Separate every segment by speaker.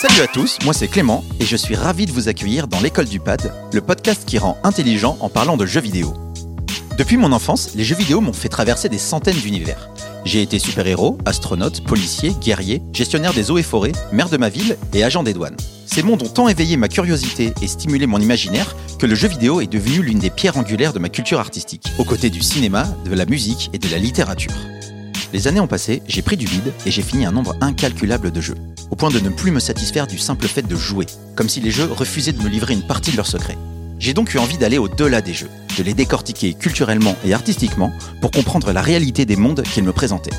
Speaker 1: Salut à tous, moi c'est Clément et je suis ravi de vous accueillir dans l'école du pad, le podcast qui rend intelligent en parlant de jeux vidéo. Depuis mon enfance, les jeux vidéo m'ont fait traverser des centaines d'univers. J'ai été super-héros, astronaute, policier, guerrier, gestionnaire des eaux et forêts, maire de ma ville et agent des douanes. Ces mondes ont tant éveillé ma curiosité et stimulé mon imaginaire que le jeu vidéo est devenu l'une des pierres angulaires de ma culture artistique, aux côtés du cinéma, de la musique et de la littérature. Les années ont passé, j'ai pris du vide et j'ai fini un nombre incalculable de jeux, au point de ne plus me satisfaire du simple fait de jouer, comme si les jeux refusaient de me livrer une partie de leurs secrets. J'ai donc eu envie d'aller au-delà des jeux, de les décortiquer culturellement et artistiquement pour comprendre la réalité des mondes qu'ils me présentaient.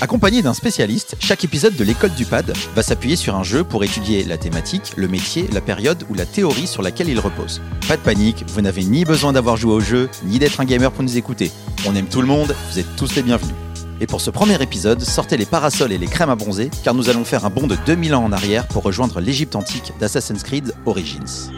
Speaker 1: Accompagné d'un spécialiste, chaque épisode de l'école du pad va s'appuyer sur un jeu pour étudier la thématique, le métier, la période ou la théorie sur laquelle il repose. Pas de panique, vous n'avez ni besoin d'avoir joué au jeu, ni d'être un gamer pour nous écouter. On aime tout le monde, vous êtes tous les bienvenus. Et pour ce premier épisode, sortez les parasols et les crèmes à bronzer, car nous allons faire un bond de 2000 ans en arrière pour rejoindre l'Égypte antique d'Assassin's Creed Origins.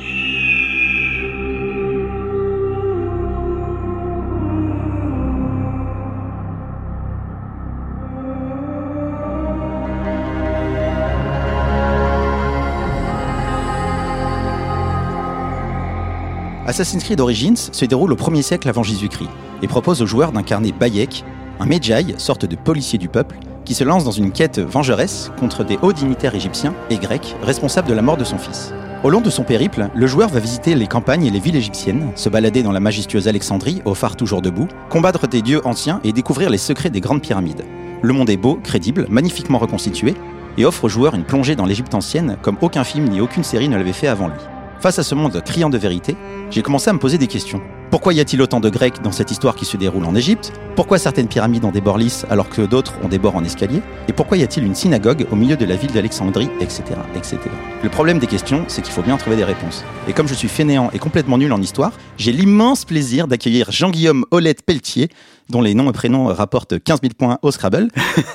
Speaker 1: Assassin's Creed Origins se déroule au 1er siècle avant Jésus-Christ et propose aux joueurs d'incarner Bayek, un Medjay, sorte de policier du peuple, qui se lance dans une quête vengeresse contre des hauts dignitaires égyptiens et grecs responsables de la mort de son fils. Au long de son périple, le joueur va visiter les campagnes et les villes égyptiennes, se balader dans la majestueuse Alexandrie, au phare toujours debout, combattre des dieux anciens et découvrir les secrets des grandes pyramides. Le monde est beau, crédible, magnifiquement reconstitué, et offre au joueur une plongée dans l'Égypte ancienne comme aucun film ni aucune série ne l'avait fait avant lui. Face à ce monde criant de vérité, j'ai commencé à me poser des questions. Pourquoi y a-t-il autant de Grecs dans cette histoire qui se déroule en Égypte? Pourquoi certaines pyramides ont des bords lisses alors que d'autres ont des bords en escalier? Et pourquoi y a-t-il une synagogue au milieu de la ville d'Alexandrie, etc., etc. Le problème des questions, c'est qu'il faut bien trouver des réponses. Et comme je suis fainéant et complètement nul en histoire, j'ai l'immense plaisir d'accueillir Jean-Guillaume Olette Pelletier, dont les noms et prénoms rapportent 15 000 points au Scrabble,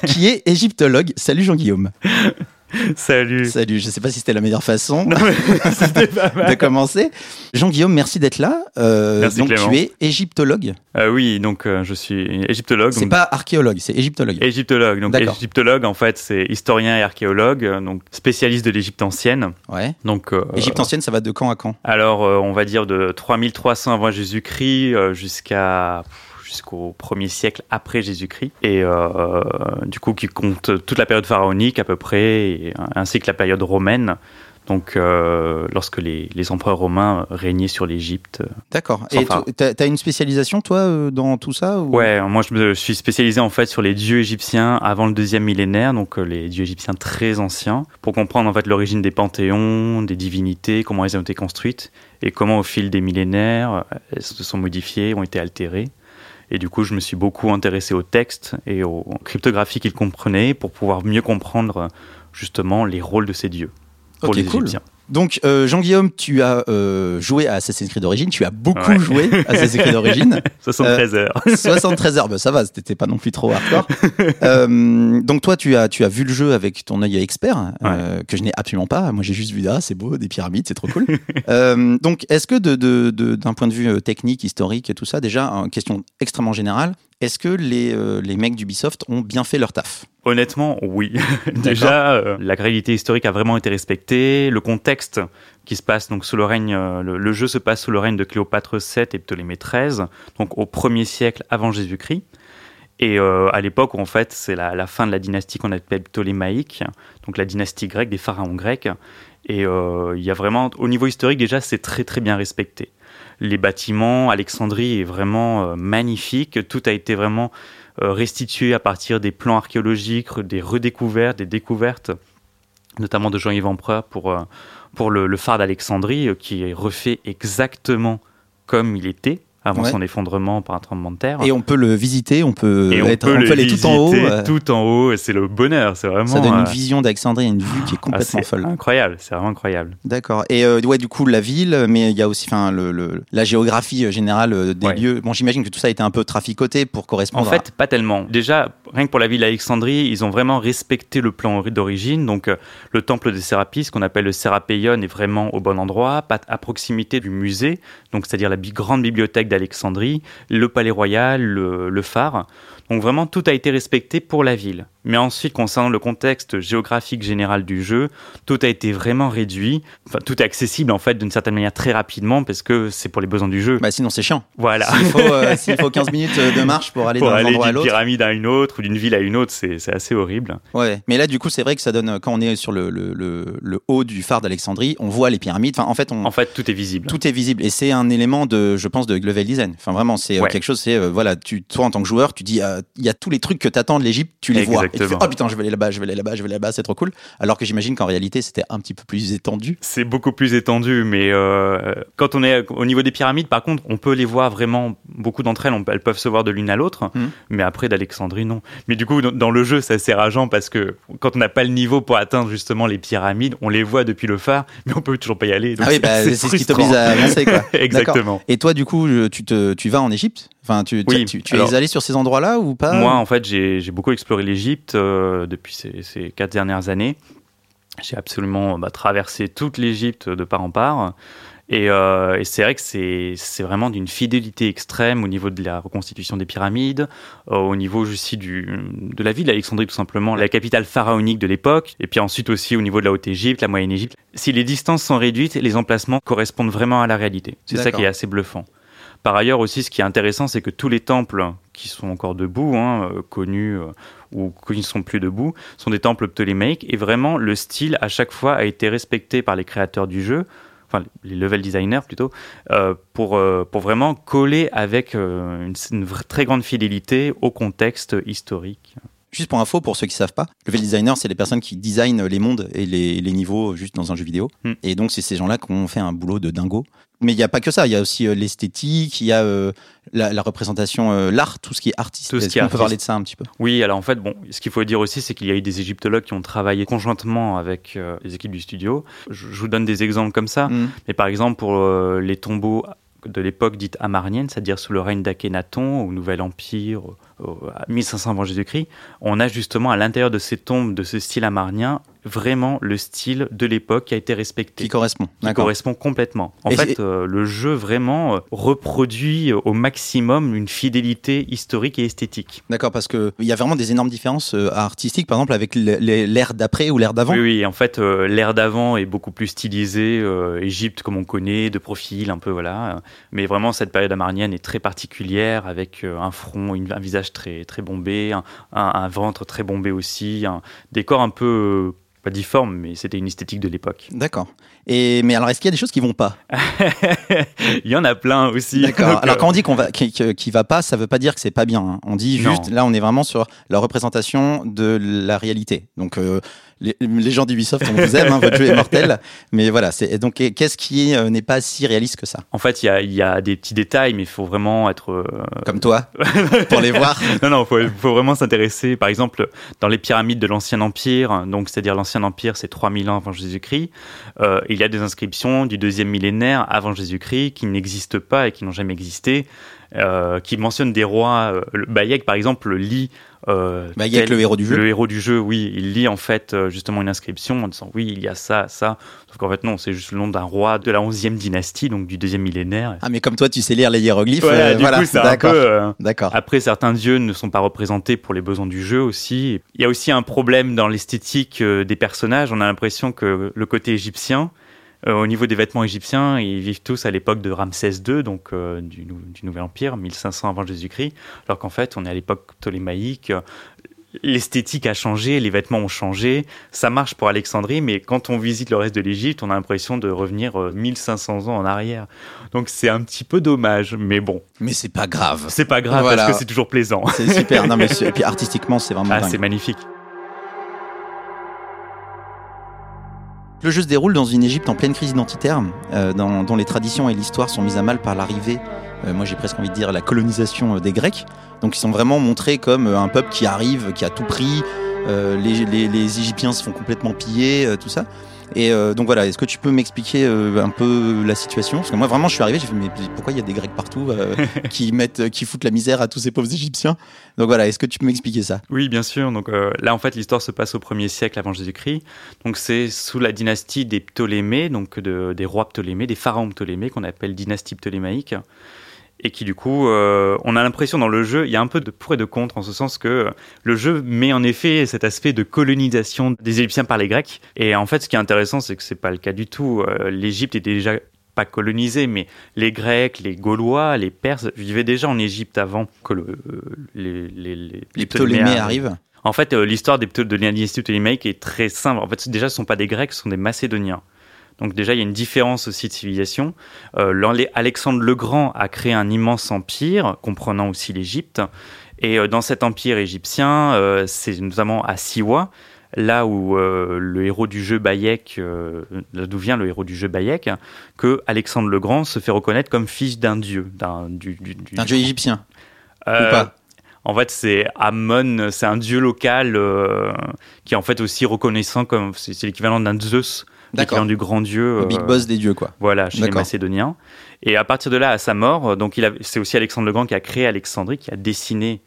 Speaker 1: qui est égyptologue. Salut Jean-Guillaume
Speaker 2: Salut.
Speaker 1: Salut, je sais pas si c'était la meilleure façon
Speaker 2: Non, mais c'était pas mal.
Speaker 1: de commencer. Jean-Guillaume, merci d'être là. Euh,
Speaker 2: Merci,
Speaker 1: donc
Speaker 2: Clément.
Speaker 1: tu es égyptologue.
Speaker 2: Euh, oui, donc euh, je suis égyptologue.
Speaker 1: C'est
Speaker 2: donc-
Speaker 1: pas archéologue, c'est égyptologue.
Speaker 2: Égyptologue. Donc égyptologue, en fait, c'est historien et archéologue, donc spécialiste de l'Égypte ancienne.
Speaker 1: Ouais.
Speaker 2: Donc euh,
Speaker 1: Égypte ancienne, ça va de quand à quand?
Speaker 2: Alors, on va dire de 3300 avant Jésus-Christ jusqu'à jusqu'au 1er siècle après Jésus-Christ. Et euh, du coup qui compte toute la période pharaonique à peu près et, ainsi que la période romaine. Donc euh, lorsque les, les empereurs romains régnaient sur l'Égypte.
Speaker 1: D'accord. Et tu- t'as une spécialisation, toi, euh, dans tout ça ou-
Speaker 2: Ouais, moi je me suis spécialisé en fait sur les dieux égyptiens avant le deuxième millénaire, donc les dieux égyptiens très anciens, pour comprendre en fait l'origine des panthéons, des divinités, comment elles ont été construites et comment au fil des millénaires elles se sont modifiées, ont été altérées. Et du coup, je me suis beaucoup intéressé aux textes et aux cryptographies qu'ils comprenaient pour pouvoir mieux comprendre euh, justement les rôles de ces dieux pour les
Speaker 1: cool.
Speaker 2: Égyptiens.
Speaker 1: Donc, euh, Jean-Guillaume, tu as euh, joué à Assassin's Creed Origins, tu as beaucoup
Speaker 2: Ouais.
Speaker 1: joué à Assassin's Creed Origins.
Speaker 2: 73 heures.
Speaker 1: 73 heures, bah, ça va, c'était pas non plus trop hardcore. Euh, donc toi, tu as, tu as vu le jeu avec ton œil expert, euh, que je n'ai absolument pas. Moi, j'ai juste vu, ah, c'est beau, des pyramides, c'est trop cool. Euh, donc, est-ce que de- de- de- d'un point de vue euh, technique, historique et tout ça, déjà, une question extrêmement générale, est-ce que les, euh, les mecs d'Ubisoft ont bien fait leur taf?
Speaker 2: Honnêtement, oui. Déjà, euh, la réalité historique a vraiment été respectée. Le contexte qui se passe donc sous le règne, euh, le, le jeu se passe sous le règne de Cléopâtre VII et Ptolémée XIII, donc au 1er siècle avant Jésus-Christ. Et euh, à l'époque, où, en fait, c'est la, la fin de la dynastie qu'on appelle ptolémaïque, donc la dynastie grecque, des pharaons grecs. Et il y a vraiment, au niveau historique, déjà, c'est très très bien respecté. Les bâtiments. Alexandrie est vraiment magnifique. Tout a été vraiment restitué à partir des plans archéologiques, des redécouvertes, des découvertes, notamment de Jean-Yves Empereur pour, le, le phare d'Alexandrie, qui est refait exactement comme il était avant son effondrement par un tremblement de terre.
Speaker 1: Et on peut le visiter, on peut,
Speaker 2: on
Speaker 1: être,
Speaker 2: peut,
Speaker 1: aller tout en haut.
Speaker 2: Euh. Tout en haut, c'est le bonheur, c'est vraiment.
Speaker 1: Ça donne une euh, vision d'Alexandrie, une vue qui est complètement
Speaker 2: ah,
Speaker 1: folle.
Speaker 2: Incroyable, c'est vraiment incroyable.
Speaker 1: D'accord. Et euh, ouais, du coup, la ville, mais il y a aussi, enfin, le, la géographie générale des lieux. Bon, j'imagine que tout ça a été un peu traficoté pour correspondre.
Speaker 2: En fait, pas tellement. Déjà, rien que pour la ville d'Alexandrie, ils ont vraiment respecté le plan d'origine. Donc, le temple des Sérapis, qu'on appelle le Sérapéion, est vraiment au bon endroit, à proximité du musée, donc c'est-à-dire la grande bibliothèque d'Alexandrie le palais royal, le, phare. Donc vraiment, tout a été respecté pour la ville. Mais ensuite, concernant le contexte géographique général du jeu, tout a été vraiment réduit. Enfin, tout est accessible en fait d'une certaine manière très rapidement parce que c'est pour les besoins du jeu.
Speaker 1: Bah sinon c'est chiant.
Speaker 2: Voilà.
Speaker 1: S'il faut, euh, faut, 15 minutes de marche pour aller d'un endroit à l'autre.
Speaker 2: D'une pyramide à une autre ou d'une ville à une autre, c'est assez horrible.
Speaker 1: Ouais. Mais là, du coup, c'est vrai que ça donne quand on est sur le, le, le, haut du phare d'Alexandrie, on voit les pyramides. Enfin, en fait, on,
Speaker 2: en fait, tout est visible.
Speaker 1: Tout est visible et c'est un élément de, je pense, de level design. Enfin, vraiment, c'est euh, quelque chose. C'est euh, voilà, tu, toi en tant que joueur, tu dis, il y a tous les trucs que t'attends de l'Égypte, tu les vois. Et tu fais, oh putain, je vais aller là-bas, je vais aller là-bas, je vais aller là-bas, c'est trop cool. Alors que j'imagine qu'en réalité, c'était un petit peu plus étendu.
Speaker 2: C'est beaucoup plus étendu, mais euh, quand on est au niveau des pyramides, par contre, on peut les voir vraiment. Beaucoup d'entre elles, elles peuvent se voir de l'une à l'autre, hmm. mais après d'Alexandrie, non. Mais du coup, dans le jeu, c'est assez rageant parce que quand on n'a pas le niveau pour atteindre justement les pyramides, on les voit depuis le phare, mais on peut toujours pas y aller.
Speaker 1: ah oui, bah, c'est ce qui t'oblige à avancer, quoi.
Speaker 2: Exactement.
Speaker 1: Et toi, du coup, tu, te, tu vas en Égypte? Enfin, tu, tu, tu es allé sur ces endroits-là ou pas
Speaker 2: Moi, en fait, j'ai beaucoup exploré l'Égypte euh, depuis ces, ces, quatre dernières années. J'ai absolument bah, traversé toute l'Égypte de part en part. Et, euh, et c'est vrai que c'est vraiment d'une fidélité extrême au niveau de la reconstitution des pyramides, euh, au niveau aussi du, de la ville d'Alexandrie tout simplement, la capitale pharaonique de l'époque, et puis ensuite aussi au niveau de la Haute-Égypte, la Moyenne-Égypte. Si les distances sont réduites, les emplacements correspondent vraiment à la réalité. C'est ça qui est assez bluffant. Par ailleurs aussi, ce qui est intéressant, c'est que tous les temples qui sont encore debout, hein, euh, connus euh, ou qui ne sont plus debout, sont des temples ptolémaïques. Et vraiment, le style, à chaque fois, a été respecté par les créateurs du jeu, enfin les level designers plutôt, euh, pour, pour vraiment coller avec une, très grande fidélité au contexte historique.
Speaker 1: Juste pour info, pour ceux qui savent pas, level designer, c'est les personnes qui designent les mondes et les, les niveaux juste dans un jeu vidéo. Hmm. Et donc, c'est ces gens-là qui ont fait un boulot de dingo. Mais il n'y a pas que ça, il y a aussi euh, l'esthétique, il y a euh, la, représentation, euh, l'art, tout ce qui est artiste. Est-ce qu'on peut parler de ça un petit peu?
Speaker 2: Oui, alors en fait, bon, ce qu'il faut dire aussi, c'est qu'il y a eu des égyptologues qui ont travaillé conjointement avec les équipes du studio. Je, vous donne des exemples comme ça. Hmm. Mais par exemple, pour les tombeaux de l'époque dite amarnienne, c'est-à-dire sous le règne d'Akhenaton, au Nouvel Empire, 1500 avant Jésus-Christ, on a justement à l'intérieur de ces tombes de ce style amarnien vraiment le style de l'époque qui a été respecté.
Speaker 1: Qui correspond.
Speaker 2: Qui correspond complètement. En fait, euh, le jeu vraiment euh, reproduit au maximum une fidélité historique et esthétique.
Speaker 1: D'accord, parce qu'il y a vraiment des énormes différences euh, artistiques, par exemple, avec l'ère d'après ou l'ère d'avant.
Speaker 2: Oui, oui, en fait, l'ère d'avant est beaucoup plus stylisée, Égypte comme on connaît, de profil, un peu, voilà. Mais vraiment, cette période amarnienne est très particulière, avec un front, un visage très, très bombé, un, ventre très bombé aussi, un décor un peu pas difforme, mais c'était une esthétique de l'époque.
Speaker 1: D'accord. Et mais alors, est-ce qu'il y a des choses qui vont pas?
Speaker 2: Il y en a plein aussi.
Speaker 1: D'accord. Alors quand on dit qu'on va, qui, qui, va pas, ça veut pas dire que c'est pas bien. Hein. On dit juste, là, on est vraiment sur la représentation de la réalité. Donc euh, les, gens d'Ubisoft, on vous aime, hein, votre jeu est mortel. Mais voilà, c'est donc qu'est-ce qui euh, n'est pas si réaliste que ça?
Speaker 2: En fait, il y a, des petits détails, mais il faut vraiment être euh,
Speaker 1: comme toi pour les voir.
Speaker 2: non, non, il faut, vraiment s'intéresser. Par exemple, dans les pyramides de l'Ancien Empire, donc c'est-à-dire l'Ancien Empire, c'est 3000 ans avant Jésus-Christ. Euh, il y a des inscriptions du deuxième millénaire avant Jésus-Christ qui n'existent pas et qui n'ont jamais existé, qui mentionnent des rois. Bayek, par exemple, lit
Speaker 1: euh, bah, le héros du jeu.
Speaker 2: Le héros du jeu, oui, il lit en fait euh, justement une inscription en disant oui, il y a ça, ça. Sauf qu'en fait non, c'est juste le nom d'un roi de la 11e dynastie, donc du deuxième millénaire.
Speaker 1: Ah mais comme toi, tu sais lire les hiéroglyphes.
Speaker 2: Euh, du coup, d'accord. D'accord. Après, certains dieux ne sont pas représentés pour les besoins du jeu aussi. Il y a aussi un problème dans l'esthétique des personnages. On a l'impression que le côté égyptien euh, au niveau des vêtements égyptiens, ils vivent tous à l'époque de Ramsès II, donc euh, du, Nouvel Empire, 1500 avant Jésus-Christ, alors qu'en fait, on est à l'époque ptolémaïque. l'esthétique a changé, les vêtements ont changé, ça marche pour Alexandrie, mais quand on visite le reste de l'Égypte, on a l'impression de revenir 1500 ans en arrière. Donc c'est un petit peu dommage, mais bon.
Speaker 1: Mais c'est pas grave.
Speaker 2: C'est pas grave parce que c'est toujours plaisant.
Speaker 1: C'est super. non, mais et puis artistiquement, c'est vraiment.
Speaker 2: Ah, c'est magnifique.
Speaker 1: Le jeu se déroule dans une Égypte en pleine crise identitaire, euh, dont les traditions et l'histoire sont mises à mal par l'arrivée, euh, moi j'ai presque envie de dire la colonisation euh, des Grecs. Donc ils sont vraiment montrés comme un peuple qui arrive, qui a tout pris, les, les, Égyptiens se font complètement piller, tout ça. Et euh, donc voilà, est-ce que tu peux m'expliquer euh, un peu la situation? Parce que moi vraiment je suis arrivé, j'ai fait mais pourquoi il y a des Grecs partout euh, qui mettent, qui foutent la misère à tous ces pauvres Égyptiens? Donc voilà, est-ce que tu peux m'expliquer ça?
Speaker 2: Oui, bien sûr. Donc là en fait l'histoire se passe au 1er siècle avant Jésus-Christ. Donc c'est sous la dynastie des Ptolémées, donc de, des rois Ptolémées, des pharaons Ptolémées qu'on appelle dynastie ptolémaïque et qui du coup, euh, on a l'impression dans le jeu, il y a un peu de pour et de contre en ce sens que le jeu met en effet cet aspect de colonisation des Égyptiens par les Grecs. Et en fait, ce qui est intéressant, c'est que c'est pas le cas du tout. Euh, L'Égypte était déjà pas colonisée, mais les Grecs, les Gaulois, les Perses vivaient déjà en Égypte avant que le, les, les, les,
Speaker 1: les Ptolémées arrivent.
Speaker 2: En fait, euh, l'histoire des de la dynastie ptolémaïque est très simple. En fait, déjà, ce ne sont pas des Grecs, ce sont des Macédoniens. Donc déjà, il y a une différence aussi de civilisation. Euh, Alexandre le Grand a créé un immense empire, comprenant aussi l'Égypte. Et euh, dans cet empire égyptien, euh, c'est notamment à Siwa, là où le héros du jeu Bayek, d'où vient le héros du jeu Bayek, que Alexandre le Grand se fait reconnaître comme fils d'un dieu, d'un
Speaker 1: du, dieu égyptien. ou pas
Speaker 2: en fait, c'est Amon, c'est un dieu local qui est en fait aussi reconnaissant comme c'est l'équivalent d'un Zeus l'équivalent du grand dieu.
Speaker 1: Le big euh, boss des dieux, quoi.
Speaker 2: Voilà, chez les Macédoniens. Et à partir de là, à sa mort, donc il c'est aussi Alexandre le Grand qui a créé Alexandrie, qui a dessiné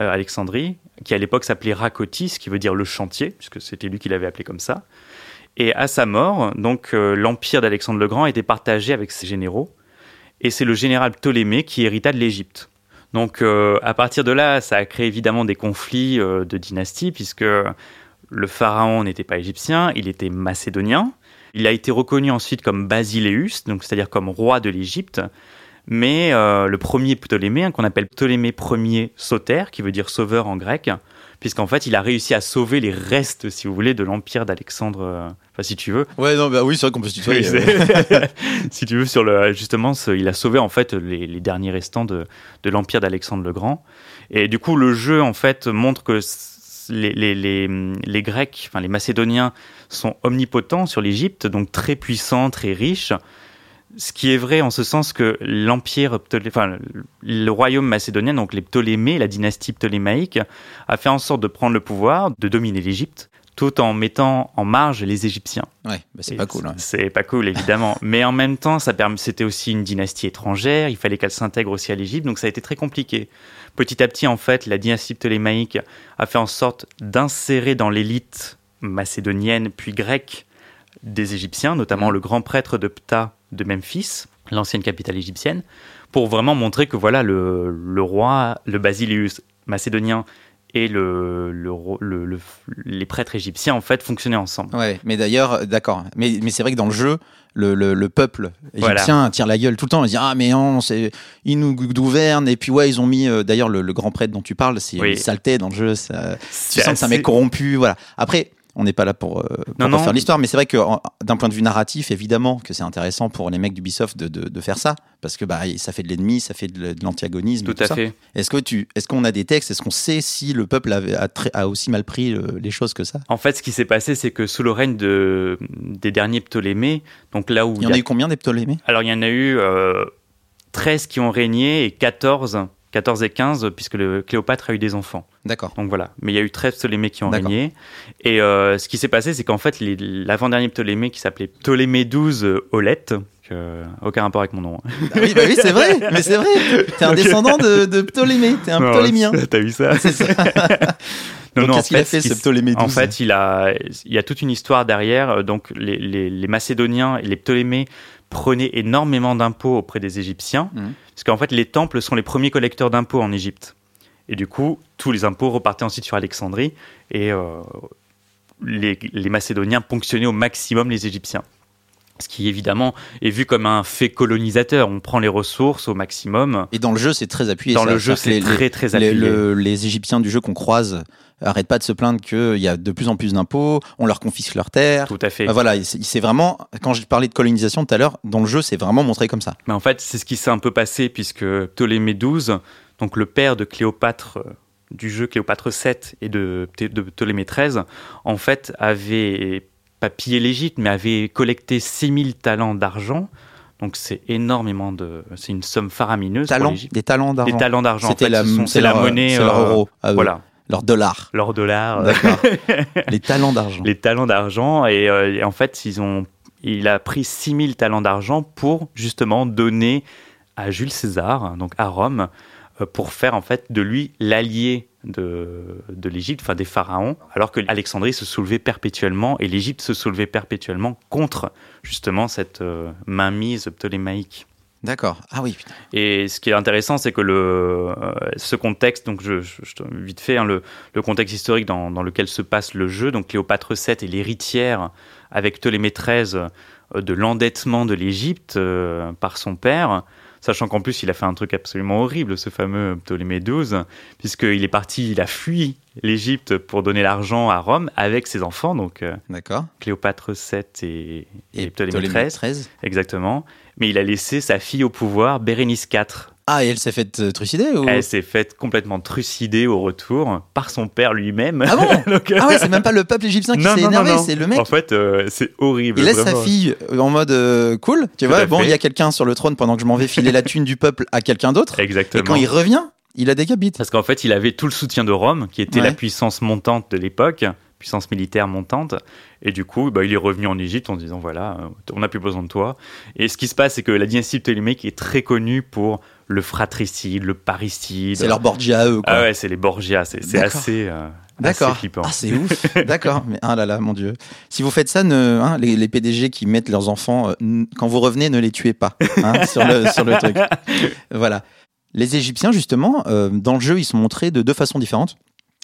Speaker 2: euh, Alexandrie, qui à l'époque s'appelait Rakotis, qui veut dire le chantier, puisque c'était lui qui l'avait appelé comme ça. Et à sa mort, donc euh, l'empire d'Alexandre le Grand était partagé avec ses généraux, et c'est le général Ptolémée qui hérita de l'Égypte. Donc à partir de là, ça a créé évidemment des conflits de dynastie, puisque le pharaon n'était pas égyptien, il était macédonien. Il a été reconnu ensuite comme Basileus, donc c'est-à-dire comme roi de l'Égypte. Mais euh, le premier Ptolémée, hein, qu'on appelle Ptolémée Ier Soter, qui veut dire sauveur en grec, puisqu'en fait il a réussi à sauver les restes, si vous voulez, de l'empire d'Alexandre. Euh, enfin, si tu veux.
Speaker 1: Ouais, non, bah oui, c'est vrai qu'on peut se tutoyer.
Speaker 2: si tu veux, sur le, justement, il a sauvé en fait les, derniers restants de, de l'empire d'Alexandre le Grand. Et du coup, le jeu en fait montre que les, les, les, Grecs, enfin les Macédoniens, sont omnipotents sur l'Égypte, donc très puissants, très riches. Ce qui est vrai en ce sens que l'empire, enfin le royaume macédonien, donc les Ptolémées, la dynastie ptolémaïque, a fait en sorte de prendre le pouvoir, de dominer l'Égypte tout en mettant en marge les Égyptiens.
Speaker 1: Ouais, bah c'est pas cool. Hein.
Speaker 2: C'est pas cool, évidemment. Mais en même temps, ça c'était aussi une dynastie étrangère. Il fallait qu'elle s'intègre aussi à l'Égypte, donc ça a été très compliqué. Petit à petit, en fait, la dynastie ptolémaïque a fait en sorte d'insérer dans l'élite macédonienne puis grecque des Égyptiens, notamment le grand prêtre de Ptah de Memphis, l'ancienne capitale égyptienne, pour vraiment montrer que voilà le, le roi, le Basileus macédonien et le, le, les prêtres égyptiens en fait fonctionnaient ensemble.
Speaker 1: Ouais, mais d'ailleurs, d'accord. Mais, mais c'est vrai que dans le jeu, le, le, peuple égyptien tire la gueule tout le temps. Il dit ah mais non, c'est ils nous gouvernent et puis ouais ils ont mis euh, d'ailleurs le, grand prêtre dont tu parles, c'est une saleté dans le jeu. Ça, tu sens que c'est un mec corrompu. Voilà. Après on n'est pas là pour, euh, pour faire l'histoire, mais c'est vrai que d'un point de vue narratif, évidemment que c'est intéressant pour les mecs d'Ubisoft de, de, de, faire ça, parce que bah, ça fait de l'ennemi, ça fait de, l'antagonisme.
Speaker 2: Tout, à fait.
Speaker 1: Est-ce que tu, est-ce qu'on a des textes, est-ce qu'on sait si le peuple a, a, aussi mal pris euh, les choses que ça?
Speaker 2: En fait, ce qui s'est passé, c'est que sous le règne de, des derniers Ptolémées, donc là où
Speaker 1: il y, en a, eu combien des Ptolémées?
Speaker 2: Alors il y en a eu euh, 13 qui ont régné et 14 14 et 15, puisque le Cléopâtre a eu des enfants.
Speaker 1: D'accord.
Speaker 2: Donc voilà. Mais il y a eu 13 Ptolémées qui ont régné. Et euh, ce qui s'est passé, c'est qu'en fait, l'avant-dernier Ptolémée, qui s'appelait Ptolémée 12 Olette, aucun rapport avec mon nom.
Speaker 1: Hein. Ah oui, bah oui c'est vrai, mais c'est vrai. T'es un descendant de, de Ptolémée, t'es un Ptolémien.
Speaker 2: T'as vu ça
Speaker 1: C'est ça. non, non, qu'est-ce qu'il a fait, ce Ptolémée 12
Speaker 2: En fait, il, a, il y a toute une histoire derrière. Donc, les, les, les Macédoniens et les Ptolémées prenaient énormément d'impôts auprès des Égyptiens. Mmh. Parce qu'en fait, les temples sont les premiers collecteurs d'impôts en Égypte. Et du coup, tous les impôts repartaient ensuite sur Alexandrie et euh, les, Macédoniens ponctionnaient au maximum les Égyptiens. ce qui évidemment est vu comme un fait colonisateur. On prend les ressources au maximum.
Speaker 1: Et dans le jeu, c'est très appuyé.
Speaker 2: Dans
Speaker 1: ça.
Speaker 2: le jeu, c'est très très
Speaker 1: les,
Speaker 2: appuyé.
Speaker 1: le- les Égyptiens du jeu qu'on croise arrêtent pas de se plaindre qu'il y a de plus en plus d'impôts, on leur confisque leurs terres.
Speaker 2: Tout à fait.
Speaker 1: Ah, voilà, c'est vraiment, quand je parlais de colonisation tout à l'heure, dans le jeu, c'est vraiment montré comme ça.
Speaker 2: Mais en fait, c'est ce qui s'est un peu passé puisque Ptolémée XII, donc le père de Cléopâtre euh, du jeu Cléopâtre VII et de, de Ptolémée XIII, en fait, avait pas pillé l'Égypte, mais avait collecté 6000 talents d'argent. Donc c'est énormément de, c'est une somme faramineuse
Speaker 1: Talents, des talents d'argent.
Speaker 2: Des talents d'argent. En
Speaker 1: C'était
Speaker 2: fait,
Speaker 1: la, c'est
Speaker 2: la monnaie.
Speaker 1: c'est leur
Speaker 2: euh,
Speaker 1: euro,
Speaker 2: Voilà,
Speaker 1: leur dollar.
Speaker 2: leur dollar. euh,
Speaker 1: D'accord. les talents d'argent.
Speaker 2: les talents d'argent et, euh, et en fait ils ont il a pris 6000 talents d'argent pour justement donner à Jules César donc à Rome euh, pour faire en fait de lui l'allié de, de l'Égypte, enfin des pharaons, alors que Alexandrie se soulevait perpétuellement et l'Égypte se soulevait perpétuellement contre justement cette euh, mainmise ptolémaïque.
Speaker 1: D'accord. Ah oui.
Speaker 2: Et ce qui est intéressant, c'est que le, euh, ce contexte, donc je, vite fait, hein, le, contexte historique dans, dans lequel se passe le jeu, donc Cléopâtre VII est l'héritière avec Ptolémée XIII euh, de l'endettement de l'Égypte euh, par son père, sachant qu'en plus il a fait un truc absolument horrible, ce fameux Ptolémée XII, puisqu'il est parti, il a fui l'Égypte pour donner l'argent à Rome avec ses enfants, donc euh,
Speaker 1: D'accord.
Speaker 2: Cléopâtre VII et, et,
Speaker 1: Et
Speaker 2: Ptolémée
Speaker 1: Ptolémée
Speaker 2: XIII,
Speaker 1: XIII.
Speaker 2: exactement. Mais il a laissé sa fille au pouvoir, Bérénice IV.
Speaker 1: Ah, et elle s'est faite euh, trucider ou?
Speaker 2: Elle s'est faite complètement trucider au retour par son père lui-même.
Speaker 1: Ah bon?
Speaker 2: Donc, euh,
Speaker 1: Ah ouais, c'est même pas le peuple égyptien qui s'est énervé, c'est le mec.
Speaker 2: En fait, euh, c'est horrible.
Speaker 1: Il laisse sa fille en mode euh, cool, tu
Speaker 2: Tout
Speaker 1: vois. Bon, il y a quelqu'un sur le trône pendant que je m'en vais filer la thune du peuple à quelqu'un d'autre.
Speaker 2: Exactement.
Speaker 1: Et quand il revient, il a décapite.
Speaker 2: Parce qu'en fait, il avait tout le soutien de Rome, qui était
Speaker 1: Ouais.
Speaker 2: la puissance montante de l'époque, puissance militaire montante. Et du coup, bah, il est revenu en Égypte en disant voilà, euh, on n'a plus besoin de toi. Et ce qui se passe, c'est que la dynastie ptoléméque est très connue pour le fratricide, le parricide.
Speaker 1: C'est leur Borgia eux, quoi.
Speaker 2: Ah ouais, c'est les Borgia. C'est assez, euh,
Speaker 1: D'accord. Ah, c'est ouf. D'accord. Mais ah là là, mon Dieu. Si vous faites ça, ne, hein, les, les PDG qui mettent leurs enfants, euh, quand vous revenez, ne les tuez pas hein, sur, le, sur le truc. Voilà. Les Égyptiens, justement, euh, dans le jeu, ils sont montrés de deux façons différentes.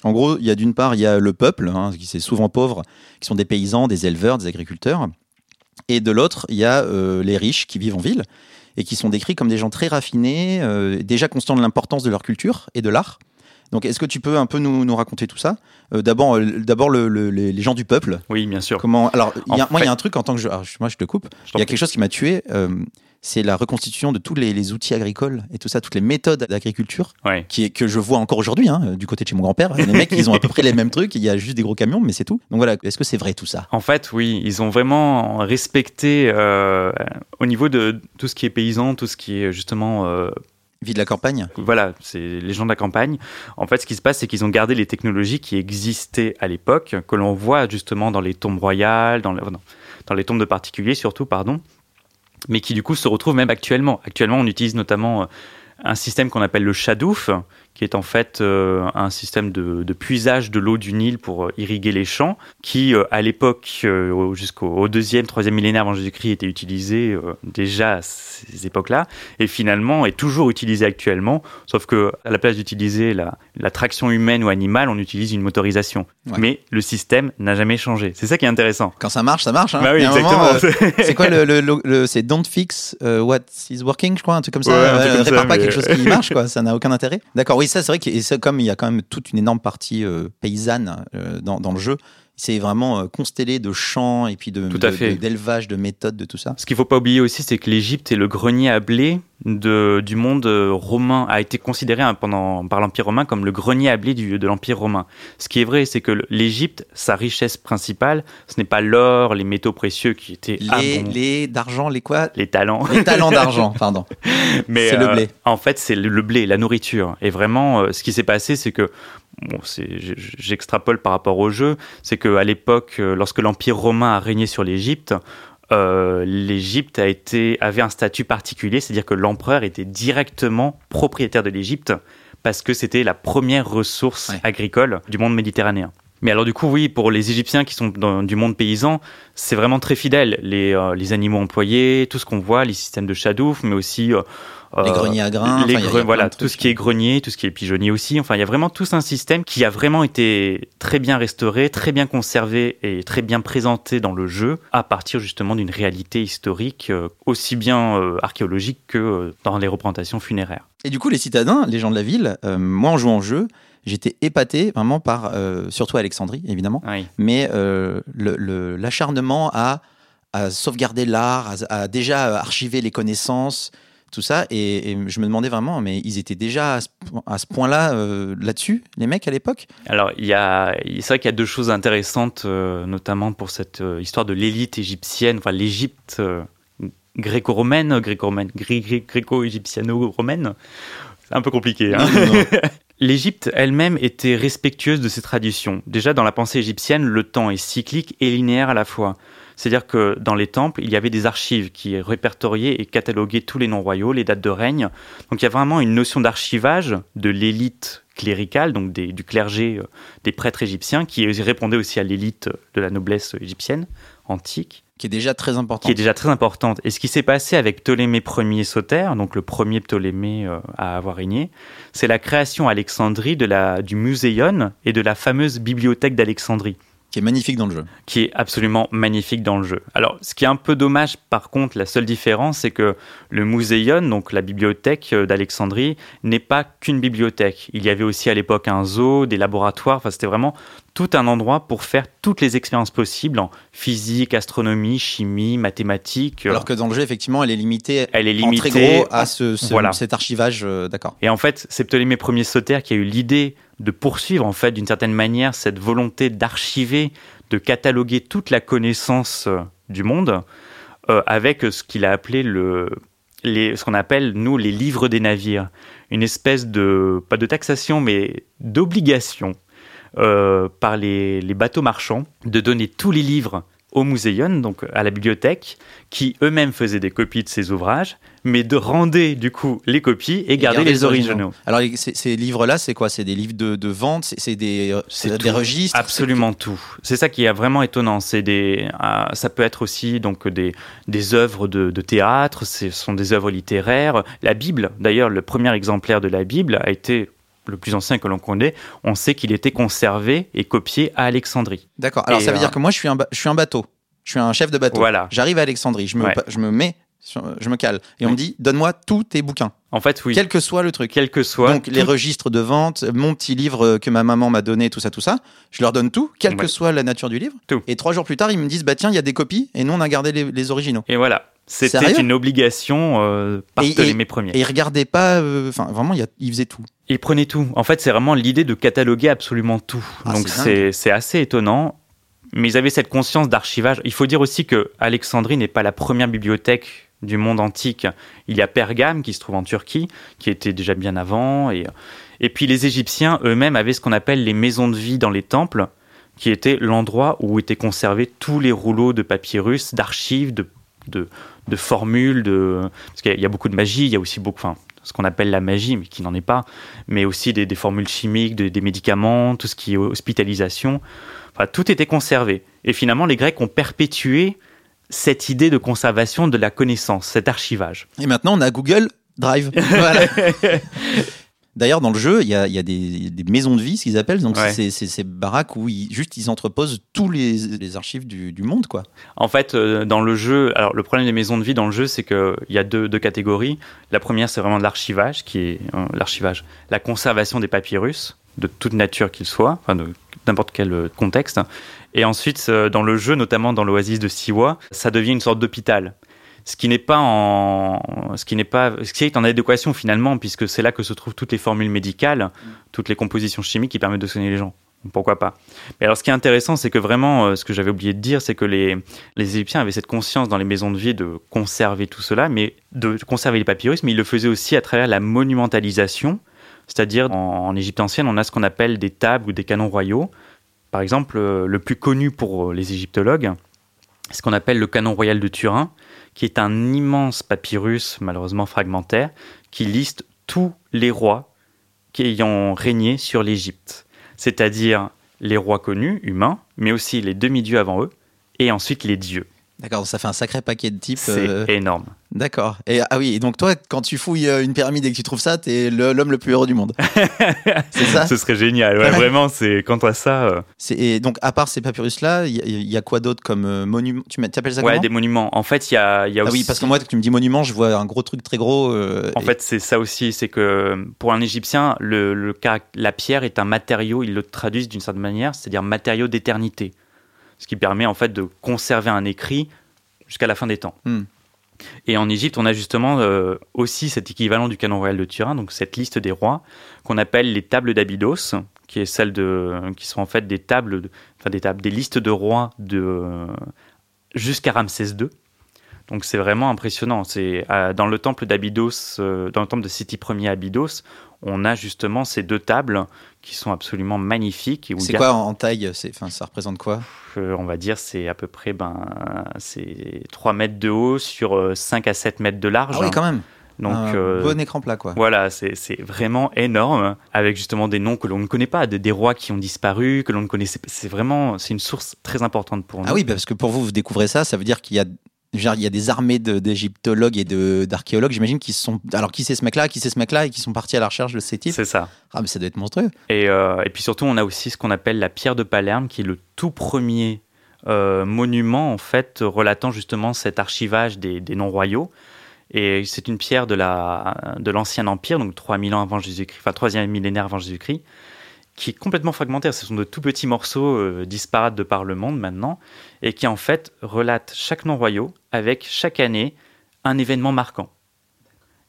Speaker 1: En gros, il y a d'une part, il y a le peuple, hein, qui c'est souvent pauvre, qui sont des paysans, des éleveurs, des agriculteurs. Et de l'autre, il y a euh, les riches qui vivent en ville et qui sont décrits comme des gens très raffinés, euh, déjà conscients de l'importance de leur culture et de l'art. Donc, est-ce que tu peux un peu nous, nous raconter tout ça? Euh, D'abord, euh, d'abord le- le- les, gens du peuple.
Speaker 2: Oui, bien sûr.
Speaker 1: Comment Alors, y a- moi, il y a un truc en tant que je, alors, moi, je te coupe. Il y a quelque chose qui m'a tué. euh, c'est la reconstitution de tous les, les outils agricoles et tout ça, toutes les méthodes d'agriculture
Speaker 2: Ouais.
Speaker 1: qui est, que je vois encore aujourd'hui, hein, du côté de chez mon grand-père. Les mecs, ils ont à peu près les mêmes trucs. Il y a juste des gros camions, mais c'est tout. Donc voilà, est-ce que c'est vrai tout ça?
Speaker 2: En fait, oui, ils ont vraiment respecté euh, au niveau de tout ce qui est paysan, tout ce qui est justement, euh,
Speaker 1: Vie de la campagne?
Speaker 2: voilà, c'est les gens de la campagne. En fait, ce qui se passe, c'est qu'ils ont gardé les technologies qui existaient à l'époque, que l'on voit justement dans les tombes royales, dans, le- dans les tombes de particuliers surtout, pardon, mais qui du coup se retrouvent même actuellement. Actuellement, on utilise notamment euh, un système qu'on appelle le chadouf, qui est en fait euh, un système de, de puisage de l'eau du Nil pour euh, irriguer les champs, qui euh, à l'époque, euh, au- jusqu'au au deuxième, troisième millénaire avant Jésus-Christ, était utilisé déjà à ces époques-là, et finalement est toujours utilisé actuellement, sauf que à la place d'utiliser la, la traction humaine ou animale, on utilise une motorisation.
Speaker 1: Ouais.
Speaker 2: Mais le système n'a jamais changé. C'est ça qui est intéressant.
Speaker 1: Quand ça marche, ça marche. Hein.
Speaker 2: Bah oui,
Speaker 1: c'est quoi le, le- le- le- C'est don't fix what is working, je crois, un truc comme ça.
Speaker 2: Ouais, un truc comme ça,
Speaker 1: répare pas quelque chose qui marche, quoi. Ça n'a aucun intérêt. D'accord, oui, ça c'est vrai que comme il y a quand même toute une énorme partie euh, paysanne euh, dans, dans le jeu, c'est vraiment euh, constellé de champs et puis de
Speaker 2: Tout à
Speaker 1: de-
Speaker 2: fait.
Speaker 1: de- d'élevage, de, méthodes, de tout ça.
Speaker 2: Ce qu'il faut pas oublier aussi, c'est que l'Égypte est le grenier à blé de, du monde euh, romain, a été considéré hein, pendant, par l'Empire romain comme le grenier à blé du- de l'Empire romain. Ce qui est vrai, c'est que l'Égypte, sa richesse principale, ce n'est pas l'or, les métaux précieux qui étaient
Speaker 1: Les,
Speaker 2: abondants,
Speaker 1: les d'argent, les quoi?
Speaker 2: Les talents.
Speaker 1: Les talents d'argent, pardon.
Speaker 2: Mais
Speaker 1: C'est le
Speaker 2: euh,
Speaker 1: blé.
Speaker 2: En fait, c'est le, le blé, la nourriture. Et vraiment, euh, ce qui s'est passé, c'est que, bon, j'extrapole par rapport au jeu, c'est qu'à l'époque, euh, lorsque l'Empire romain a régné sur l'Égypte, euh, l'Égypte a été avait un statut particulier, c'est-à-dire que l'empereur était directement propriétaire de l'Égypte parce que c'était la première ressource
Speaker 1: Ouais.
Speaker 2: agricole du monde méditerranéen. Mais alors du coup, oui, pour les Égyptiens qui sont dans, du monde paysan, c'est vraiment très fidèle. Les, euh, les animaux employés, tout ce qu'on voit, les systèmes de chadouf, mais aussi euh,
Speaker 1: les
Speaker 2: euh,
Speaker 1: greniers à grains,
Speaker 2: les
Speaker 1: enfin, il y a- il y a
Speaker 2: gre-
Speaker 1: plein
Speaker 2: voilà, tout ce qui est grenier, tout ce qui est pigeonnier aussi. Enfin, il y a vraiment tout un système qui a vraiment été très bien restauré, très bien conservé et très bien présenté dans le jeu à partir justement d'une réalité historique euh, aussi bien euh, archéologique que dans les représentations funéraires.
Speaker 1: Et du coup, les citadins, les gens de la ville, euh, moi en jouant au jeu, j'étais épaté vraiment par, euh, surtout Alexandrie évidemment,
Speaker 2: Oui.
Speaker 1: mais euh, le- le- l'acharnement à, à sauvegarder l'art, à, à déjà archiver les connaissances, tout ça. Et, et je me demandais vraiment, mais ils étaient déjà à ce, point-là euh, là-dessus, les mecs à l'époque?
Speaker 2: Alors, il y a, c'est vrai qu'il y a deux choses intéressantes, euh, notamment pour cette euh, histoire de l'élite égyptienne, enfin l'Égypte gréco-romaine, gréco-romaine, gré- gré- gréco-égyptiano-romaine. C'est un peu compliqué. hein. L'Égypte elle-même était respectueuse de ses traditions. Déjà, dans la pensée égyptienne, le temps est cyclique et linéaire à la fois. C'est-à-dire que dans les temples, il y avait des archives qui répertoriaient et cataloguaient tous les noms royaux, les dates de règne. Donc il y a vraiment une notion d'archivage de l'élite cléricale, donc des- du clergé, euh, des prêtres égyptiens, qui répondait aussi à l'élite de la noblesse égyptienne antique
Speaker 1: qui est déjà très important.
Speaker 2: qui est déjà très importante. Et ce qui s'est passé avec Ptolémée Ier Soter, donc le premier Ptolémée euh, à avoir régné, c'est la création à Alexandrie de la, du Muséon et de la fameuse bibliothèque d'Alexandrie
Speaker 1: qui est magnifique dans le jeu.
Speaker 2: qui est absolument magnifique dans le jeu. Alors, ce qui est un peu dommage, par contre, la seule différence, c'est que le Muséon, donc la bibliothèque euh, d'Alexandrie, n'est pas qu'une bibliothèque. Il y avait aussi à l'époque un zoo, des laboratoires, enfin, c'était vraiment tout un endroit pour faire toutes les expériences possibles en physique, astronomie, chimie, mathématiques.
Speaker 1: Alors que dans le jeu, effectivement, elle est limitée,
Speaker 2: Elle est
Speaker 1: en très
Speaker 2: limitée
Speaker 1: gros à ce, ce-
Speaker 2: Voilà.
Speaker 1: cet archivage, euh, d'accord.
Speaker 2: Et en fait, c'est Ptolémée Ier Soter qui a eu l'idée de poursuivre, en fait, d'une certaine manière, cette volonté d'archiver, de cataloguer toute la connaissance euh, du monde, euh, avec ce qu'il a appelé le, ce qu'on appelle, nous, les livres des navires. Une espèce de, pas de taxation, mais d'obligation euh, par les, les bateaux marchands de donner tous les livres au Muséon, donc à la bibliothèque, qui eux-mêmes faisaient des copies de ces ouvrages, mais de render du coup les copies et, garder
Speaker 1: garder
Speaker 2: les originaux.
Speaker 1: Alors, ces, ces livres-là, c'est quoi? C'est des livres de, de vente? C'est des, euh, des registres?
Speaker 2: Absolument tout. C'est ça qui est vraiment étonnant. C'est des, ah, ça peut être aussi donc des, des œuvres de, de théâtre. Ce sont des œuvres littéraires. La Bible, d'ailleurs, le premier exemplaire de la Bible a été le plus ancien que l'on connaît. On sait qu'il était conservé et copié à Alexandrie.
Speaker 1: D'accord. Alors,
Speaker 2: Et,
Speaker 1: ça veut
Speaker 2: euh,
Speaker 1: dire que moi, je suis un, ba- je suis un bateau. Je suis un chef de bateau.
Speaker 2: Voilà.
Speaker 1: J'arrive à Alexandrie. Je me,
Speaker 2: Ouais.
Speaker 1: je me mets, je me cale. Et on me dit, donne-moi tous tes bouquins.
Speaker 2: En fait, oui.
Speaker 1: Quel que soit le truc.
Speaker 2: Quel que soit.
Speaker 1: Donc, les registres de vente, mon petit livre que ma maman m'a donné, tout ça, tout ça, je leur donne tout, quelle que soit la nature du livre.
Speaker 2: Tout.
Speaker 1: Et trois jours plus tard, ils me disent, bah tiens, il y a des copies, et nous, on a gardé les, les originaux.
Speaker 2: Et voilà. C'était une obligation euh, par
Speaker 1: Et-
Speaker 2: Ptolémée Ier.
Speaker 1: Et ils regardaient pas, euh, enfin, vraiment, il y a- ils faisaient tout.
Speaker 2: Ils prenaient tout. En fait, c'est vraiment l'idée de cataloguer absolument tout.
Speaker 1: Ah,
Speaker 2: Donc
Speaker 1: c'est
Speaker 2: assez étonnant. Mais ils avaient cette conscience d'archivage. Il faut dire aussi que Alexandrie n'est pas la première bibliothèque du monde antique. Il y a Pergame qui se trouve en Turquie, qui était déjà bien avant. Et, et puis les Égyptiens eux-mêmes avaient ce qu'on appelle les maisons de vie dans les temples, qui était l'endroit où étaient conservés tous les rouleaux de papyrus, d'archives, de, de, de formules, de... parce qu'il y a- il y a beaucoup de magie, il y a aussi beaucoup, enfin, ce qu'on appelle la magie, mais qui n'en est pas, mais aussi des, des formules chimiques, de- des médicaments, tout ce qui est hospitalisation. Enfin, tout était conservé. Et finalement, les Grecs ont perpétué cette idée de conservation de la connaissance, cet archivage.
Speaker 1: Et maintenant, on a Google Drive. Voilà. D'ailleurs, dans le jeu, il y a, il y a des, des maisons de vie, ce qu'ils appellent. Donc,
Speaker 2: Ouais.
Speaker 1: c'est ces baraques où ils, juste ils entreposent tous les, les archives du, du monde, quoi.
Speaker 2: En fait, euh, dans le jeu, alors le problème des maisons de vie dans le jeu, c'est qu'il y a deux, deux catégories. La première, c'est vraiment de l'archivage, qui est euh, l'archivage, la conservation des papyrus, de toute nature qu'ils soient, enfin de n'importe quel euh, contexte. Et ensuite, dans le jeu, notamment dans l'oasis de Siwa, ça devient une sorte d'hôpital. Ce qui n'est pas en, ce qui n'est pas, ce qui est en adéquation finalement, puisque c'est là que se trouvent toutes les formules médicales, toutes les compositions chimiques qui permettent de soigner les gens. Pourquoi pas? Mais alors, ce qui est intéressant, c'est que vraiment, euh, ce que j'avais oublié de dire, c'est que les, les Égyptiens avaient cette conscience dans les maisons de vie de conserver tout cela, mais de conserver les papyrus, mais ils le faisaient aussi à travers la monumentalisation, c'est-à-dire en, en Égypte ancienne, on a ce qu'on appelle des tables ou des canons royaux. Par exemple, euh, le plus connu pour euh, les égyptologues, c'est ce qu'on appelle le canon royal de Turin, qui est un immense papyrus, malheureusement fragmentaire, qui liste tous les rois qui ayant régné sur l'Égypte, c'est-à-dire les rois connus, humains, mais aussi les demi-dieux avant eux, et ensuite les dieux.
Speaker 1: D'accord, ça fait un sacré paquet de types.
Speaker 2: C'est
Speaker 1: euh,
Speaker 2: énorme.
Speaker 1: D'accord. Et ah oui, donc toi, quand tu fouilles euh, une pyramide et que tu trouves ça, t'es l'homme le plus heureux du monde. c'est ça?
Speaker 2: Ce serait génial. Ouais,
Speaker 1: Ouais.
Speaker 2: vraiment, c'est quant à ça. euh,
Speaker 1: Et donc, à part ces papyrus-là, il y, a- il y a quoi d'autre comme euh, monument? Tu t'appelles ça
Speaker 2: ouais, des monuments. En fait, il y a, y a
Speaker 1: Ah
Speaker 2: aussi.
Speaker 1: oui, parce que moi, quand tu me dis monument, je vois un gros truc très gros. euh,
Speaker 2: En
Speaker 1: et-
Speaker 2: fait, c'est ça aussi, c'est que pour un Égyptien, le, la pierre est un matériau, ils le traduisent d'une certaine manière, c'est-à-dire matériau d'éternité, ce qui permet en fait de conserver un écrit jusqu'à la fin des temps.
Speaker 1: Hmm.
Speaker 2: Et en Égypte, on a justement euh, aussi cet équivalent du canon royal de Turin, donc cette liste des rois qu'on appelle les tables d'Abydos, qui est celle de, qui sont en fait des tables, de- enfin des tables, des listes de rois de jusqu'à Ramsès II. Donc c'est vraiment impressionnant. C'est euh, dans le temple d'Abydos, euh, dans le temple de Siti Ier à Abydos, on a justement ces deux tables qui sont absolument magnifiques.
Speaker 1: C'est
Speaker 2: a-
Speaker 1: quoi en taille enfin, Ça représente quoi?
Speaker 2: Euh, on va dire, c'est à peu près ben, c'est 3 mètres de haut sur euh, 5 à 7 mètres de large.
Speaker 1: Ah oui, quand même.
Speaker 2: Donc
Speaker 1: un
Speaker 2: euh,
Speaker 1: bon écran plat, quoi.
Speaker 2: voilà, c'est c'est vraiment énorme, avec justement des noms que l'on ne connaît pas, des, des rois qui ont disparu, que l'on ne connaissait pas. C'est vraiment, c'est une source très importante pour nous.
Speaker 1: Ah oui, parce que pour vous, vous découvrez ça, ça veut dire qu'il y a. genre, il y a des armées de- d'égyptologues et de- d'archéologues, j'imagine, qui sont. Alors, qui c'est ce mec-là, qui c'est ce mec-là, et qui sont partis à la recherche de ces types?
Speaker 2: C'est ça.
Speaker 1: Ah, mais ça doit être monstrueux.
Speaker 2: Et, euh, et puis surtout, on a aussi ce qu'on appelle la pierre de Palerme, qui est le tout premier euh, monument, en fait, relatant justement cet archivage des, des noms royaux. Et c'est une pierre de la de l'ancien empire, donc 3000 ans avant Jésus-Christ, enfin 3 millénaire avant Jésus-Christ, qui est complètement fragmentaire. Ce sont de tout petits morceaux euh, disparates de par le monde maintenant, et qui en fait relatent chaque nom royaux avec chaque année un événement marquant.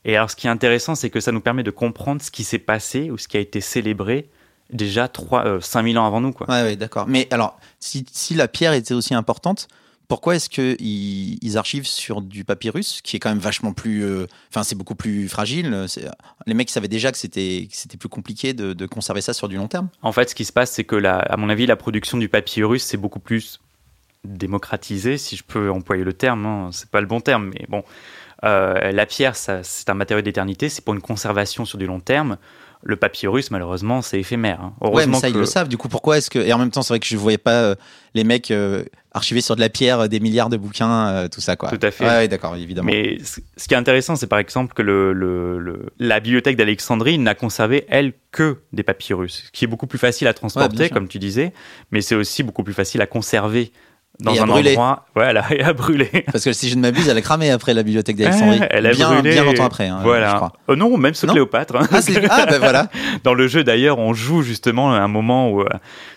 Speaker 2: Et alors, ce qui est intéressant, c'est que ça nous permet de comprendre ce qui s'est passé ou ce qui a été célébré déjà 3, euh, 5000 ans avant nous. Quoi.
Speaker 1: Ouais, d'accord. Mais alors, si la pierre était aussi importante, pourquoi est-ce qu'ils ils archivent sur du papyrus, qui est quand même vachement plus. euh, Enfin, c'est beaucoup plus fragile. c'est- Les mecs savaient déjà que c'était plus compliqué de, conserver ça sur du long terme.
Speaker 2: En fait, ce qui se passe, c'est que, à mon avis, la production du papyrus, c'est beaucoup plus démocratisé, si je peux employer le terme. Hein. C'est pas le bon terme, mais bon. Euh, la pierre, c'est un matériau d'éternité, c'est pour une conservation sur du long terme. Le papyrus, malheureusement, c'est éphémère. hein.
Speaker 1: Ouais,
Speaker 2: Heureusement
Speaker 1: mais ça,
Speaker 2: que...
Speaker 1: ils le savent. Du coup, pourquoi est-ce que. Et en même temps, c'est vrai que je voyais pas euh, les mecs euh, archiver sur de la pierre euh, des milliards de bouquins, euh, tout ça, quoi.
Speaker 2: Tout à fait.
Speaker 1: Ouais, ouais, d'accord, évidemment.
Speaker 2: Mais ce qui est intéressant, c'est par exemple que le, le- le- la bibliothèque d'Alexandrie n'a conservé, elle, que des papyrus, ce qui est beaucoup plus facile à transporter, comme tu disais, mais c'est aussi beaucoup plus facile à conserver dans
Speaker 1: Et
Speaker 2: un endroit. Voilà, et à brûler.
Speaker 1: Parce que si je ne m'abuse, elle a cramé après la bibliothèque d'Alexandrie.
Speaker 2: Elle a
Speaker 1: bien,
Speaker 2: brûlé.
Speaker 1: bien longtemps après, hein, je
Speaker 2: voilà.
Speaker 1: crois.
Speaker 2: Euh, non, même sous
Speaker 1: Non
Speaker 2: Cléopâtre. hein.
Speaker 1: Ah, ah, ben voilà.
Speaker 2: Dans le jeu, d'ailleurs, on joue justement à un moment où euh,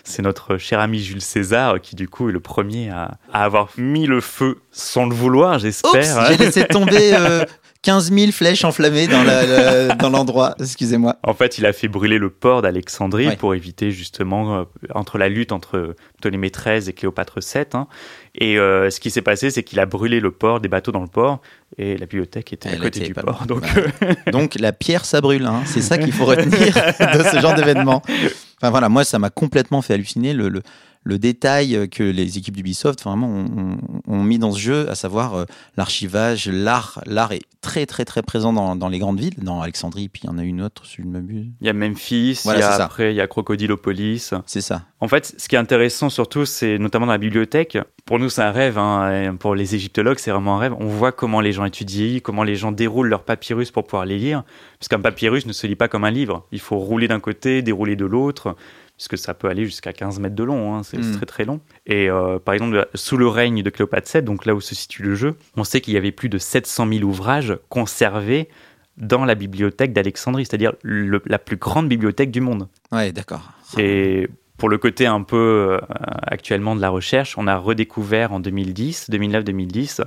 Speaker 2: c'est notre cher ami Jules César euh, qui, du coup, est le premier à, à avoir mis le feu sans le vouloir, j'espère. hein.
Speaker 1: j'ai laissé tomber euh, 15 000 flèches enflammées dans la- la- dans l'endroit. Excusez-moi.
Speaker 2: En fait, il a fait brûler le port d'Alexandrie
Speaker 1: Ouais.
Speaker 2: pour éviter justement euh, entre la lutte entre Ptolémée XIII et Cléopâtre VII. hein. Et euh, ce qui s'est passé, c'est qu'il a brûlé le port, des bateaux dans le port, et la bibliothèque était à côté
Speaker 1: était
Speaker 2: du
Speaker 1: pas
Speaker 2: port.
Speaker 1: loin.
Speaker 2: Donc,
Speaker 1: la pierre, ça brûle. hein. C'est ça qu'il faut retenir de ce genre d'événement. Enfin voilà, moi ça m'a complètement fait halluciner le, le, le détail que les équipes d'Ubisoft vraiment ont, mis dans ce jeu, à savoir euh, l'archivage, l'art. L'art est très très très présent dans, dans les grandes villes, dans Alexandrie, puis il y en a une autre, si je ne m'abuse.
Speaker 2: il y a Memphis,
Speaker 1: Voilà,
Speaker 2: il y a après, il y a Crocodilopolis.
Speaker 1: C'est ça.
Speaker 2: En fait, ce qui est intéressant surtout, c'est notamment dans la bibliothèque. Pour nous, c'est un rêve. hein, pour les égyptologues, c'est vraiment un rêve. On voit comment les gens étudient, comment les gens déroulent leurs papyrus pour pouvoir les lire. Parce qu'un papyrus ne se lit pas comme un livre. Il faut rouler d'un côté, dérouler de l'autre. Puisque ça peut aller jusqu'à 15 mètres de long, hein, c'est
Speaker 1: Mm.
Speaker 2: c'est très très long. Et euh, par exemple, sous le règne de Cléopâtre VII, donc là où se situe le jeu, on sait qu'il y avait plus de 700 000 ouvrages conservés dans la bibliothèque d'Alexandrie, c'est-à-dire la plus grande bibliothèque du monde.
Speaker 1: Ouais, d'accord.
Speaker 2: Et pour le côté un peu euh, actuellement de la recherche, on a redécouvert en 2010, 2009-2010,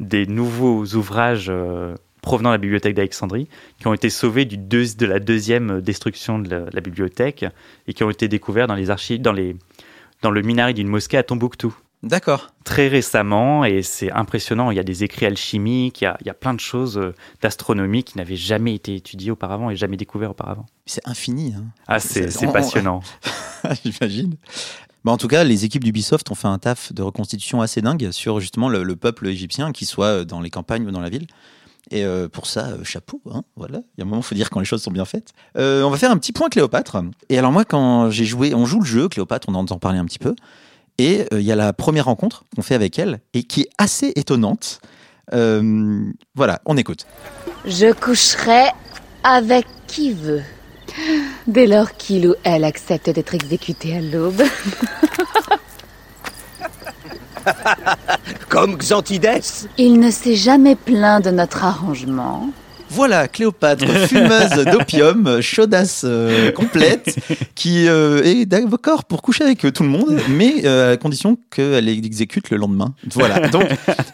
Speaker 2: des nouveaux ouvrages euh, provenant de la bibliothèque d'Alexandrie qui ont été sauvés du deux- de la deuxième destruction de la, la bibliothèque et qui ont été découverts dans les archives, dans, les, dans le minaret d'une mosquée à Tombouctou.
Speaker 1: D'accord.
Speaker 2: Très récemment, et c'est impressionnant, il y a des écrits alchimiques, il y a, il y a plein de choses euh, d'astronomie qui n'avaient jamais été étudiées auparavant et jamais découvertes auparavant.
Speaker 1: C'est infini. Hein.
Speaker 2: Ah, c'est
Speaker 1: C'est-
Speaker 2: c'est
Speaker 1: on- on-
Speaker 2: passionnant.
Speaker 1: J'imagine. Bah, en tout cas, les équipes d'Ubisoft ont fait un taf de reconstitution assez dingue sur justement le, le peuple égyptien, qu'il soit dans les campagnes ou dans la ville. Et euh, pour ça, euh, chapeau. hein, voilà. Il y a un moment, il faut dire quand les choses sont bien faites. Euh, on va faire un petit point Cléopâtre. Et alors moi, quand j'ai joué, on joue le jeu Cléopâtre, on en entend parler un petit peu. Et il y a la première rencontre qu'on fait avec elle et qui est assez étonnante. voilà, on écoute.
Speaker 3: Je coucherai avec qui veut. Dès lors qu'il ou elle accepte d'être exécuté à l'aube.
Speaker 4: Comme Xantides
Speaker 3: Il ne s'est jamais plaint de notre arrangement.
Speaker 1: Voilà, Cléopâtre, fumeuse d'opium, chaudasse euh, complète, qui euh, est d'accord pour coucher avec tout le monde, mais euh, à condition qu'elle exécute le lendemain. Voilà, donc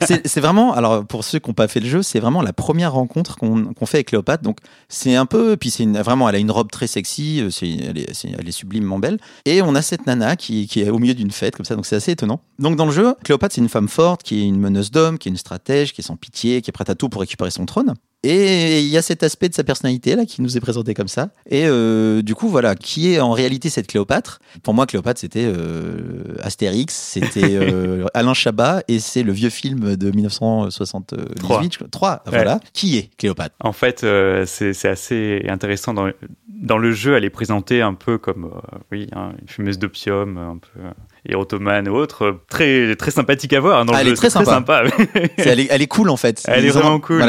Speaker 1: c'est vraiment, alors pour ceux qui n'ont pas fait le jeu, c'est vraiment la première rencontre qu'on fait avec Cléopâtre. Donc c'est un peu, puis c'est vraiment, elle a une robe très sexy, elle est, elle, est, sublimement belle, et on a cette nana qui, qui est au milieu d'une fête comme ça, donc c'est assez étonnant. Donc dans le jeu, Cléopâtre c'est une femme forte, qui est une meneuse d'hommes, qui est une stratège, qui est sans pitié, qui est prête à tout pour récupérer son trône. Et il y a cet aspect de sa personnalité là qui nous est présenté comme ça. Et euh, du coup, voilà, qui est en réalité cette Cléopâtre Pour moi, Cléopâtre, c'était euh, Astérix, c'était euh, Alain Chabat, et c'est le vieux film de 1978, 3. voilà. Qui est Cléopâtre?
Speaker 2: En fait, c'est assez intéressant. Dans, dans le jeu, elle est présentée un peu comme, oui, hein, une fumeuse d'opium, un peu et Ottoman ou autre, très, très sympathique à voir. Hein,
Speaker 1: elle est très sympa. elle, est, elle, est, cool en fait.
Speaker 2: Elle est vraiment cool.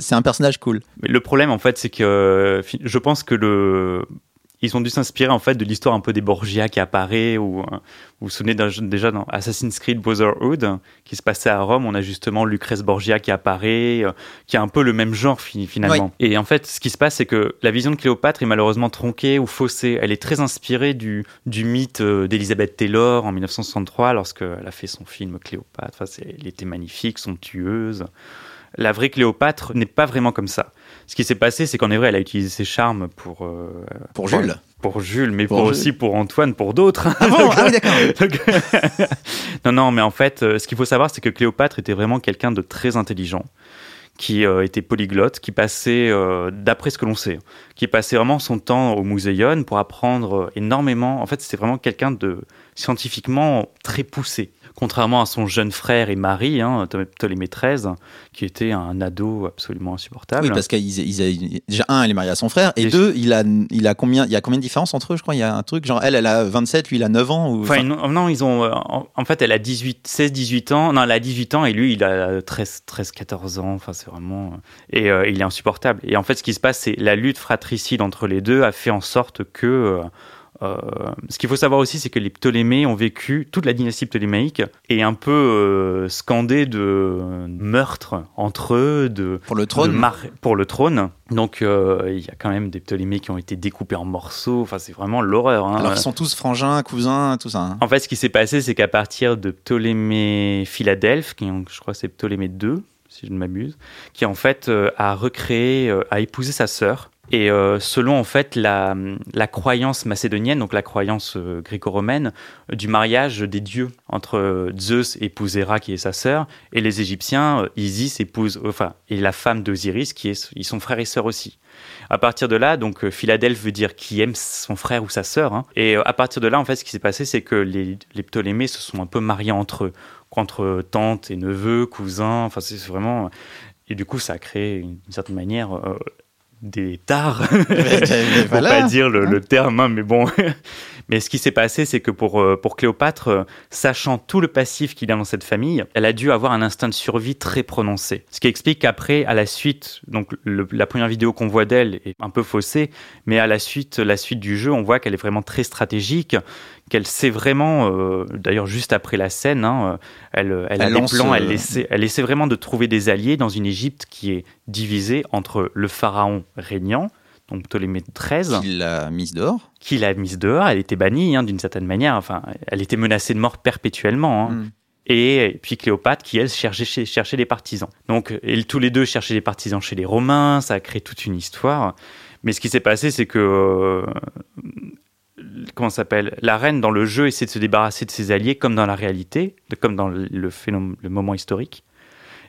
Speaker 1: c'est un personnage cool.
Speaker 2: Mais le problème en fait, c'est que je pense que le ils ont dû s'inspirer en fait de l'histoire un peu des Borgia qui apparaît ou vous vous souvenez déjà dans Assassin's Creed Brotherhood qui se passait à Rome on a justement Lucrèce Borgia qui apparaît euh, qui a un peu le même genre finalement. Et en fait ce qui se passe c'est que la vision de Cléopâtre est malheureusement tronquée ou faussée. Elle est très inspirée du, du mythe euh, d'Elizabeth Taylor en 1963 lorsqu'elle a fait son film Cléopâtre. Enfin, elle était magnifique somptueuse. La vraie Cléopâtre n'est pas vraiment comme ça. Ce qui s'est passé, c'est qu'en vrai, elle a utilisé ses charmes pour. Euh,
Speaker 1: pour Jules
Speaker 2: Pour Jules, mais pour, aussi pour Antoine, pour d'autres.
Speaker 1: Ah bon Ah oui, d'accord.
Speaker 2: non, non, mais en fait, euh, ce qu'il faut savoir, c'est que Cléopâtre était vraiment quelqu'un de très intelligent qui euh, était polyglotte, qui passait, d'après ce que l'on sait, qui passait vraiment son temps au Muséon pour apprendre énormément. En fait, c'était vraiment quelqu'un de scientifiquement très poussé contrairement à son jeune frère et mari, hein, Ptolémée XIII, qui était un ado absolument insupportable.
Speaker 1: Oui, parce qu'il déjà un, elle est mariée à son frère, et, deux, il a, il a combien, il y a combien de différences entre eux Je crois, il y a un truc genre elle, elle a 27, lui, il a 9 ans. Ou,
Speaker 2: enfin, non, ils ont, en, fait, elle a 18, 16, 18 ans. Non, elle a 18 ans et lui, il a 13, 13 14 ans. Enfin, c'est vraiment et euh, il est insupportable. Et en fait, ce qui se passe, c'est la lutte fratricide entre les deux a fait en sorte que euh, euh, ce qu'il faut savoir aussi, c'est que les Ptolémées ont vécu, toute la dynastie ptolémaïque est un peu euh, scandée de meurtres entre eux, de
Speaker 1: pour le trône.
Speaker 2: pour le trône. Donc euh, il y a quand même des Ptolémées qui ont été découpés en morceaux. Enfin, c'est vraiment l'horreur. Hein.
Speaker 1: Alors ils sont tous frangins, cousins, tout ça. Hein.
Speaker 2: En fait, ce qui s'est passé, c'est qu'à partir de Ptolémée Philadelphe, qui je crois c'est Ptolémée II, si je ne m'abuse, qui en fait a recréé, a épousé sa sœur et euh, selon en fait la, croyance macédonienne, donc la croyance euh, gréco-romaine, euh, du mariage des dieux entre Zeus épouse Héra qui est sa sœur, et les Égyptiens, Isis épouse, enfin, et la femme d'Osiris qui est, ils sont frères et sœurs aussi. À partir de là, donc Philadelphe veut dire qui aime son frère ou sa sœur, hein. et à partir de là, en fait, ce qui s'est passé, c'est que les, les, Ptolémées se sont un peu mariés entre eux, entre tantes et neveux, cousins, enfin c'est vraiment, et du coup, ça a créé d'une certaine manière des tares. ne pas dire le, le terme, hein, mais bon. Mais ce qui s'est passé, c'est que pour, euh, pour Cléopâtre, euh, sachant tout le passif qu'il a dans cette famille, elle a dû avoir un instinct de survie très prononcé. Ce qui explique qu'après, à la suite, donc la première vidéo qu'on voit d'elle est un peu faussée, mais à la suite, la suite du jeu, on voit qu'elle est vraiment très stratégique, qu'elle sait vraiment, euh, d'ailleurs juste après la scène, hein, elle, elle, a des plans, elle essaie, elle essaie vraiment de trouver des alliés dans une Égypte qui est divisée entre le pharaon régnant, donc Ptolémée XIII.
Speaker 1: Qui l'a mise dehors
Speaker 2: Qui l'a mise dehors, elle était bannie hein, d'une certaine manière, enfin, elle était menacée de mort perpétuellement. Hein. Hmm. Et puis Cléopâtre qui, elle, cherchait, cherchait des partisans. Donc, tous les deux cherchaient des partisans chez les Romains, ça a créé toute une histoire. Mais ce qui s'est passé, c'est que euh, comment s'appelle La reine dans le jeu essaie de se débarrasser de ses alliés comme dans la réalité, comme dans le, phénomène, le moment historique.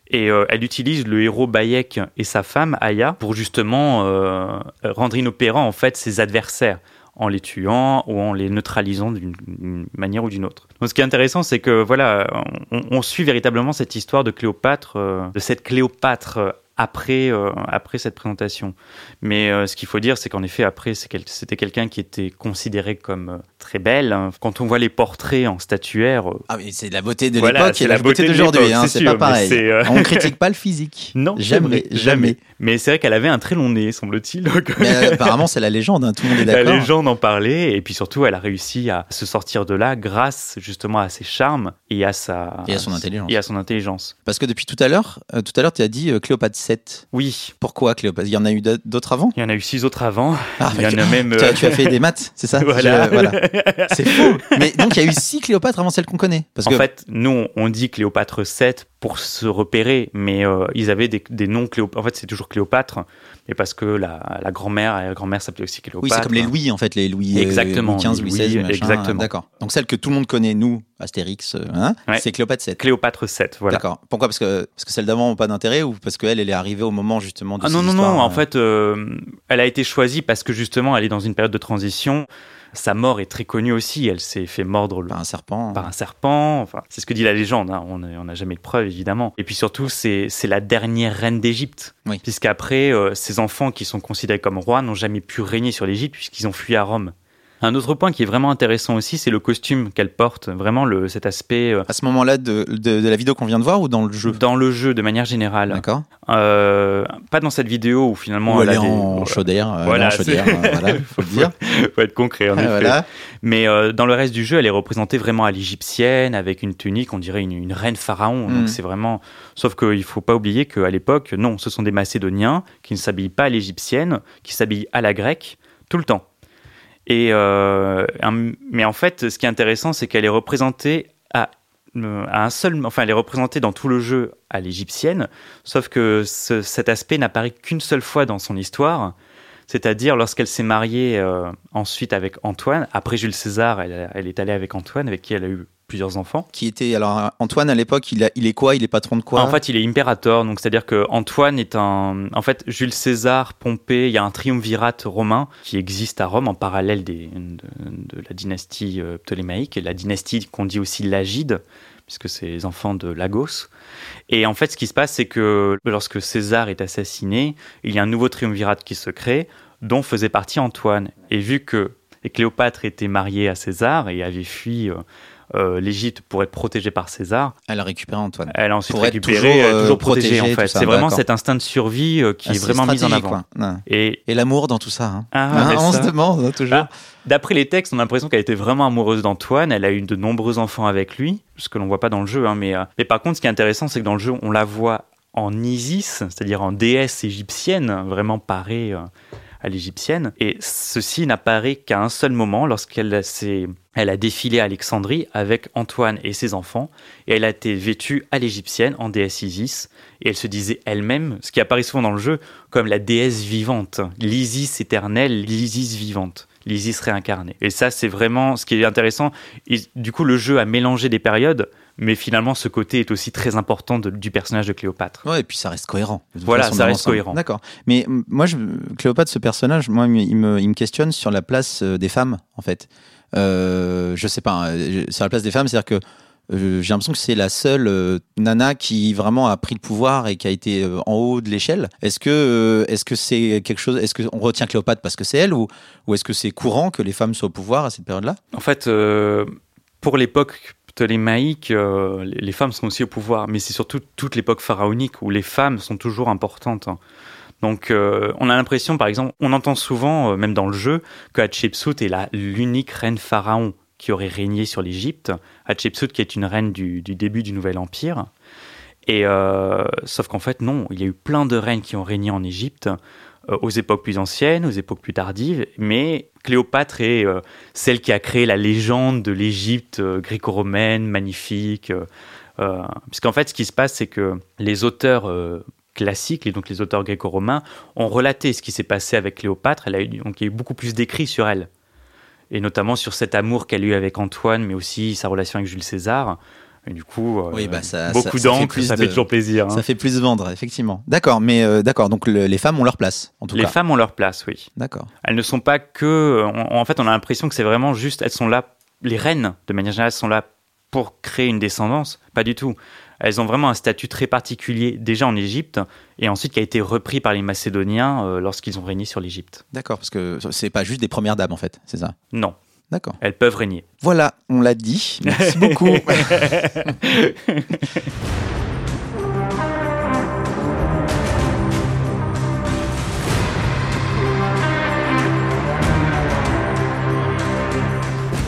Speaker 2: Et euh, elle utilise le héros Bayek et sa femme Aya pour justement euh, rendre inopérants en fait ses adversaires en les tuant ou en les neutralisant d'une manière ou d'une autre. Donc, ce qui est intéressant, c'est que voilà, on, suit véritablement cette histoire de Cléopâtre, euh, de cette Cléopâtre après, euh, après cette présentation. Mais euh, ce qu'il faut dire, c'est qu'en effet, après, c'était quelqu'un qui était considéré comme euh, très belle. Quand on voit les portraits en statuaire.
Speaker 1: ah, mais c'est la beauté de l'époque et la, beauté, d'aujourd'hui, hein, c'est pas pareil. on critique pas le physique.
Speaker 2: Non, jamais, jamais. Mais c'est vrai qu'elle avait un très long nez, semble-t-il.
Speaker 1: apparemment, c'est la légende, hein, tout le monde est d'accord.
Speaker 2: La légende en parlait, et puis surtout, elle a réussi à se sortir de là grâce justement à ses charmes et à sa.
Speaker 1: Et à son intelligence.
Speaker 2: Et à son intelligence.
Speaker 1: Parce que depuis tout à l'heure, tout à l'heure, tu as dit Cléopâtre
Speaker 2: oui.
Speaker 1: Pourquoi Cléopâtre? Il y en a eu d'autres avant?
Speaker 2: Il y en a eu six autres avant. Ah, il y en a même.
Speaker 1: Tu as, tu as, fait des maths, c'est ça?
Speaker 2: Voilà.
Speaker 1: C'est fou. Mais donc il y a eu six Cléopâtres avant celle qu'on connaît.
Speaker 2: Parce en fait, nous on dit Cléopâtre 7 pour se repérer, mais euh, ils avaient des, des noms Cléopâtre. En fait, c'est toujours Cléopâtre, mais parce que la, la grand-mère, la grand-mère s'appelait aussi Cléopâtre.
Speaker 1: Oui, c'est comme les Louis en fait, les Louis. Euh,
Speaker 2: exactement.
Speaker 1: Louis 15, Louis, 16,
Speaker 2: exactement.
Speaker 1: D'accord. Donc celle que tout le monde connaît, nous, Astérix, euh, hein, c'est Cléopâtre 7.
Speaker 2: Cléopâtre 7, voilà.
Speaker 1: D'accord. Pourquoi? Parce que parce que celle d'avant n'a pas d'intérêt ou parce qu'elle, elle est arrivée au moment justement de.
Speaker 2: Ah non non non. En fait, elle a été choisie parce que justement, elle est dans une période de transition. Sa mort est très connue aussi. Elle s'est fait mordre
Speaker 1: par un serpent.
Speaker 2: Par un serpent. Enfin, c'est ce que dit la légende. Hein. On n'a jamais de preuves, évidemment. Et puis surtout, c'est la dernière reine d'Égypte.
Speaker 1: Oui.
Speaker 2: Puisqu'après, euh, ces enfants qui sont considérés comme rois n'ont jamais pu régner sur l'Égypte puisqu'ils ont fui à Rome. Un autre point qui est vraiment intéressant aussi, c'est le costume qu'elle porte. Vraiment, le, cet aspect.
Speaker 1: Euh, à ce moment-là de, de, la vidéo qu'on vient de voir ou dans le jeu?
Speaker 2: Dans le jeu, de manière générale.
Speaker 1: D'accord.
Speaker 2: Euh, pas dans cette vidéo où finalement.
Speaker 1: elle, est en chaudière. Euh, voilà, en chaudière, voilà, faut le dire.
Speaker 2: faut être concret, en effet. Voilà. Mais dans le reste du jeu, elle est représentée vraiment à l'égyptienne, avec une tunique, on dirait une, reine pharaon. Donc mm. c'est vraiment. Sauf qu'il faut pas oublier qu'à l'époque, non, ce sont des Macédoniens qui ne s'habillent pas à l'égyptienne, qui s'habillent à la grecque tout le temps. Et euh, mais en fait, ce qui est intéressant, c'est qu'elle est représentée à, à, un seul, enfin, elle est représentée dans tout le jeu à l'égyptienne, sauf que cet aspect n'apparaît qu'une seule fois dans son histoire, c'est-à-dire lorsqu'elle s'est mariée euh, ensuite avec Antoine. Après Jules César, elle, elle, est allée avec Antoine, avec qui elle a eu plusieurs enfants.
Speaker 1: Qui était alors Antoine à l'époque, il, il, est quoi? Il est patron de quoi?
Speaker 2: En fait, il est impérator, donc c'est-à-dire que Antoine est un. En fait, Jules César, Pompée, il y a un triumvirat romain qui existe à Rome en parallèle des, de, la dynastie euh, ptolémaïque et la dynastie qu'on dit aussi l'Agide, puisque c'est les enfants de Lagos. Et en fait, ce qui se passe, c'est que lorsque César est assassiné, il y a un nouveau triumvirat qui se crée, dont faisait partie Antoine. Et vu que Cléopâtre était mariée à César et avait fui. Euh, euh, l'Égypte pour être protégée par César.
Speaker 1: Elle a récupéré Antoine.
Speaker 2: Elle a ensuite récupéré, toujours, toujours protégée en fait. C'est vraiment cet instinct de survie euh, qui est ah, vraiment mis en avant.
Speaker 1: Et, et l'amour dans tout ça. Hein.
Speaker 2: Ah,
Speaker 1: hein, on se demande hein, toujours. Bah,
Speaker 2: d'après les textes, on a l'impression qu'elle était vraiment amoureuse d'Antoine. Elle a eu de nombreux enfants avec lui, ce que l'on voit pas dans le jeu. Hein, mais, euh, mais par contre, ce qui est intéressant, c'est que dans le jeu, on la voit en Isis, c'est-à-dire en déesse égyptienne, vraiment parée à l'égyptienne. Et ceci n'apparaît qu'à un seul moment lorsqu'elle s'est elle a défilé à Alexandrie avec Antoine et ses enfants, et elle a été vêtue à l'égyptienne en déesse Isis, et elle se disait elle-même, ce qui apparaît souvent dans le jeu, comme la déesse vivante, l'Isis éternelle, l'Isis vivante, l'Isis réincarnée. Et ça, c'est vraiment ce qui est intéressant. du coup, le jeu a mélangé des périodes, mais finalement, ce côté est aussi très important du personnage de Cléopâtre.
Speaker 1: Ouais, et puis ça reste cohérent.
Speaker 2: Voilà, ça reste cohérent.
Speaker 1: D'accord. Mais moi, je, Cléopâtre, ce personnage, moi, il me, il me questionne sur la place euh, des femmes, en fait. Euh, je sais pas, hein, sur la place des femmes, c'est-à-dire que euh, j'ai l'impression que c'est la seule euh, nana qui vraiment a pris le pouvoir et qui a été en haut de l'échelle. Est-ce que est-ce que c'est quelque chose Est-ce qu'on retient Cléopâtre parce que c'est elle ou, ou est-ce que c'est courant que les femmes soient au pouvoir à cette période-là?
Speaker 2: En fait, pour l'époque ptolémaïque, les femmes sont aussi au pouvoir, mais c'est surtout toute l'époque pharaonique où les femmes sont toujours importantes. Donc euh, on a l'impression, par exemple, on entend souvent, euh, même dans le jeu, que Hatshepsut est l'unique reine pharaon qui aurait régné sur l'Égypte. Hatshepsut qui est une reine du, début du Nouvel Empire. Et euh, sauf qu'en fait, non, il y a eu plein de reines qui ont régné en Égypte aux époques plus anciennes, aux époques plus tardives, mais Cléopâtre est celle qui a créé la légende de l'Égypte gréco-romaine, magnifique. puisqu'en fait, ce qui se passe, c'est que les auteurs classiques, et donc les auteurs gréco-romains, ont relaté ce qui s'est passé avec Cléopâtre. Elle a donc il y a eu beaucoup plus d'écrits sur elle, et notamment sur cet amour qu'elle a eu avec Antoine, mais aussi sa relation avec Jules César. Et du coup,
Speaker 1: euh, bah,
Speaker 2: beaucoup d'encre, ça, fait toujours plaisir.
Speaker 1: Ça hein. fait plus vendre, effectivement. D'accord, mais euh, d'accord. Donc les femmes ont leur place, en tout
Speaker 2: les
Speaker 1: cas.
Speaker 2: Les femmes ont leur place, oui.
Speaker 1: D'accord.
Speaker 2: Elles ne sont pas que. en fait, on a l'impression que c'est vraiment juste. Elles sont là. Les reines, de manière générale, sont là pour créer une descendance. Pas du tout. elles ont vraiment un statut très particulier déjà en Égypte et ensuite qui a été repris par les Macédoniens euh, lorsqu'ils ont régné sur l'Égypte.
Speaker 1: D'accord, parce que c'est pas juste des premières dames en fait, c'est ça?
Speaker 2: Non.
Speaker 1: D'accord.
Speaker 2: Elles peuvent régner.
Speaker 1: Voilà, on l'a dit. Merci beaucoup.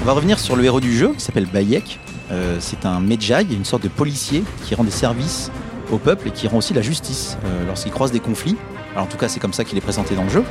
Speaker 1: On va revenir sur le héros du jeu qui s'appelle Bayek. Euh, c'est un Medjay, une sorte de policier qui rend des services au peuple et qui rend aussi la justice euh, lorsqu'il croise des conflits. Alors, en tout cas, c'est comme ça qu'il est présenté dans le jeu.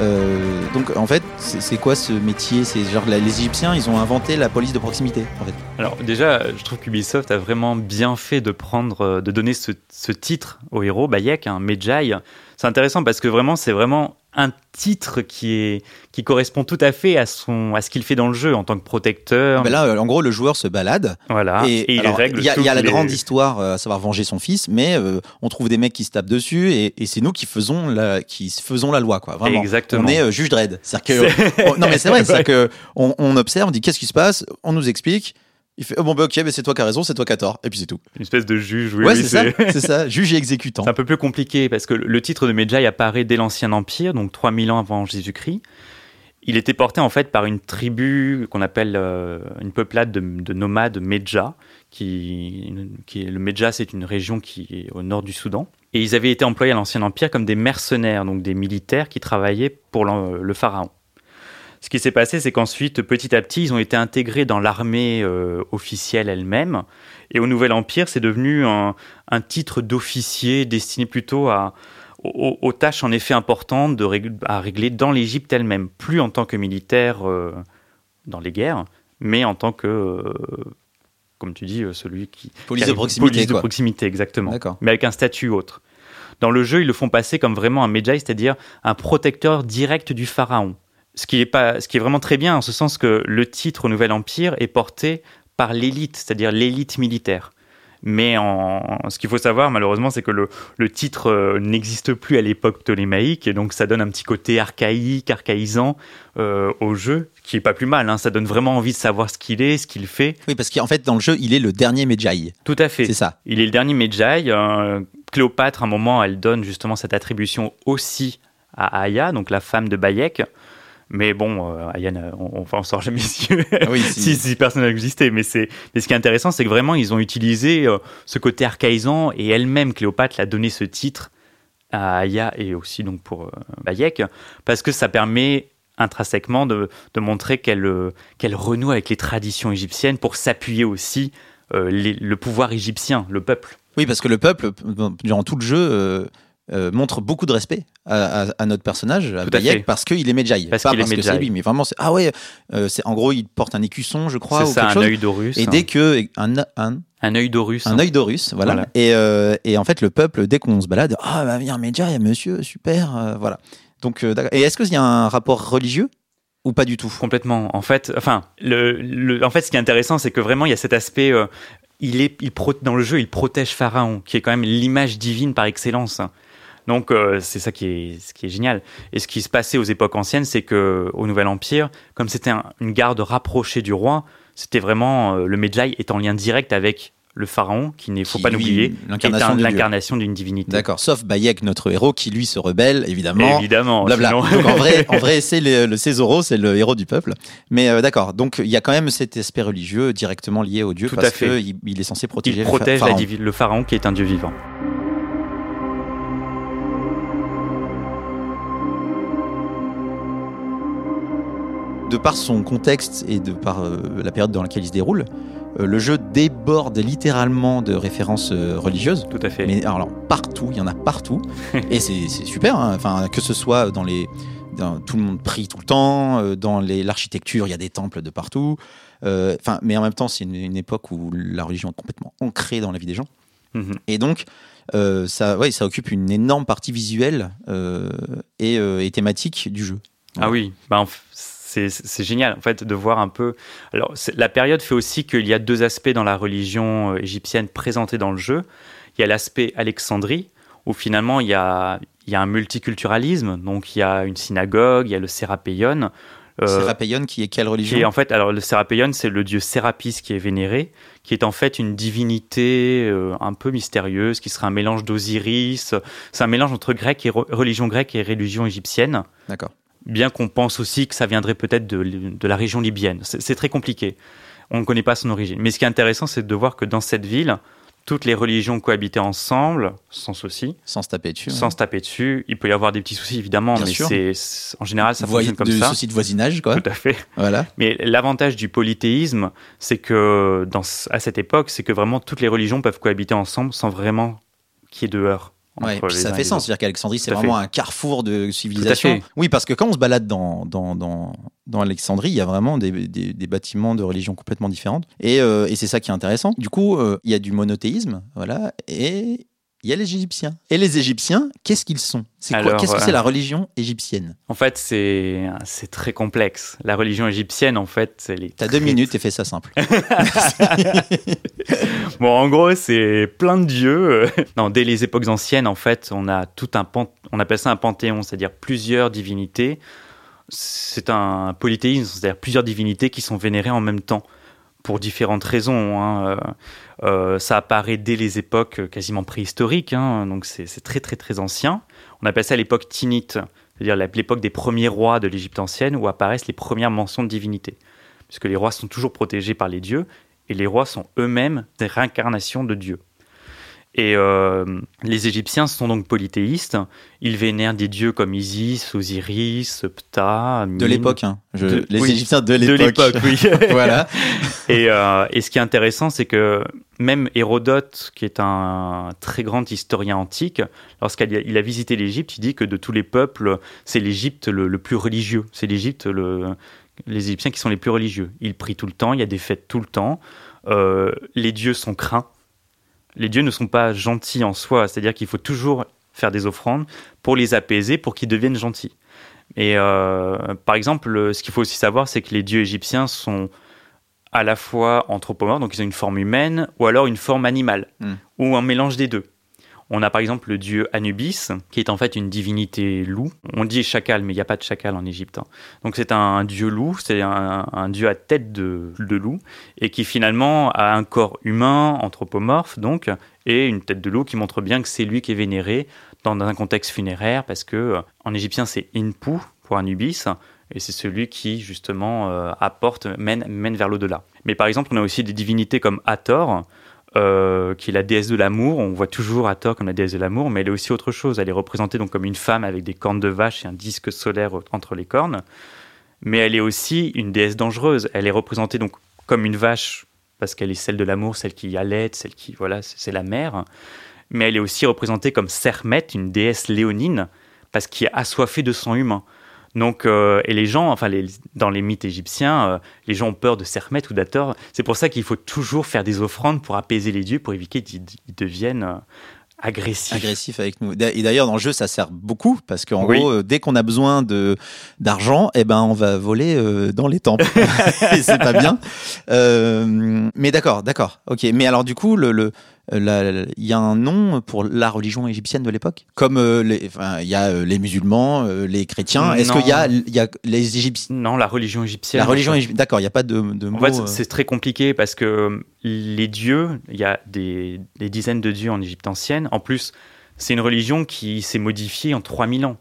Speaker 1: Euh, donc, en fait, c'est quoi ce métier? C'est genre les Égyptiens, ils ont inventé la police de proximité. En fait.
Speaker 2: Alors déjà, je trouve qu'Ubisoft a vraiment bien fait de prendre, euh, de donner ce, ce titre au héros, Bayek, un Medjay. C'est intéressant parce que vraiment, c'est vraiment un titre qui est qui correspond tout à fait à son à ce qu'il fait dans le jeu en tant que protecteur.
Speaker 1: Ben là, euh, en gros, le joueur se balade
Speaker 2: voilà. Et, il
Speaker 1: alors,
Speaker 2: règle
Speaker 1: il y a, y a la
Speaker 2: les-
Speaker 1: grande histoire, euh, à savoir venger son fils, mais euh, on trouve des mecs qui se tapent dessus et, et c'est nous qui faisons la, qui faisons la loi, quoi. Vraiment.
Speaker 2: Exactement.
Speaker 1: On est euh, juge Dredd. C'est-à-dire que, non mais c'est vrai, c'est que on, on observe, on dit qu'est-ce qui se passe, on nous explique. Il fait oh, bon bah ok, mais c'est toi qui as raison, c'est toi qui as tort, et puis c'est tout.
Speaker 2: Une espèce de juge. Oui,
Speaker 1: ouais,
Speaker 2: oui,
Speaker 1: c'est ça, c'est ça, juge et exécutant.
Speaker 2: C'est un peu plus compliqué parce que le titre de Medjay apparaît dès l'Ancien Empire, donc 3000 ans avant Jésus-Christ. Il était porté en fait par une tribu qu'on appelle euh, une peuplade de, de nomades Medja, qui, le Medja c'est une région qui est au nord du Soudan. Et ils avaient été employés à l'Ancien Empire comme des mercenaires, donc des militaires qui travaillaient pour le pharaon. Ce qui s'est passé, c'est qu'ensuite, petit à petit, ils ont été intégrés dans l'armée euh, officielle elle-même. Et au Nouvel Empire, c'est devenu un, un titre d'officier destiné plutôt à, aux, aux tâches en effet importantes de à régler dans l'Égypte elle-même. Plus en tant que militaire euh, dans les guerres, mais en tant que, euh, comme tu dis, celui qui...
Speaker 1: Police
Speaker 2: qui
Speaker 1: de proximité,
Speaker 2: Police de
Speaker 1: quoi.
Speaker 2: proximité, exactement. Mais avec un statut autre. Dans le jeu, ils le font passer comme vraiment un Medjay, c'est-à-dire un protecteur direct du pharaon. Ce qui est, pas, ce qui est vraiment très bien, en ce sens que le titre Nouvel Empire est porté par l'élite, c'est-à-dire l'élite militaire. Mais en, ce qu'il faut savoir, malheureusement, c'est que le, le titre euh, n'existe plus à l'époque ptolémaïque, et donc ça donne un petit côté archaïque, archaïsant euh, au jeu, qui est pas plus mal. Hein. Ça donne vraiment envie de savoir ce qu'il est, ce qu'il fait.
Speaker 1: Oui, parce qu'en fait, dans le jeu, il est le dernier Medjay.
Speaker 2: Tout à fait.
Speaker 1: C'est ça.
Speaker 2: Il est le dernier Medjay. Euh, Cléopâtre, à un moment, elle donne justement cette attribution aussi à Aya, donc la femme de Bayek. Mais bon, euh, Aya, n'a- on, on, on sort jamais si,
Speaker 1: Oui,
Speaker 2: si, si personne n'existait. Mais, c'est, mais ce qui est intéressant, c'est que vraiment, ils ont utilisé euh, ce côté archaïsant et elle-même, Cléopâtre, l'a donné ce titre à Aya et aussi donc pour euh, Bayek, parce que ça permet intrinsèquement de, de montrer qu'elle, euh, qu'elle renoue avec les traditions égyptiennes pour s'appuyer aussi euh, les- le pouvoir égyptien, le peuple.
Speaker 1: Oui, parce que le peuple, durant tout le jeu, euh, montre beaucoup de respect à, à- à notre personnage, à Bayek, parce qu'il est Medjay.
Speaker 2: Parce
Speaker 1: pas
Speaker 2: qu'il est
Speaker 1: parce que
Speaker 2: Medjay.
Speaker 1: c'est lui, mais vraiment, c'est ah ouais, euh, c'est en gros, il porte un écusson, je crois,
Speaker 2: c'est ça, un
Speaker 1: chose.
Speaker 2: œil d'Horus.
Speaker 1: Et dès que un, un,
Speaker 2: Un œil d'Horus.
Speaker 1: un œil d'Horus, voilà.
Speaker 2: Voilà.
Speaker 1: Et, euh, et en fait, le peuple, dès qu'on se balade, ah bah viens Medjay, monsieur, super, euh, voilà. Donc, et est-ce qu'il y a un rapport religieux ou pas du tout?
Speaker 2: Complètement. En fait, enfin, le, le- en fait, ce qui est intéressant, c'est que vraiment, il y a cet aspect. il est, il pro- dans le jeu, il protège Pharaon, qui est quand même l'image divine par excellence. Donc, euh, c'est ça qui est, ce qui est génial. Et ce qui se passait aux époques anciennes, c'est que au Nouvel Empire, comme c'était un- une garde rapprochée du roi, c'était vraiment euh, le Medjay est en lien direct avec le pharaon, qui n'est faut
Speaker 1: Qui,
Speaker 2: pas l'oublier, est
Speaker 1: l'incarnation
Speaker 2: d'une divinité.
Speaker 1: D'accord. Sauf Bayek, notre héros, qui lui se rebelle, évidemment.
Speaker 2: Évidemment.
Speaker 1: Blabla.
Speaker 2: sinon-
Speaker 1: Donc en vrai, en vrai c'est le, le Césoro, c'est le héros du peuple. Mais euh, d'accord, donc il y a quand même cet aspect religieux directement lié au dieu
Speaker 2: Tout à
Speaker 1: parce
Speaker 2: fait.
Speaker 1: qu'il il est censé protéger
Speaker 2: il
Speaker 1: le
Speaker 2: protège la
Speaker 1: pharaon.
Speaker 2: le pharaon, qui est un dieu vivant.
Speaker 1: De par son contexte et de par euh, la période dans laquelle il se déroule, euh, le jeu déborde littéralement de références euh, religieuses.
Speaker 2: Tout à fait.
Speaker 1: Mais alors partout, il y en a partout, et c'est super. hein. Enfin, que ce soit dans les, dans- tout le monde prie tout le temps, dans les- l'architecture, il y a des temples de partout. Euh, Enfin, mais en même temps, c'est une, une époque où la religion est complètement ancrée dans la vie des gens,
Speaker 2: Mhm.
Speaker 1: et donc euh, ça, ouais, ça occupe une énorme partie visuelle euh, et, euh, et thématique du jeu.
Speaker 2: Ah oui, bah, en f- c'est génial en fait de voir un peu. Alors la période fait aussi qu'il y a deux aspects dans la religion euh, égyptienne présentés dans le jeu. Il y a l'aspect Alexandrie où finalement il y a, il y a un multiculturalisme, donc il y a une synagogue, il y a le Sérapéion.
Speaker 1: Euh, Sérapéion, qui est quelle religion?
Speaker 2: qui est en fait, alors le Sérapéion, c'est le dieu Sérapis qui est vénéré, qui est en fait une divinité euh, un peu mystérieuse, qui serait un mélange d'Osiris. C'est un mélange entre grec et religion grecque et religion égyptienne.
Speaker 1: D'accord.
Speaker 2: Bien qu'on pense aussi que ça viendrait peut-être de, de, la région libyenne. C'est très compliqué. On ne connaît pas son origine. Mais ce qui est intéressant, c'est de voir que dans cette ville, toutes les religions cohabitaient ensemble, sans souci.
Speaker 1: Sans se taper dessus.
Speaker 2: Sans se taper dessus. Il peut y avoir des petits soucis, évidemment, mais c'est, en général, ça fonctionne comme
Speaker 1: de
Speaker 2: ça.
Speaker 1: soucis de voisinage, quoi.
Speaker 2: Tout à fait.
Speaker 1: Voilà.
Speaker 2: Mais l'avantage du polythéisme, c'est que, dans, à cette époque, c'est que vraiment toutes les religions peuvent cohabiter ensemble sans vraiment qu'il y ait de heurts.
Speaker 1: Ouais, puis ça fait sens, c'est-à-dire qu'Alexandrie, c'est vraiment un carrefour de civilisation. Oui, parce que quand on se balade dans, dans, dans, dans Alexandrie, il y a vraiment des, des, des bâtiments de religions complètement différentes. Et, euh, et c'est ça qui est intéressant. Du coup, euh, il y a du monothéisme, voilà, et il y a les Égyptiens. Et les Égyptiens, qu'est-ce qu'ils sont? C'est quoi Qu'est-ce que c'est la religion égyptienne?
Speaker 2: En fait, c'est c'est très complexe. La religion égyptienne, en fait, c'est
Speaker 1: T'as deux minutes et fais ça simple.
Speaker 2: bon, en gros, c'est plein de dieux. non, dès les époques anciennes, en fait, on a tout un on appelle ça un panthéon, c'est-à-dire plusieurs divinités. C'est un polythéisme, c'est-à-dire plusieurs divinités qui sont vénérées en même temps pour différentes raisons. Hein. Euh, euh, ça apparaît dès les époques quasiment préhistoriques, hein. donc c'est très très très ancien. On appelle ça l'époque tinite, c'est-à-dire l'époque des premiers rois de l'Égypte ancienne où apparaissent les premières mentions de divinité. Puisque les rois sont toujours protégés par les dieux et les rois sont eux-mêmes des réincarnations de dieux. Et euh, les Égyptiens sont donc polythéistes. Ils vénèrent des dieux comme Isis, Osiris, Ptah.
Speaker 1: De l'époque, hein. les Égyptiens de l'époque.
Speaker 2: De l'époque, oui.
Speaker 1: voilà.
Speaker 2: Et, euh, et, ce qui est intéressant, c'est que même Hérodote, qui est un très grand historien antique, lorsqu'il a, il a visité l'Égypte, il dit que de tous les peuples, c'est l'Égypte le, plus religieux. C'est l'Égypte, le, les Égyptiens qui sont les plus religieux. Ils prient tout le temps, il y a des fêtes tout le temps. Euh, les dieux sont craints les dieux ne sont pas gentils en soi, c'est-à-dire qu'il faut toujours faire des offrandes pour les apaiser, pour qu'ils deviennent gentils. Et euh, par exemple, ce qu'il faut aussi savoir, c'est que les dieux égyptiens sont à la fois anthropomorphes, donc ils ont une forme humaine, ou alors une forme animale, hmm. ou un mélange des deux. On a par exemple le dieu Anubis, qui est en fait une divinité loup. On dit chacal, mais il n'y a pas de chacal en Égypte. Hein. Donc c'est un, dieu loup, c'est un, dieu à tête de, loup, et qui finalement a un corps humain, anthropomorphe, donc, et une tête de loup qui montre bien que c'est lui qui est vénéré dans un contexte funéraire, parce que en égyptien c'est Inpu pour Anubis, et c'est celui qui justement euh, apporte, mène, mène vers l'au-delà. Mais par exemple, on a aussi des divinités comme Hathor, euh, qui est la déesse de l'amour. On voit toujours Hathor comme la déesse de l'amour, mais elle est aussi autre chose. Elle est représentée donc comme une femme avec des cornes de vache et un disque solaire entre les cornes. Mais elle est aussi une déesse dangereuse. Elle est représentée donc comme une vache parce qu'elle est celle de l'amour, celle qui allait, celle qui voilà, c'est la mère. Mais elle est aussi représentée comme Sermet, une déesse léonine, parce qu'elle est assoiffée de sang humain. Donc, euh, et les gens, enfin, dans les mythes égyptiens, euh, les gens ont peur de Sermet ou d'Ator. C'est pour ça qu'il faut toujours faire des offrandes pour apaiser les dieux, pour éviter qu'ils deviennent euh, agressifs.
Speaker 1: Agressifs avec nous. Et d'ailleurs, dans le jeu, ça sert beaucoup parce qu'en gros, dès qu'on a besoin de d'argent, eh ben, on va voler dans les temples. et c'est pas bien. mais d'accord, d'accord. Ok. Mais alors, du coup, le il y a un nom pour la religion égyptienne de l'époque Comme euh, il y a euh, les musulmans, les chrétiens. Est-ce qu'il y a, y a les Égyptiens
Speaker 2: Non, la religion égyptienne.
Speaker 1: La religion égyptienne. D'accord, il n'y a pas de, de
Speaker 2: En fait, c'est très compliqué parce que les dieux, il y a des, des, dizaines de dieux en Égypte ancienne. En plus, c'est une religion qui s'est modifiée en 3000 ans.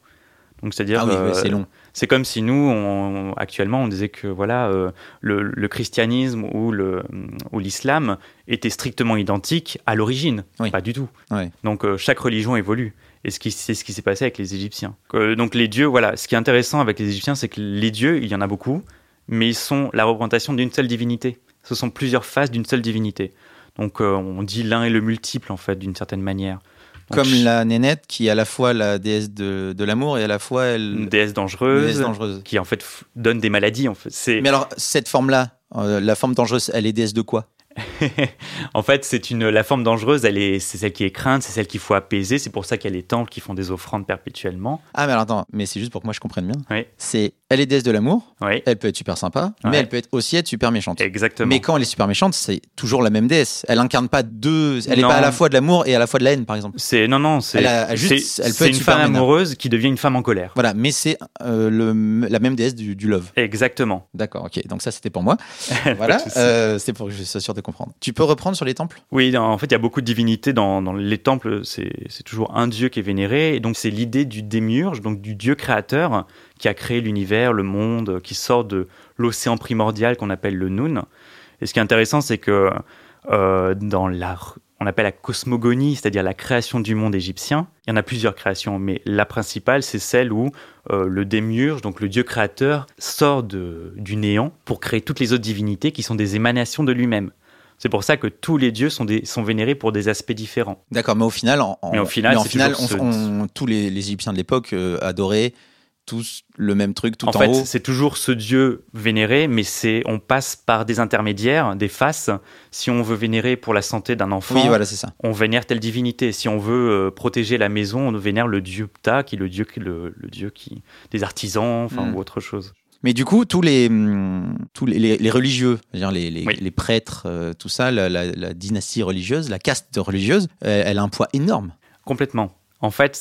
Speaker 2: Donc, c'est-à-dire.
Speaker 1: Ah oui, c'est long.
Speaker 2: C'est comme si nous, actuellement, on disait que voilà, euh, le, christianisme ou l'islam étaient strictement identiques à l'origine. Pas du tout. Donc euh, chaque religion évolue. Et c'est ce qui s'est passé avec les Égyptiens. Euh, donc les dieux, voilà. Ce qui est intéressant avec les Égyptiens, c'est que les dieux, il y en a beaucoup, mais ils sont la représentation d'une seule divinité. Ce sont plusieurs faces d'une seule divinité. Donc on dit l'un est le multiple en fait, d'une certaine manière.
Speaker 1: Comme la nénette qui est à la fois la déesse de, de l'amour et à la fois elle...
Speaker 2: Une déesse dangereuse, dangereuse, qui en fait donne des maladies. En fait.
Speaker 1: Mais alors, cette forme-là, euh, la forme dangereuse, elle est déesse de quoi?
Speaker 2: En fait, c'est une la forme dangereuse, elle est c'est celle qui est crainte, c'est celle qu'il faut apaiser. C'est pour ça qu'il y a les temples qui font des offrandes perpétuellement.
Speaker 1: Ah, mais alors attends, mais c'est juste pour que moi je comprenne bien.
Speaker 2: Oui.
Speaker 1: C'est elle est déesse de l'amour,
Speaker 2: Oui,
Speaker 1: elle peut être super sympa,
Speaker 2: Ouais.
Speaker 1: mais elle peut être aussi être super méchante.
Speaker 2: exactement.
Speaker 1: Mais quand elle est super méchante, c'est toujours la même déesse. Elle incarne pas deux. Elle est
Speaker 2: Non.
Speaker 1: pas à la fois de l'amour et à la fois de la haine, par exemple.
Speaker 2: C'est non non, c'est
Speaker 1: Elle a- juste- elle peut
Speaker 2: c'est
Speaker 1: être
Speaker 2: une
Speaker 1: super
Speaker 2: femme amoureuse qui devient une femme en colère.
Speaker 1: Voilà, mais c'est euh, le- la même déesse du, du love.
Speaker 2: Exactement.
Speaker 1: D'accord, ok. Donc ça, c'était pour moi. Voilà, euh, c'est pour que je sois sûr de comprendre. Tu peux reprendre sur les temples?
Speaker 2: Oui, en fait, il y a beaucoup de divinités dans, dans les temples. C'est c'est toujours un dieu qui est vénéré. Et donc, c'est l'idée du démiurge, donc du dieu créateur qui a créé l'univers, le monde, qui sort de l'océan primordial qu'on appelle le Noun. Et ce qui est intéressant, c'est que euh, dans la, on appelle la cosmogonie, c'est-à-dire la création du monde égyptien. Il y en a plusieurs créations, mais la principale, c'est celle où euh, le démiurge, donc le dieu créateur, sort de, du néant pour créer toutes les autres divinités qui sont des émanations de lui-même. C'est pour ça que tous les dieux sont, des, sont vénérés pour des aspects différents.
Speaker 1: D'accord, mais au final, en,
Speaker 2: Mais au final,
Speaker 1: mais en
Speaker 2: c'est
Speaker 1: final,
Speaker 2: toujours
Speaker 1: on-
Speaker 2: ce-
Speaker 1: on- tous les, les Égyptiens de l'époque euh, adoraient tous le même truc tout
Speaker 2: en
Speaker 1: en,
Speaker 2: fait, c'est toujours ce dieu vénéré, mais c'est on passe par des intermédiaires, des faces. Si on veut vénérer pour la santé d'un enfant,
Speaker 1: Oui, voilà, c'est ça.
Speaker 2: on vénère telle divinité. Si on veut euh, protéger la maison, on vénère le dieu Ptah, qui est le dieu, qui- le, le dieu qui des artisans, enfin
Speaker 1: Mm.
Speaker 2: ou autre chose.
Speaker 1: Mais du coup, tous les, hum, tous les, les- les religieux, les, les,
Speaker 2: Oui.
Speaker 1: les prêtres, euh, tout ça, la, la- la dynastie religieuse, la caste religieuse, elle a un poids énorme.
Speaker 2: Complètement. En fait,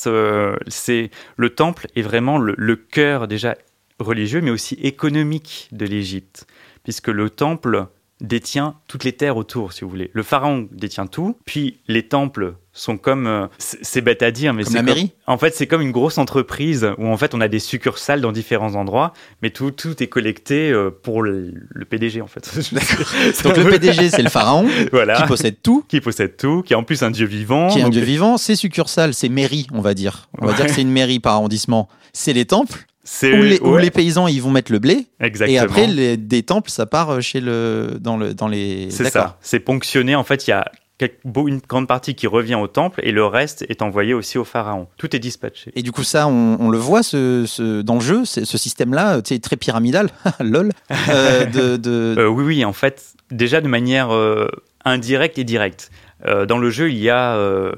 Speaker 2: c'est le temple est vraiment le, le cœur déjà religieux, mais aussi économique de l'Égypte, puisque le temple détient toutes les terres autour, si vous voulez. Le pharaon détient tout, puis les temples sont comme, euh, c'est c'est bête à dire, mais c'est En fait, c'est comme une grosse entreprise où en fait on a des succursales dans différents endroits, mais tout, tout est collecté euh, pour le, le PDG en fait.
Speaker 1: Donc le PDG, c'est le pharaon
Speaker 2: voilà,
Speaker 1: qui possède tout,
Speaker 2: qui possède tout, qui est en plus un dieu vivant.
Speaker 1: qui est un
Speaker 2: donc-
Speaker 1: dieu vivant. Ses succursales, c'est mairie, on va dire. On va
Speaker 2: Ouais.
Speaker 1: dire que c'est une mairie par arrondissement. C'est les temples
Speaker 2: C'est
Speaker 1: où les, où les paysans ils vont mettre le blé.
Speaker 2: exactement.
Speaker 1: Et après, les, des temples, ça part chez le, dans, le, dans les.
Speaker 2: C'est ça. C'est ponctionné. En fait, il y a une grande partie qui revient au temple et le reste est envoyé aussi au pharaon. Tout est dispatché.
Speaker 1: Et du coup, ça, on, on le voit ce, ce- dans le jeu, ce système-là, sais, très pyramidal, lol, euh, de, de-
Speaker 2: Euh, oui, oui, en fait, déjà de manière euh, indirecte et directe. Euh, dans le jeu, il y a, euh,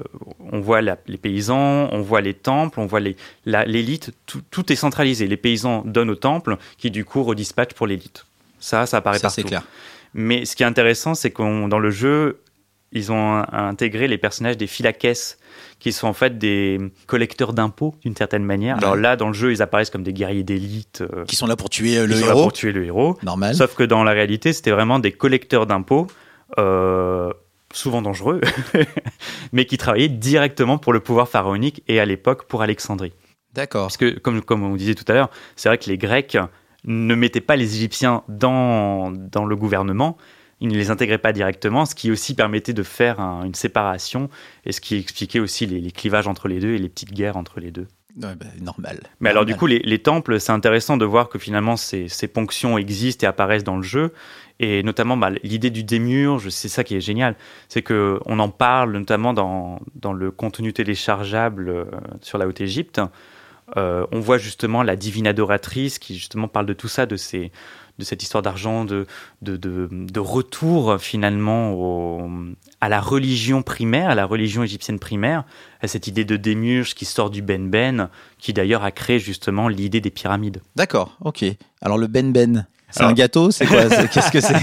Speaker 2: on voit la- les paysans, on voit les temples, on voit l'élite, tout, tout est centralisé. Les paysans donnent au temple, qui du coup redispatchent pour l'élite. Ça, ça apparaît
Speaker 1: ça,
Speaker 2: partout.
Speaker 1: c'est clair.
Speaker 2: Mais ce qui est intéressant, c'est qu'on dans le jeu, ils ont intégré les personnages des phylakès, qui sont en fait des collecteurs d'impôts d'une certaine manière. Alors là, dans le jeu, ils apparaissent comme des guerriers d'élite, euh,
Speaker 1: Qui sont là pour tuer euh, le
Speaker 2: sont là
Speaker 1: héros.
Speaker 2: pour tuer le héros.
Speaker 1: Normal.
Speaker 2: Sauf que dans la réalité, c'était vraiment des collecteurs d'impôts, euh, souvent dangereux, mais qui travaillaient directement pour le pouvoir pharaonique et à l'époque pour Alexandrie.
Speaker 1: D'accord.
Speaker 2: Parce que, comme, comme on disait tout à l'heure, c'est vrai que les Grecs ne mettaient pas les Égyptiens dans, dans le gouvernement, ils ne les intégraient pas directement, ce qui aussi permettait de faire un- une séparation et ce qui expliquait aussi les, les clivages entre les deux et les petites guerres entre les deux.
Speaker 1: Ouais, bah, normal.
Speaker 2: Mais alors du coup, les, les temples, c'est intéressant de voir que finalement ces, ces ponctions existent et apparaissent dans le jeu. Et notamment, bah, l'idée du démiurge, c'est ça qui est génial. C'est que on en parle notamment dans, dans le contenu téléchargeable euh, sur la Haute-Égypte. Euh, on voit justement la divine adoratrice qui justement parle de tout ça, de, ces, de cette histoire d'argent, de, de, de, de retour finalement au, à la religion primaire, à la religion égyptienne primaire, à cette idée de démiurge qui sort du Ben Ben, qui d'ailleurs a créé justement l'idée des pyramides.
Speaker 1: D'accord, ok. Alors le Ben Ben, c'est
Speaker 2: Alors-
Speaker 1: un gâteau C'est quoi Qu'est-ce que c'est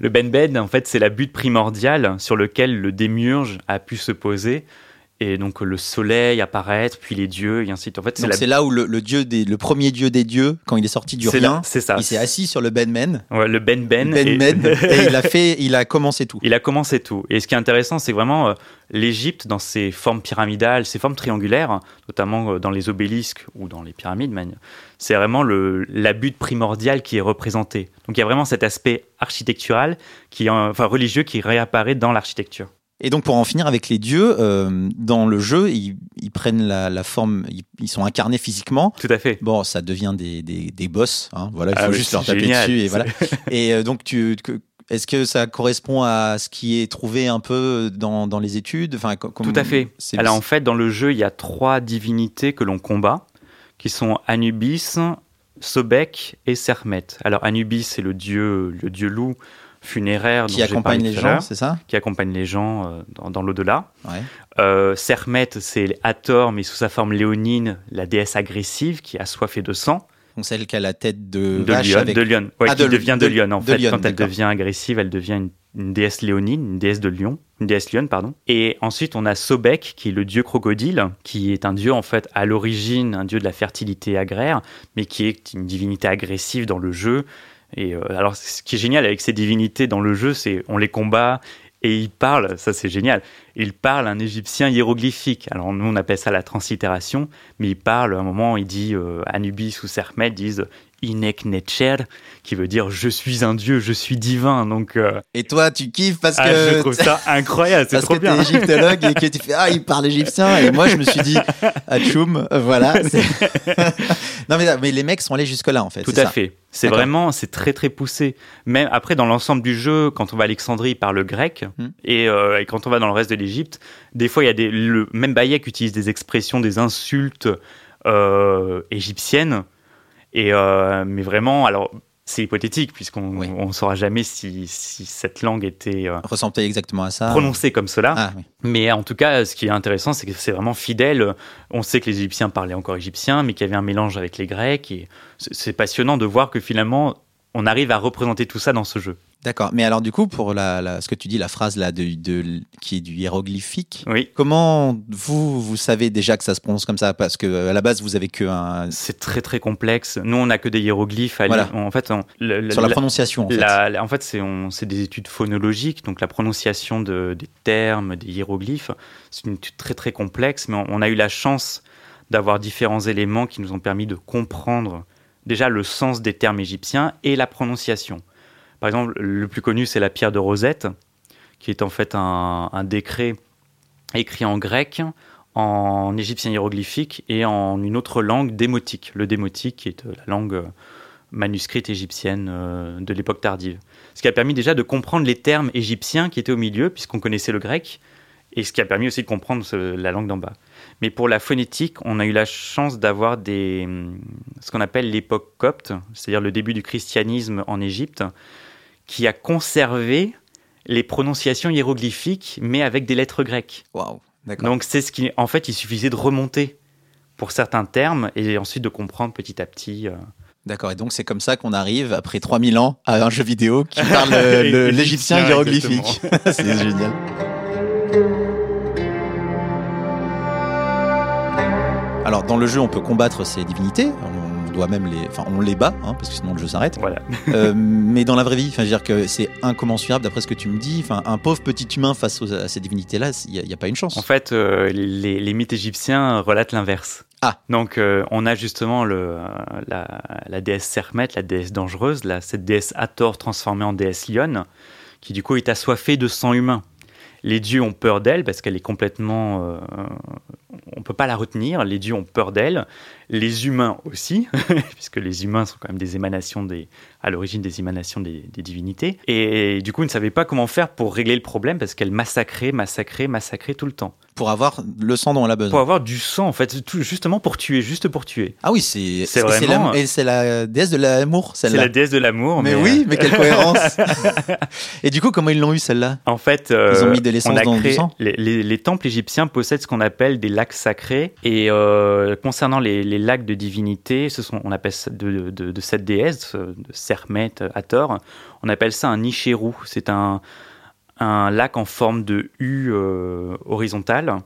Speaker 2: Le Ben Ben, en fait, c'est la butte primordiale sur lequel le démiurge a pu se poser. Et donc le soleil apparaître, puis les dieux, et ainsi de suite. En fait, c'est
Speaker 1: Donc
Speaker 2: la...
Speaker 1: c'est là où le, le dieu des, le premier dieu des dieux, quand il est sorti du
Speaker 2: c'est
Speaker 1: rien,
Speaker 2: là- c'est ça.
Speaker 1: il s'est assis sur le Ben Ben,
Speaker 2: Ouais, le Ben Ben.
Speaker 1: Ben
Speaker 2: et-
Speaker 1: et il a fait, il a commencé tout.
Speaker 2: Il a commencé tout. Et ce qui est intéressant, c'est vraiment euh, l'Égypte dans ses formes pyramidales, ses formes triangulaires, notamment euh, dans les obélisques ou dans les pyramides. C'est vraiment le, la butte primordiale qui est représentée. Donc il y a vraiment cet aspect architectural, qui, euh, enfin religieux, qui réapparaît dans l'architecture.
Speaker 1: Et donc pour en finir avec les dieux, euh, dans le jeu, ils, ils prennent la, la forme, ils, ils sont incarnés physiquement.
Speaker 2: Tout à fait.
Speaker 1: Bon, ça devient des, des, des boss, hein, voilà, il faut
Speaker 2: Ah oui,
Speaker 1: juste
Speaker 2: c'est
Speaker 1: leur taper
Speaker 2: génial.
Speaker 1: dessus et voilà. Et euh, donc tu, est-ce que ça correspond à ce qui est trouvé un peu dans, dans les études? Enfin,
Speaker 2: Tout à fait. Alors en fait, dans le jeu, il y a trois divinités que l'on combat, qui sont Anubis, Sobek et Sermet. Alors Anubis, c'est le dieu, le dieu loup, funéraire
Speaker 1: qui accompagne les gens, c'est ça
Speaker 2: Qui accompagne les gens euh, dans, dans l'au-delà.
Speaker 1: Ouais.
Speaker 2: Euh, Sermet, c'est Hathor, mais sous sa forme léonine, la déesse agressive qui a soif et de sang.
Speaker 1: Donc celle qui a la tête de,
Speaker 2: De
Speaker 1: vache
Speaker 2: lion,
Speaker 1: avec...
Speaker 2: de lion. Ouais,
Speaker 1: Ah,
Speaker 2: qui
Speaker 1: de-
Speaker 2: devient de,
Speaker 1: de-
Speaker 2: lion. En
Speaker 1: de
Speaker 2: fait,
Speaker 1: lion,
Speaker 2: quand elle devient agressive, elle devient une, une déesse léonine, une déesse de lion, une déesse lionne, pardon. Et ensuite, on a Sobek, qui est le dieu crocodile, qui est un dieu, en fait, à l'origine, un dieu de la fertilité agraire, mais qui est une divinité agressive dans le jeu. Et euh, alors, ce qui est génial avec ces divinités dans le jeu, c'est on les combat et ils parlent, ça c'est génial. Ils parlent un égyptien hiéroglyphique. Alors nous on appelle ça la translittération, mais ils parlent, à un moment il dit, euh, Anubis ou Sermet disent Qui veut dire je suis un dieu, je suis divin. Donc euh,
Speaker 1: Et toi, tu kiffes parce
Speaker 2: ah,
Speaker 1: que...
Speaker 2: je trouve ça incroyable, c'est
Speaker 1: Parce
Speaker 2: trop
Speaker 1: que
Speaker 2: bien.
Speaker 1: t'es égyptologue et que tu fais ah il parle égyptien et moi je me suis dit Atchoum voilà non mais, mais les mecs sont allés jusque là en fait
Speaker 2: Tout à
Speaker 1: ça.
Speaker 2: fait. C'est vraiment, c'est très très poussé. Même après, dans l'ensemble du jeu, quand on va à Alexandrie, il parle grec,
Speaker 1: Hmm.
Speaker 2: et, euh, et quand on va dans le reste de l'Égypte, des fois il y a des, le même Bayek utilise des expressions, des insultes euh, égyptiennes, et euh, mais vraiment, alors c'est hypothétique puisqu'on
Speaker 1: Oui.
Speaker 2: on saura jamais si, si cette langue était euh,
Speaker 1: ressemblait exactement à ça
Speaker 2: prononcée comme cela.
Speaker 1: ah oui
Speaker 2: Mais en tout cas, ce qui est intéressant, c'est que c'est vraiment fidèle. On sait que les Égyptiens parlaient encore égyptien, mais qu'il y avait un mélange avec les Grecs. Et c'est c'est passionnant de voir que finalement, on arrive à représenter tout ça dans ce jeu.
Speaker 1: D'accord mais alors du coup pour la, la- ce que tu dis la phrase là de, de- qui est du hiéroglyphique
Speaker 2: Oui,
Speaker 1: comment vous vous savez déjà que ça se prononce comme ça? Parce que à la base vous avez que un
Speaker 2: c'est très très complexe. Nous, on n'a que des hiéroglyphes. à
Speaker 1: Voilà.
Speaker 2: En fait, on-
Speaker 1: sur la prononciation en fait
Speaker 2: en fait, c'est des études phonologiques, donc la prononciation de- des termes, des hiéroglyphes, c'est une étude très très complexe, mais on, on a eu la chance d'avoir différents éléments qui nous ont permis de comprendre déjà le sens des termes égyptiens et la prononciation. Par exemple, le plus connu, c'est la pierre de Rosette, qui est en fait un, décret écrit en grec, en égyptien hiéroglyphique et en une autre langue démotique. Le démotique qui est euh, la langue euh, manuscrite égyptienne euh, de l'époque tardive. Ce qui a permis déjà de comprendre les termes égyptiens qui étaient au milieu, puisqu'on connaissait le grec, et ce qui a permis aussi de comprendre la langue d'en bas. Mais pour la phonétique, on a eu la chance d'avoir des, hum, ce qu'on appelle l'époque copte, c'est-à-dire le début du christianisme en Égypte, qui a conservé les prononciations hiéroglyphiques, mais avec des lettres grecques.
Speaker 1: d'accord
Speaker 2: Donc c'est ce qui, en fait, il suffisait de remonter pour certains termes et ensuite de comprendre petit à petit. euh,
Speaker 1: D'accord, et donc c'est comme ça qu'on arrive, après 3000 ans, à un jeu vidéo qui parle euh, l'égyptien
Speaker 2: Égyptien,
Speaker 1: hiéroglyphique. c'est génial. Alors, dans le jeu, on peut combattre ces divinités, on doit même les... Enfin, on les bat, hein, parce que sinon le jeu s'arrête.
Speaker 2: Voilà.
Speaker 1: Euh, mais dans la vraie vie, enfin, je veux dire que c'est incommensurable d'après ce que tu me dis. Enfin, un pauvre petit humain face aux- à ces divinités-là, il n'y a, pas une chance.
Speaker 2: En fait, euh, les, les mythes égyptiens relatent l'inverse.
Speaker 1: Ah.
Speaker 2: Donc, euh, on a justement le, euh, la, la déesse Sermet, la déesse dangereuse, la, cette déesse Hathor transformée en déesse lionne, qui du coup est assoiffée de sang humain. Les dieux ont peur d'elle parce qu'elle est complètement. euh, on peut pas la retenir. Les dieux ont peur d'elle. Les humains aussi, puisque les humains sont quand même des émanations des, à l'origine des émanations des, des divinités. Et, du coup, ils ne savaient pas comment faire pour régler le problème parce qu'elle massacrait, massacrait, massacrait tout le temps.
Speaker 1: Pour avoir le sang dont elle a besoin.
Speaker 2: Pour avoir du sang, en fait, tout- justement pour tuer, juste pour tuer.
Speaker 1: Ah oui, c'est
Speaker 2: C'est vraiment-
Speaker 1: la- Et c'est la déesse de l'amour,
Speaker 2: C'est
Speaker 1: celle-là.
Speaker 2: la déesse de l'amour.
Speaker 1: Mais,
Speaker 2: Mais,
Speaker 1: oui, mais quelle cohérence Et du coup, comment ils l'ont eu celle-là?
Speaker 2: En fait, euh,
Speaker 1: Ils ont mis de l'essence dans du sang?
Speaker 2: les, les- les temples égyptiens possèdent ce qu'on appelle des lacs sacrés. Et euh, concernant les, les lacs de divinité, ce sont, on appelle ça de, de- de cette déesse, de Sermet, Hathor, on appelle ça un Nichiru. C'est un, un lac en forme de U euh, horizontale.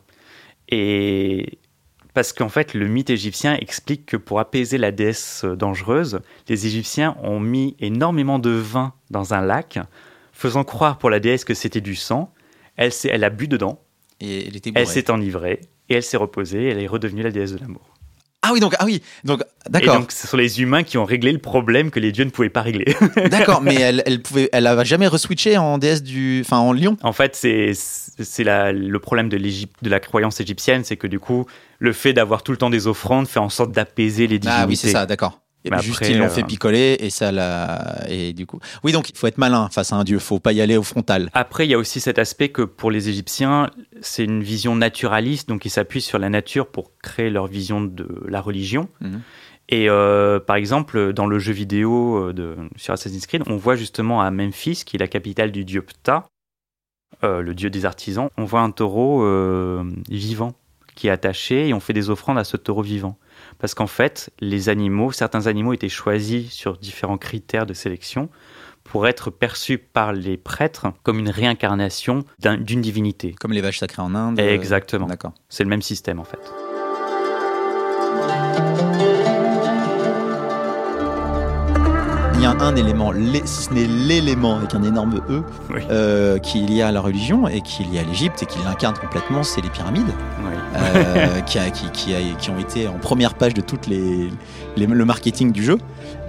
Speaker 2: Et parce qu'en fait, le mythe égyptien explique que pour apaiser la déesse dangereuse, les Égyptiens ont mis énormément de vin dans un lac, faisant croire pour la déesse que c'était du sang. Elle, s'est- elle a bu dedans,
Speaker 1: Et elle
Speaker 2: s'est enivrée, et elle s'est reposée, elle est redevenue la déesse de l'amour.
Speaker 1: Ah oui, donc, ah oui, donc,
Speaker 2: Et
Speaker 1: d'accord,
Speaker 2: donc, ce sont les humains qui ont réglé le problème que les dieux ne pouvaient pas régler.
Speaker 1: d'accord, mais elle, elle pouvait, elle a jamais reswitché en déesse du, enfin, en lion?
Speaker 2: En fait, c'est c'est la- le problème de, l'Égypte, de la croyance égyptienne, c'est que du coup, le fait d'avoir tout le temps des offrandes fait en sorte d'apaiser les divinités.
Speaker 1: Ah oui, c'est ça, d'accord. Et
Speaker 2: Mais
Speaker 1: juste
Speaker 2: après,
Speaker 1: ils l'ont
Speaker 2: euh,
Speaker 1: fait picoler et ça l'a, et du coup, oui, donc il faut être malin face à un dieu, faut pas y aller au frontal.
Speaker 2: Après, il y a aussi cet aspect que pour les Égyptiens, c'est une vision naturaliste, donc ils s'appuient sur la nature pour créer leur vision de la religion.
Speaker 1: Mhm.
Speaker 2: Et euh, par exemple, dans le jeu vidéo euh, de, sur Assassin's Creed, on voit justement à Memphis, qui est la capitale du dieu Ptah, euh, le dieu des artisans, on voit un taureau vivant qui est attaché et on fait des offrandes à ce taureau vivant. Parce qu'en fait, les animaux, certains animaux étaient choisis sur différents critères de sélection pour être perçus par les prêtres comme une réincarnation d'une divinité.
Speaker 1: Comme les vaches sacrées en Inde.
Speaker 2: Exactement. D'accord. C'est le même système en fait.
Speaker 1: Un élément, si ce n'est l'élément avec un énorme E, euh, qui est lié à la religion et qui est lié à l'Égypte et qui l'incarne complètement, c'est les pyramides, euh, qui, qui, ont été en première page de toutes les, le marketing du jeu.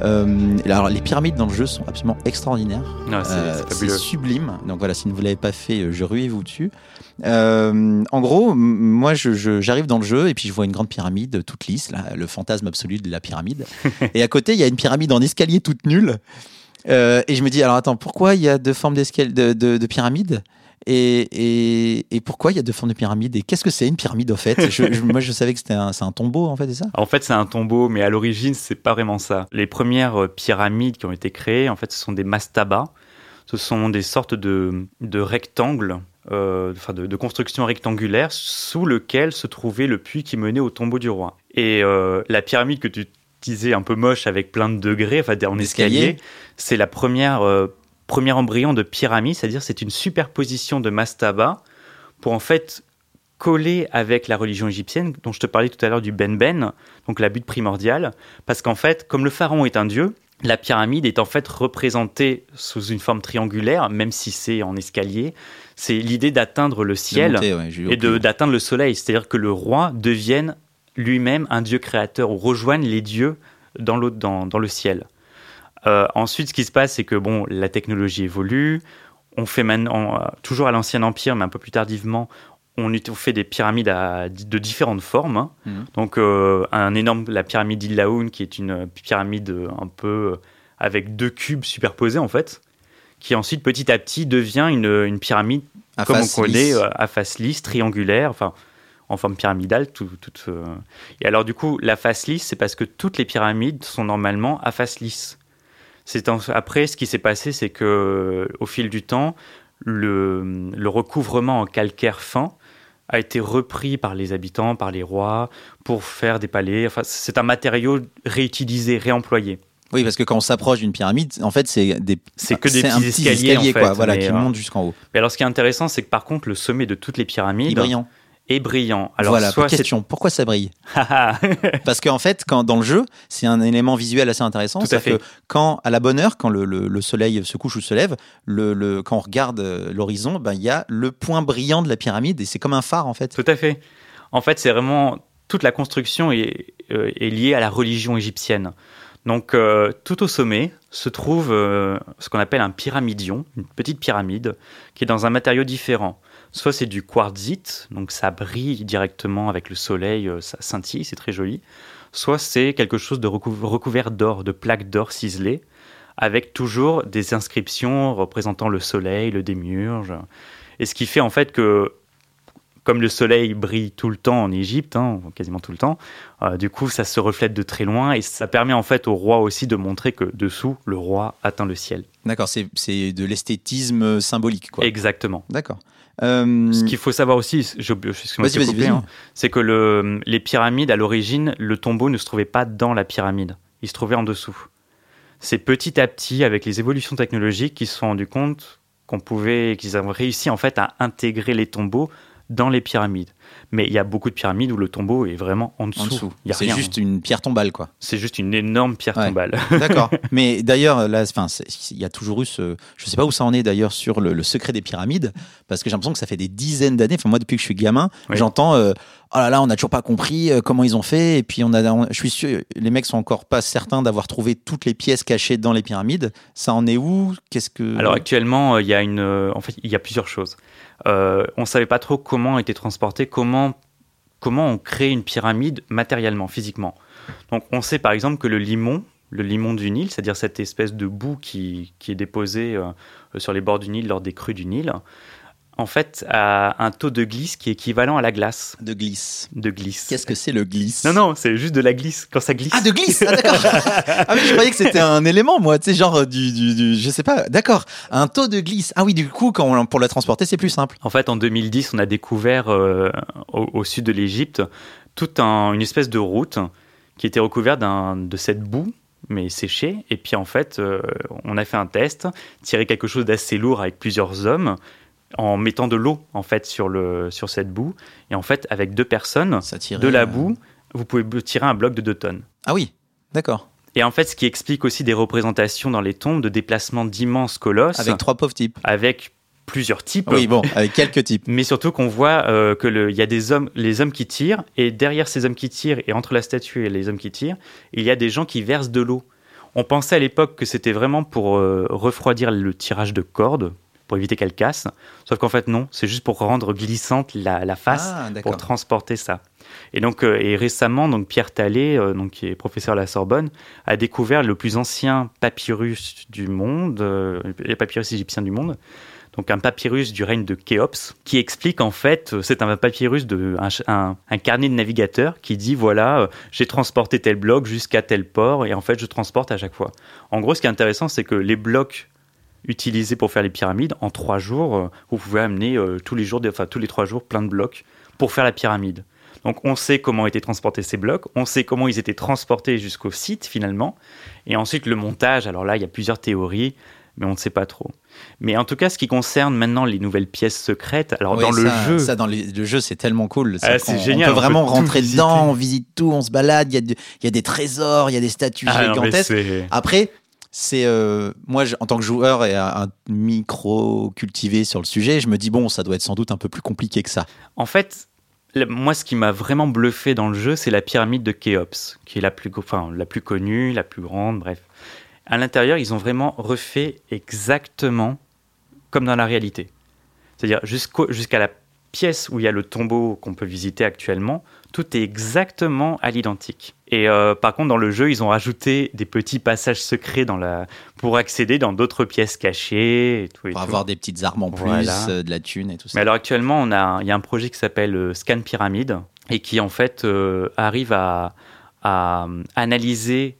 Speaker 1: Euh, alors les pyramides dans le jeu sont absolument extraordinaires. c'est sublime. Donc voilà, si vous ne l'avez pas fait, je ruez-vous dessus. en gros, moi, j'arrive dans le jeu et puis je vois une grande pyramide toute lisse, là, le fantasme absolu de la pyramide. et à côté, il y a une pyramide en escalier toute euh, et je me dis, alors attends, pourquoi il y a deux formes de, de, pyramide et, et, pourquoi il y a deux formes de pyramide Et qu'est-ce que c'est une pyramide en fait? Moi je savais que c'était un, un, tombeau en fait, c'est ça?
Speaker 2: En fait c'est un tombeau, mais à l'origine c'est pas vraiment ça. Les premières euh, pyramides qui ont été créées, en fait ce sont des mastabas. Ce sont des sortes de, de rectangles, euh, enfin de, de constructions rectangulaires sous lequel se trouvait le puits qui menait au tombeau du roi. Et la pyramide que tu disais un peu moche avec plein de degrés, enfin en escalier, c'est la première euh, premier embryon de pyramide, c'est-à-dire c'est une superposition de mastaba pour en fait coller avec la religion égyptienne dont je te parlais tout à l'heure du Ben Ben, donc la butte primordiale, parce qu'en fait, comme le pharaon est un dieu, la pyramide est en fait représentée sous une forme triangulaire, même si c'est en escalier. C'est l'idée d'atteindre le ciel et d'atteindre le soleil, c'est-à-dire que le roi devienne lui-même un dieu créateur ou rejoignent les dieux dans, dans, dans le ciel. Euh, ensuite, ce qui se passe, c'est que bon, la technologie évolue. On fait maintenant, euh, toujours à l'ancien empire, mais un peu plus tardivement, on, fait des pyramides de différentes formes. Hein. Mhm. Donc, euh, un énorme, la pyramide d'Illaoun, qui est une pyramide un peu avec deux cubes superposés en fait, qui ensuite petit à petit devient une, une pyramide comme on connaît à face lisse, triangulaire. Enfin, en forme pyramidale. Tout. Et alors du coup, la face lisse, c'est parce que toutes les pyramides sont normalement à face lisse. C'est Après, ce qui s'est passé, c'est que au fil du temps, le, le recouvrement en calcaire fin a été repris par les habitants, par les rois, pour faire des palais. Enfin, c'est un matériau réutilisé, réemployé.
Speaker 1: Oui, parce que quand on s'approche d'une pyramide, en fait, c'est des
Speaker 2: c'est que des petits escaliers, en fait,
Speaker 1: quoi, voilà, qui euh, montent jusqu'en haut.
Speaker 2: Mais alors, ce qui est intéressant, c'est que par contre, le sommet de toutes les pyramides,
Speaker 1: brillant
Speaker 2: et brillant.
Speaker 1: Alors, voilà, soit question. Pourquoi ça brille Parce qu'en fait, quand dans le jeu, c'est un élément visuel assez intéressant.
Speaker 2: Tout à fait.
Speaker 1: Que quand à la bonne heure, quand le, le, soleil se couche ou se lève, le, le quand on regarde euh, l'horizon, ben il y a le point brillant de la pyramide et c'est comme un phare en fait.
Speaker 2: Tout à fait. En fait, c'est vraiment toute la construction est, euh, est, liée à la religion égyptienne. Donc, euh, tout au sommet se trouve ce qu'on appelle un pyramidion, une petite pyramide, qui est dans un matériau différent. Soit c'est du quartzite, donc ça brille directement avec le soleil, euh, ça scintille, c'est très joli. Soit c'est quelque chose de recouvert d'or, de plaques d'or ciselées, avec toujours des inscriptions représentant le soleil, le démiurge. Et ce qui fait en fait que, comme le soleil brille tout le temps en Égypte, hein, quasiment tout le temps, euh, du coup ça se reflète de très loin et ça permet en fait au roi aussi de montrer que dessous, le roi atteint le ciel.
Speaker 1: D'accord, c'est de l'esthétisme symbolique. Quoi.
Speaker 2: Exactement.
Speaker 1: D'accord.
Speaker 2: Euh, Ce qu'il faut savoir aussi, hein, c'est que le, les pyramides, à l'origine, le tombeau ne se trouvait pas dans la pyramide, il se trouvait en dessous. C'est petit à petit, avec les évolutions technologiques, qu'ils se sont rendus compte qu'on pouvait, qu'ils avaient réussi en fait à intégrer les tombeaux dans les pyramides. Mais il y a beaucoup de pyramides où le tombeau est vraiment en dessous.
Speaker 1: C'est juste une pierre tombale, quoi.
Speaker 2: C'est juste une énorme pierre tombale.
Speaker 1: D'accord. Mais d'ailleurs, là, il y a toujours eu ce. Je sais pas où ça en est d'ailleurs sur le, secret des pyramides, parce que j'ai l'impression que ça fait des dizaines d'années. Enfin, moi, depuis que je suis gamin, j'entends. Euh, oh là là, on n'a toujours pas compris euh, comment ils ont fait. Et puis, on a, je suis sûr, les mecs sont encore pas certains d'avoir trouvé toutes les pièces cachées dans les pyramides. Ça en est où? Qu'est-ce que
Speaker 2: Alors actuellement, euh, il y a une, en fait, il y a plusieurs choses. Euh, on ne savait pas trop comment était transporté, comment, comment on crée une pyramide matériellement, physiquement. Donc on sait par exemple que le limon, le limon du Nil, c'est-à-dire cette espèce de boue qui, est déposée euh, sur les bords du Nil lors des crues du Nil, en fait, a un taux de glisse qui est équivalent à la glace.
Speaker 1: De glisse.
Speaker 2: De glisse.
Speaker 1: Qu'est-ce que c'est le glisse?
Speaker 2: Non, non, c'est juste de la glisse quand ça glisse.
Speaker 1: Ah, de glisse Ah, d'accord Ah, mais je croyais que c'était un élément, moi, tu sais, genre du, du, du- Je sais pas, d'accord. Un taux de glisse. Ah oui, du coup, quand on- pour la transporter, c'est plus simple.
Speaker 2: En fait, en 2010, on a découvert euh, au, au sud de l'Égypte toute un- une espèce de route qui était recouverte de cette boue, mais séchée. Et puis en fait, euh, on a fait un test, tiré quelque chose d'assez lourd avec plusieurs hommes, en mettant de l'eau en fait sur, le, sur cette boue. Et en fait, avec deux personnes,
Speaker 1: Ça tirait,
Speaker 2: de la
Speaker 1: euh,
Speaker 2: boue, vous pouvez tirer un bloc de 2 tonnes.
Speaker 1: Ah oui, d'accord.
Speaker 2: Et en fait, ce qui explique aussi des représentations dans les tombes de déplacements d'immenses colosses
Speaker 1: Avec trois pauvres types.
Speaker 2: avec plusieurs types.
Speaker 1: Oui, bon, avec quelques types.
Speaker 2: Mais surtout qu'on voit euh, que le- il y a des hommes, les hommes qui tirent, et derrière ces hommes qui tirent, et entre la statue et les hommes qui tirent, il y a des gens qui versent de l'eau. On pensait à l'époque que c'était vraiment pour euh, refroidir le tirage de cordes, pour éviter qu'elle casse. Sauf qu'en fait, non, c'est juste pour rendre glissante la, la face,
Speaker 1: Ah,
Speaker 2: pour transporter ça. Et donc, euh, et récemment, donc Pierre Tallet, euh, donc qui est professeur à la Sorbonne, a découvert le plus ancien papyrus du monde, euh, le papyrus égyptien du monde, donc un papyrus du règne de Khéops, qui explique en fait, euh, c'est un papyrus de un, un- un carnet de navigateur qui dit voilà, j'ai transporté tel bloc jusqu'à tel port et en fait je transporte à chaque fois. En gros, ce qui est intéressant, c'est que les blocs utilisés pour faire les pyramides, en trois jours, euh, vous pouvez amener euh, tous les jours, enfin tous les trois jours, plein de blocs pour faire la pyramide. Donc on sait comment étaient transportés ces blocs, on sait comment ils étaient transportés jusqu'au site finalement, et ensuite le montage. Alors là, il y a plusieurs théories, mais on ne sait pas trop. Mais en tout cas, ce qui concerne maintenant les nouvelles pièces secrètes, alors
Speaker 1: Oui,
Speaker 2: dans le jeu,
Speaker 1: Ça, dans le, le jeu, c'est tellement cool.
Speaker 2: Ah, c'est génial,
Speaker 1: On peut
Speaker 2: on
Speaker 1: vraiment
Speaker 2: peut
Speaker 1: rentrer
Speaker 2: visiter.
Speaker 1: dedans, on visite tout, on se balade. Il y, y a des trésors, il y a des statues
Speaker 2: Ah,
Speaker 1: gigantesques. Après, c'est euh, moi, en tant que joueur et un, micro cultivé sur le sujet, je me dis bon, ça doit être sans doute un peu plus compliqué que ça.
Speaker 2: En fait, moi, ce qui m'a vraiment bluffé dans le jeu, c'est la pyramide de Khéops, qui est la plus, enfin, la plus connue, la plus grande, bref. À l'intérieur, ils ont vraiment refait exactement comme dans la réalité. C'est-à-dire jusqu'à la pièce où il y a le tombeau qu'on peut visiter actuellement, tout est exactement à l'identique. Et euh, par contre, dans le jeu, ils ont rajouté des petits passages secrets dans la... pour accéder dans d'autres pièces cachées. Et tout, et
Speaker 1: Pour
Speaker 2: tout.
Speaker 1: avoir des petites armes en plus,
Speaker 2: Voilà.
Speaker 1: euh, de la thune et tout ça.
Speaker 2: Mais alors actuellement, on a, il y a un projet qui s'appelle euh, Scan Pyramide et qui en fait euh, arrive à, à analyser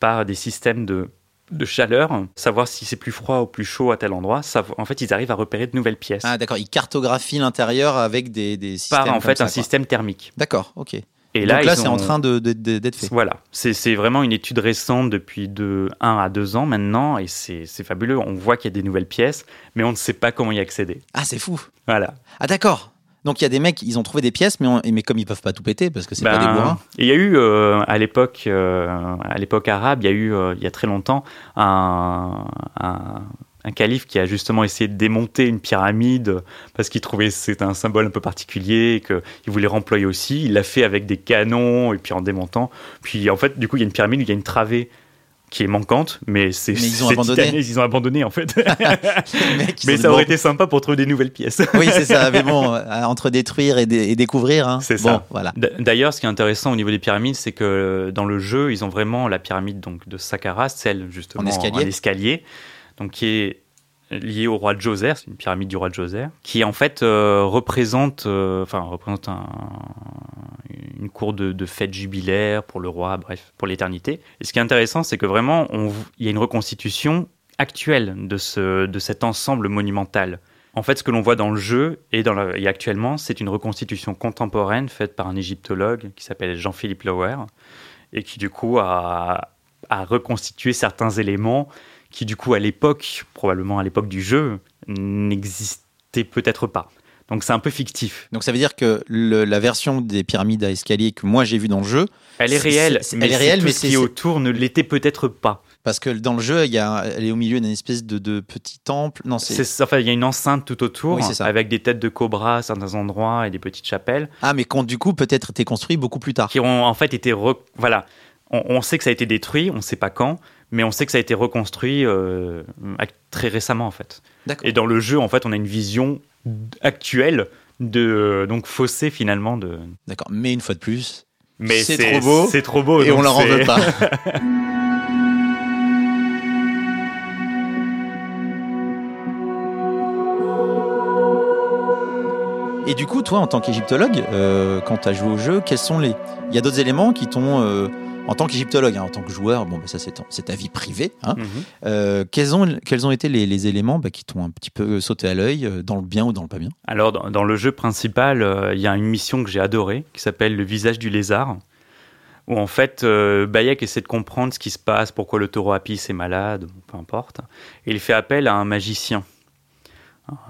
Speaker 2: par des systèmes de, de chaleur, savoir si c'est plus froid ou plus chaud à tel endroit. Savo- en fait, ils arrivent à repérer de nouvelles pièces
Speaker 1: Ah d'accord, ils cartographient l'intérieur avec des, des systèmes.
Speaker 2: par en fait
Speaker 1: ça,
Speaker 2: un
Speaker 1: quoi.
Speaker 2: système thermique.
Speaker 1: D'accord, ok.
Speaker 2: Et
Speaker 1: Donc
Speaker 2: là,
Speaker 1: là,
Speaker 2: ils
Speaker 1: c'est
Speaker 2: ont-
Speaker 1: en train de- de- de- d'être fait.
Speaker 2: Voilà, c'est vraiment une étude récente depuis de 1 à 2 ans maintenant et c'est fabuleux. On voit qu'il y a des nouvelles pièces, mais on ne sait pas comment y accéder.
Speaker 1: Ah, c'est fou.
Speaker 2: Voilà.
Speaker 1: Ah d'accord. Donc il y a des mecs, ils ont trouvé des pièces, mais, on- mais comme ils peuvent pas tout péter parce que c'est pas
Speaker 2: Ben,
Speaker 1: des bourrins.
Speaker 2: Il y a eu euh, à l'époque, euh, à l'époque arabe, il y a eu euh, il y a très longtemps un, un, un calife qui a justement essayé de démonter une pyramide parce qu'il trouvait que c'était un symbole un peu particulier et qu'il voulait remployer aussi. Il l'a fait avec des canons et puis en démontant. Puis en fait, du coup, il y a une pyramide, où il y a une travée qui est manquante, mais c'est
Speaker 1: ils ont abandonné.
Speaker 2: ils ont abandonné en fait.
Speaker 1: Mecs,
Speaker 2: mais ça aurait
Speaker 1: bon.
Speaker 2: été sympa pour trouver des nouvelles pièces.
Speaker 1: Oui, c'est ça. Mais bon, euh, entre détruire et, dé- et découvrir, hein.
Speaker 2: C'est
Speaker 1: bon,
Speaker 2: ça.
Speaker 1: Voilà.
Speaker 2: D'ailleurs, ce qui est intéressant au niveau des pyramides, c'est que euh, dans le jeu, ils ont vraiment la pyramide donc de Saqqara, celle justement
Speaker 1: En escalier.
Speaker 2: escalier, donc qui est liée au roi de Djoser, c'est une pyramide du roi de Djoser, qui en fait euh, représente, euh, enfin représente un- une cour de, fête jubilaire pour le roi, bref, pour l'éternité. Et ce qui est intéressant, c'est que vraiment, il y a une reconstitution actuelle de ce de cet ensemble monumental. En fait, ce que l'on voit dans le jeu et, actuellement, c'est une reconstitution contemporaine faite par un égyptologue qui s'appelle Jean-Philippe Lauer et qui, du coup, a reconstitué certains éléments qui, du coup, à l'époque, probablement à l'époque du jeu, n'existaient peut-être pas. Donc, c'est un peu fictif.
Speaker 1: Donc ça veut dire que le- la version des pyramides à escalier que moi j'ai vue dans le jeu,
Speaker 2: Elle est réelle, mais
Speaker 1: elle est réelle,
Speaker 2: tout
Speaker 1: mais
Speaker 2: ce
Speaker 1: c'est-
Speaker 2: qui est autour ne l'était peut-être pas.
Speaker 1: parce que dans le jeu, il y a, elle est au milieu d'une espèce de, de petit temple. Non, c'est
Speaker 2: enfin, il y a une enceinte tout autour,
Speaker 1: Oui,
Speaker 2: avec des têtes de cobra à certains endroits et des petites chapelles.
Speaker 1: ah, mais quand du coup peut-être été construit beaucoup plus tard.
Speaker 2: qui ont en fait été re- voilà on, on sait que ça a été détruit on ne sait pas quand mais on sait que ça a été reconstruit euh, très récemment en fait et dans le jeu en fait on a une vision actuelle de donc faussée finalement de
Speaker 1: D'accord. Mais une fois de plus,
Speaker 2: mais
Speaker 1: C'est trop beau,
Speaker 2: c'est trop beau
Speaker 1: et on leur en veut pas. Et du coup, toi, en tant qu'égyptologue, euh, quand tu as joué au jeu, quels sont les. Il y a d'autres éléments qui t'ont. euh, en tant qu'égyptologue, hein, en tant que joueur, bon, bah, ça c'est ta vie privée. Hein.
Speaker 2: Mhm.
Speaker 1: Euh, quels, ont, quels ont été les, les éléments bah, qui t'ont un petit peu sauté à l'œil, euh, dans le bien ou dans le pas bien?
Speaker 2: Alors, dans, dans le jeu principal, euh, il y a une mission que j'ai adorée, qui s'appelle Le visage du lézard, où en fait, euh, Bayek essaie de comprendre ce qui se passe, pourquoi le taureau Apis est malade, peu importe. Et il fait appel à un magicien,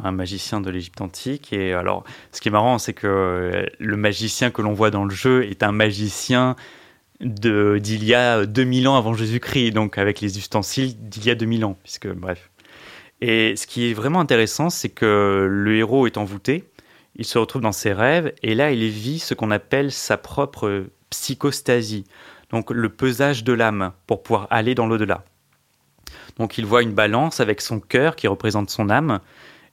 Speaker 2: un magicien de l'Égypte antique. Et alors, ce qui est marrant, c'est que euh, le magicien que l'on voit dans le jeu est un magicien d'il y a 2000 ans avant Jésus-Christ, donc avec les ustensiles d'il y a 2000 ans, puisque bref. Et ce qui est vraiment intéressant, c'est que le héros est envoûté, il se retrouve dans ses rêves, et là, il vit ce qu'on appelle sa propre psychostasie, donc le pesage de l'âme pour pouvoir aller dans l'au-delà. Donc il voit une balance avec son cœur qui représente son âme,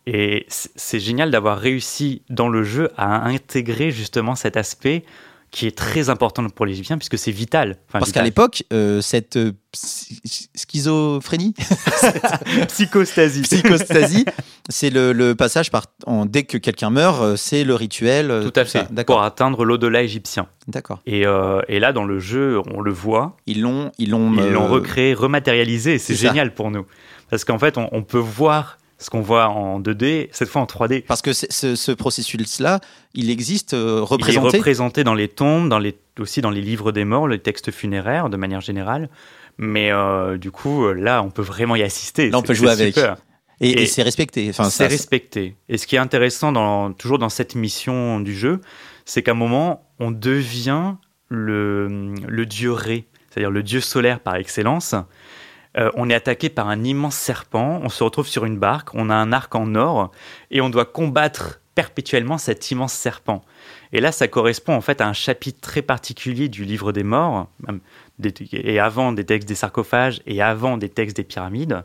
Speaker 2: et c'est génial d'avoir réussi dans le jeu à intégrer justement cet aspect qui est très important pour les Égyptiens, puisque c'est vital. Enfin,
Speaker 1: Parce qu'à l'époque, euh, cette euh, schizophrénie,
Speaker 2: psychostasie.
Speaker 1: psychostasie, c'est le, le passage par. en- dès que quelqu'un meurt, euh, c'est le rituel.
Speaker 2: Tout à fait, pour atteindre l'au-delà égyptien.
Speaker 1: D'accord.
Speaker 2: Et, euh, et là, dans le jeu, on le voit,
Speaker 1: Ils l'ont, ils l'ont,
Speaker 2: ils l'ont recréé, rematérialisé, c'est
Speaker 1: ça.
Speaker 2: génial pour nous. Parce qu'en fait, on, on peut voir ce qu'on voit en 2D, cette fois en 3D.
Speaker 1: Parce que ce, ce processus-là, il existe euh,
Speaker 2: Il est
Speaker 1: représenté.
Speaker 2: représenté dans les tombes, dans les, aussi dans les livres des morts, les textes funéraires, de manière générale. Mais euh, du coup, euh, là, on peut vraiment y assister.
Speaker 1: Là, on peut jouer avec.
Speaker 2: super.
Speaker 1: et, et
Speaker 2: et
Speaker 1: c'est respecté. Enfin,
Speaker 2: c'est respecté. Et ce qui est intéressant dans, toujours dans cette mission du jeu, c'est qu'à un moment, on devient le, le dieu Ré, c'est-à-dire le dieu solaire par excellence. Euh, on est attaqué par un immense serpent, on se retrouve sur une barque, on a un arc en or, et on doit combattre perpétuellement cet immense serpent. Et là, ça correspond en fait à un chapitre très particulier du livre des morts, et avant des textes des sarcophages, et avant des textes des pyramides,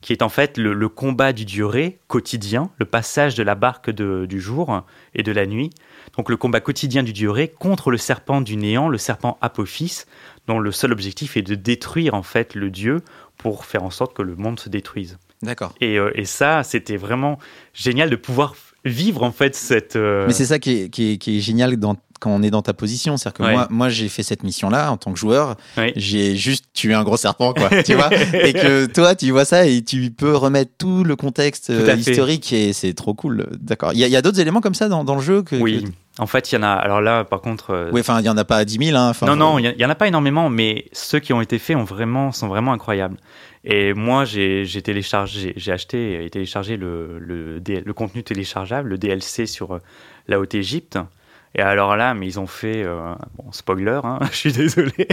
Speaker 2: qui est en fait le, combat du dieu Ré quotidien, le passage de la barque du jour et de la nuit. Donc le combat quotidien du dieu Ré contre le serpent du néant, le serpent Apophis, dont le seul objectif est de détruire en fait le dieu pour faire en sorte que le monde se détruise.
Speaker 1: D'accord.
Speaker 2: Et, euh, et ça, c'était vraiment génial de pouvoir vivre en fait cette. euh,
Speaker 1: Mais c'est ça qui est, qui est- qui est génial dans- quand on est dans ta position. C'est-à-dire que
Speaker 2: Ouais.
Speaker 1: moi, moi j'ai fait cette mission-là en tant que joueur. J'ai juste tué un gros serpent, quoi. tu vois Et que toi, tu vois ça et tu peux remettre tout le contexte
Speaker 2: Tout
Speaker 1: euh,
Speaker 2: fait.
Speaker 1: historique et c'est trop cool. D'accord. Il y a, il y a d'autres éléments comme ça dans, dans le jeu que,
Speaker 2: Oui.
Speaker 1: que-
Speaker 2: En fait, il y en a. Alors là, par contre. euh,
Speaker 1: Oui, enfin, il y en a pas 10 000. Hein.
Speaker 2: Non, non, il y, en a pas énormément, mais ceux qui ont été faits ont vraiment, sont vraiment incroyables. Et moi, j'ai téléchargé, j'ai acheté et téléchargé le, le, contenu téléchargeable, le DLC sur euh, la Haute Égypte. Et alors là, mais ils ont fait, euh, bon, spoiler, hein, je suis désolé,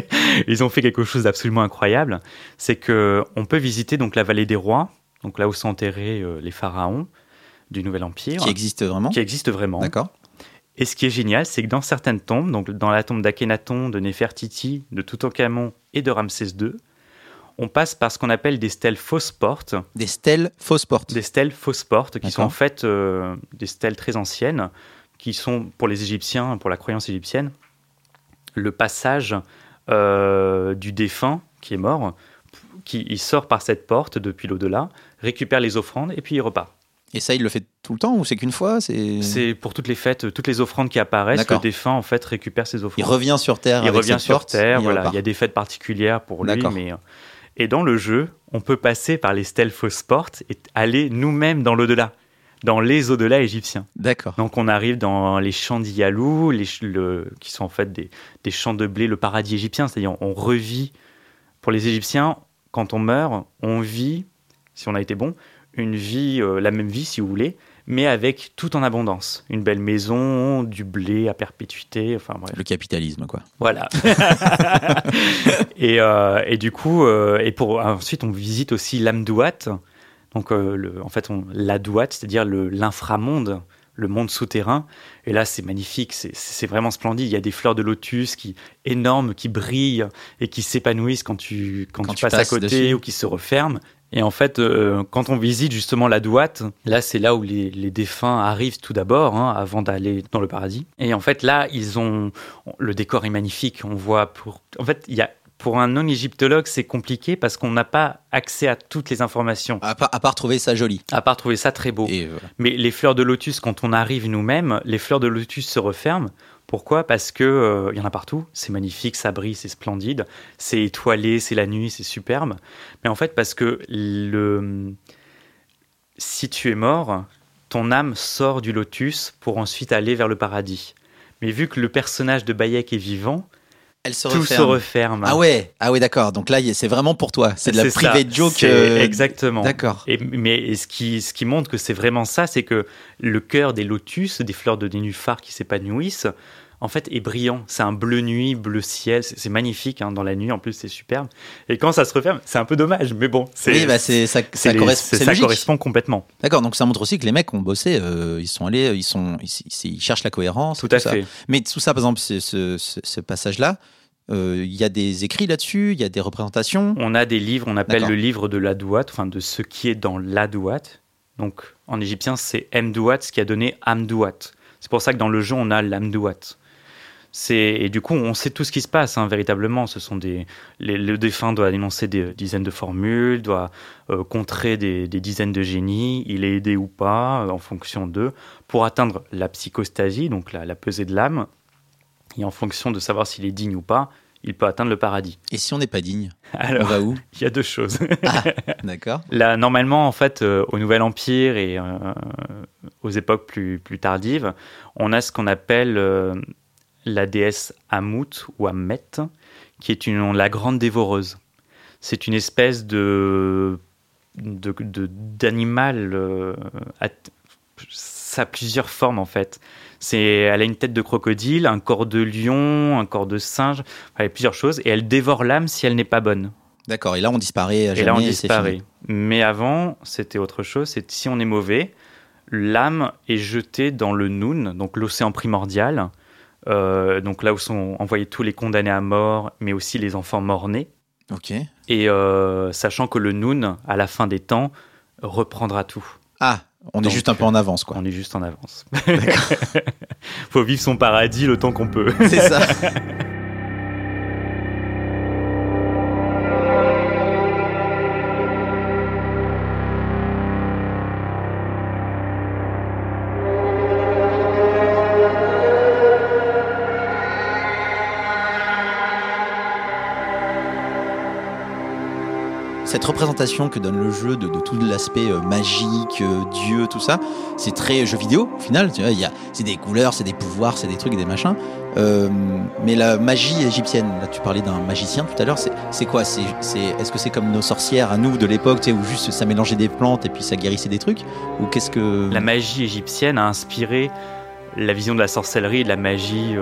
Speaker 2: ils ont fait quelque chose d'absolument incroyable. C'est que on peut visiter donc la vallée des rois, donc là où sont enterrés euh, les pharaons du Nouvel Empire,
Speaker 1: Qui existe vraiment.
Speaker 2: qui existe vraiment.
Speaker 1: D'accord.
Speaker 2: Et ce qui est génial, c'est que dans certaines tombes, donc dans la tombe d'Akhenaton, de Néfertiti, de Toutankhamon et de Ramsès II, on passe par ce qu'on appelle des stèles fausses portes,
Speaker 1: Des stèles fausses portes.
Speaker 2: des stèles fausses portes, qui sont en fait euh, des stèles très anciennes, qui sont pour les Égyptiens, pour la croyance égyptienne, le passage euh, du défunt qui est mort, qui il sort par cette porte depuis l'au-delà, récupère les offrandes et puis il repart.
Speaker 1: Et ça, il le fait tout le temps ou c'est qu'une fois C'est.
Speaker 2: Pour toutes les fêtes, toutes les offrandes qui apparaissent, le défunt en fait récupère ses offrandes.
Speaker 1: Il revient sur Terre.
Speaker 2: il
Speaker 1: avec
Speaker 2: revient sur
Speaker 1: porte,
Speaker 2: Terre,
Speaker 1: il
Speaker 2: voilà, il y a des fêtes particulières pour lui, mais euh, et dans le jeu, on peut passer par les stèles fausses portes et aller nous-mêmes dans l'au-delà, dans les au-delà égyptiens.
Speaker 1: D'accord.
Speaker 2: Donc on arrive dans les champs d'Iyalou, les ch- le- qui sont en fait des, des champs de blé, le paradis égyptien, c'est-à-dire on revit. Pour les Égyptiens, quand on meurt, on vit, si on a été bon, une vie, euh, la même vie si vous voulez, mais avec tout en abondance, une belle maison, du blé à perpétuité, enfin bref.
Speaker 1: Le capitalisme, quoi.
Speaker 2: Voilà. et, euh, et du coup, euh, et pour ensuite on visite aussi l'Amdouat. Donc euh, le, en fait, on la Douat, c'est-à-dire le- l'inframonde, le monde souterrain. Et là, c'est magnifique, c'est- c'est vraiment splendide. Il y a des fleurs de lotus qui énormes, qui brillent et qui s'épanouissent quand tu quand,
Speaker 1: Quand
Speaker 2: tu
Speaker 1: tu
Speaker 2: passes, à côté
Speaker 1: dessus.
Speaker 2: ou qui se referment. Et en fait, euh, quand on visite justement la Douate, là, c'est là où les, les défunts arrivent tout d'abord, hein, avant d'aller dans le paradis. Et en fait, là, ils ont le décor est magnifique. On voit pour, en fait, il y a pour un non-égyptologue, c'est compliqué parce qu'on n'a pas accès à toutes les informations.
Speaker 1: À part, à part trouver ça joli.
Speaker 2: À part trouver ça très beau.
Speaker 1: Et voilà.
Speaker 2: Mais les fleurs de lotus, quand on arrive nous-mêmes, les fleurs de lotus se referment. Pourquoi? Parce que euh, il y en a partout. C'est magnifique, ça brille, c'est splendide, c'est étoilé, c'est la nuit, c'est superbe. Mais en fait, parce que le si tu es mort, ton âme sort du lotus pour ensuite aller vers le paradis. Mais vu que le personnage de Bayek est vivant,
Speaker 1: Elle se
Speaker 2: tout
Speaker 1: referme.
Speaker 2: se referme.
Speaker 1: Ah ouais, ah ouais, d'accord. Donc là, c'est vraiment pour toi. C'est de la private joke. Euh,
Speaker 2: Exactement.
Speaker 1: D'accord.
Speaker 2: Mais ce, qui, ce qui montre que c'est vraiment ça, c'est que le cœur des lotus, des fleurs de nénuphar qui s'épanouissent, en fait, est brillant. C'est un bleu nuit, bleu ciel. C'est magnifique hein, dans la nuit. En plus, c'est superbe. Et quand ça se referme, c'est un peu dommage. Mais bon,
Speaker 1: Oui, bah c'est ça,
Speaker 2: les- correspond complètement.
Speaker 1: D'accord, donc ça montre aussi que les mecs ont bossé, euh, ils sont allés, ils sont, ils, cherchent la cohérence.
Speaker 2: Tout à
Speaker 1: ça.
Speaker 2: fait.
Speaker 1: Mais tout ça, par exemple, ce, ce- ce- ce passage-là, euh, il y a des écrits là-dessus, il y a des représentations.
Speaker 2: On a des livres, on appelle le livre de l'Adouat, enfin de ce qui est dans l'Adouat. Donc en égyptien, c'est Mdouat, ce qui a donné Amdouat. C'est pour ça que dans le jeu, on a l'Amdouat. Et du coup, on sait tout ce qui se passe hein, véritablement. Ce sont des les- le défunt doit énoncer des dizaines de formules, doit euh, contrer des, des dizaines de génies. Il est aidé ou pas euh, en fonction d'eux pour atteindre la psychostasie, donc la, la pesée de l'âme. Et en fonction de savoir s'il est digne ou pas, il peut atteindre le paradis.
Speaker 1: Et si on n'est pas digne, on
Speaker 2: Alors,
Speaker 1: va où
Speaker 2: il y a deux choses.
Speaker 1: D'accord.
Speaker 2: Là, normalement, en fait, euh, au Nouvel Empire et euh, aux époques plus, plus tardives, on a ce qu'on appelle euh, la déesse Amut ou Ammet, qui est une, la grande dévoreuse. C'est une espèce de de- de- d'animal. euh, ça a plusieurs formes en fait. C'est, elle a une tête de crocodile, un corps de lion, un corps de singe, elle a plusieurs choses, et elle dévore l'âme si elle n'est pas bonne.
Speaker 1: D'accord. Et là, on disparaît à
Speaker 2: Et là, on
Speaker 1: jamais.
Speaker 2: disparaît. Mais avant, c'était autre chose. C'est si on est mauvais, l'âme est jetée dans le Noun, donc l'océan primordial. Euh, donc là où sont envoyés tous les condamnés à mort, mais aussi les enfants morts-nés.
Speaker 1: Ok.
Speaker 2: Et euh, sachant que le Noun, à la fin des temps, reprendra tout.
Speaker 1: Ah, on est juste un peu en avance, quoi.
Speaker 2: On est juste en avance. Faut vivre son paradis le temps qu'on peut.
Speaker 1: C'est ça. Cette représentation que donne le jeu de, tout l'aspect euh, magique, euh, dieu, tout ça, c'est très jeu vidéo au final. C'est des couleurs, c'est des pouvoirs, c'est des trucs, des machins. Euh, mais la magie égyptienne, là tu parlais d'un magicien tout à l'heure, c'est, quoi? Est-ce que c'est comme nos sorcières à nous de l'époque, où juste ça mélangeait des plantes et puis ça guérissait des trucs? Ou qu'est-ce que.
Speaker 2: La magie égyptienne a inspiré la vision de la sorcellerie de la magie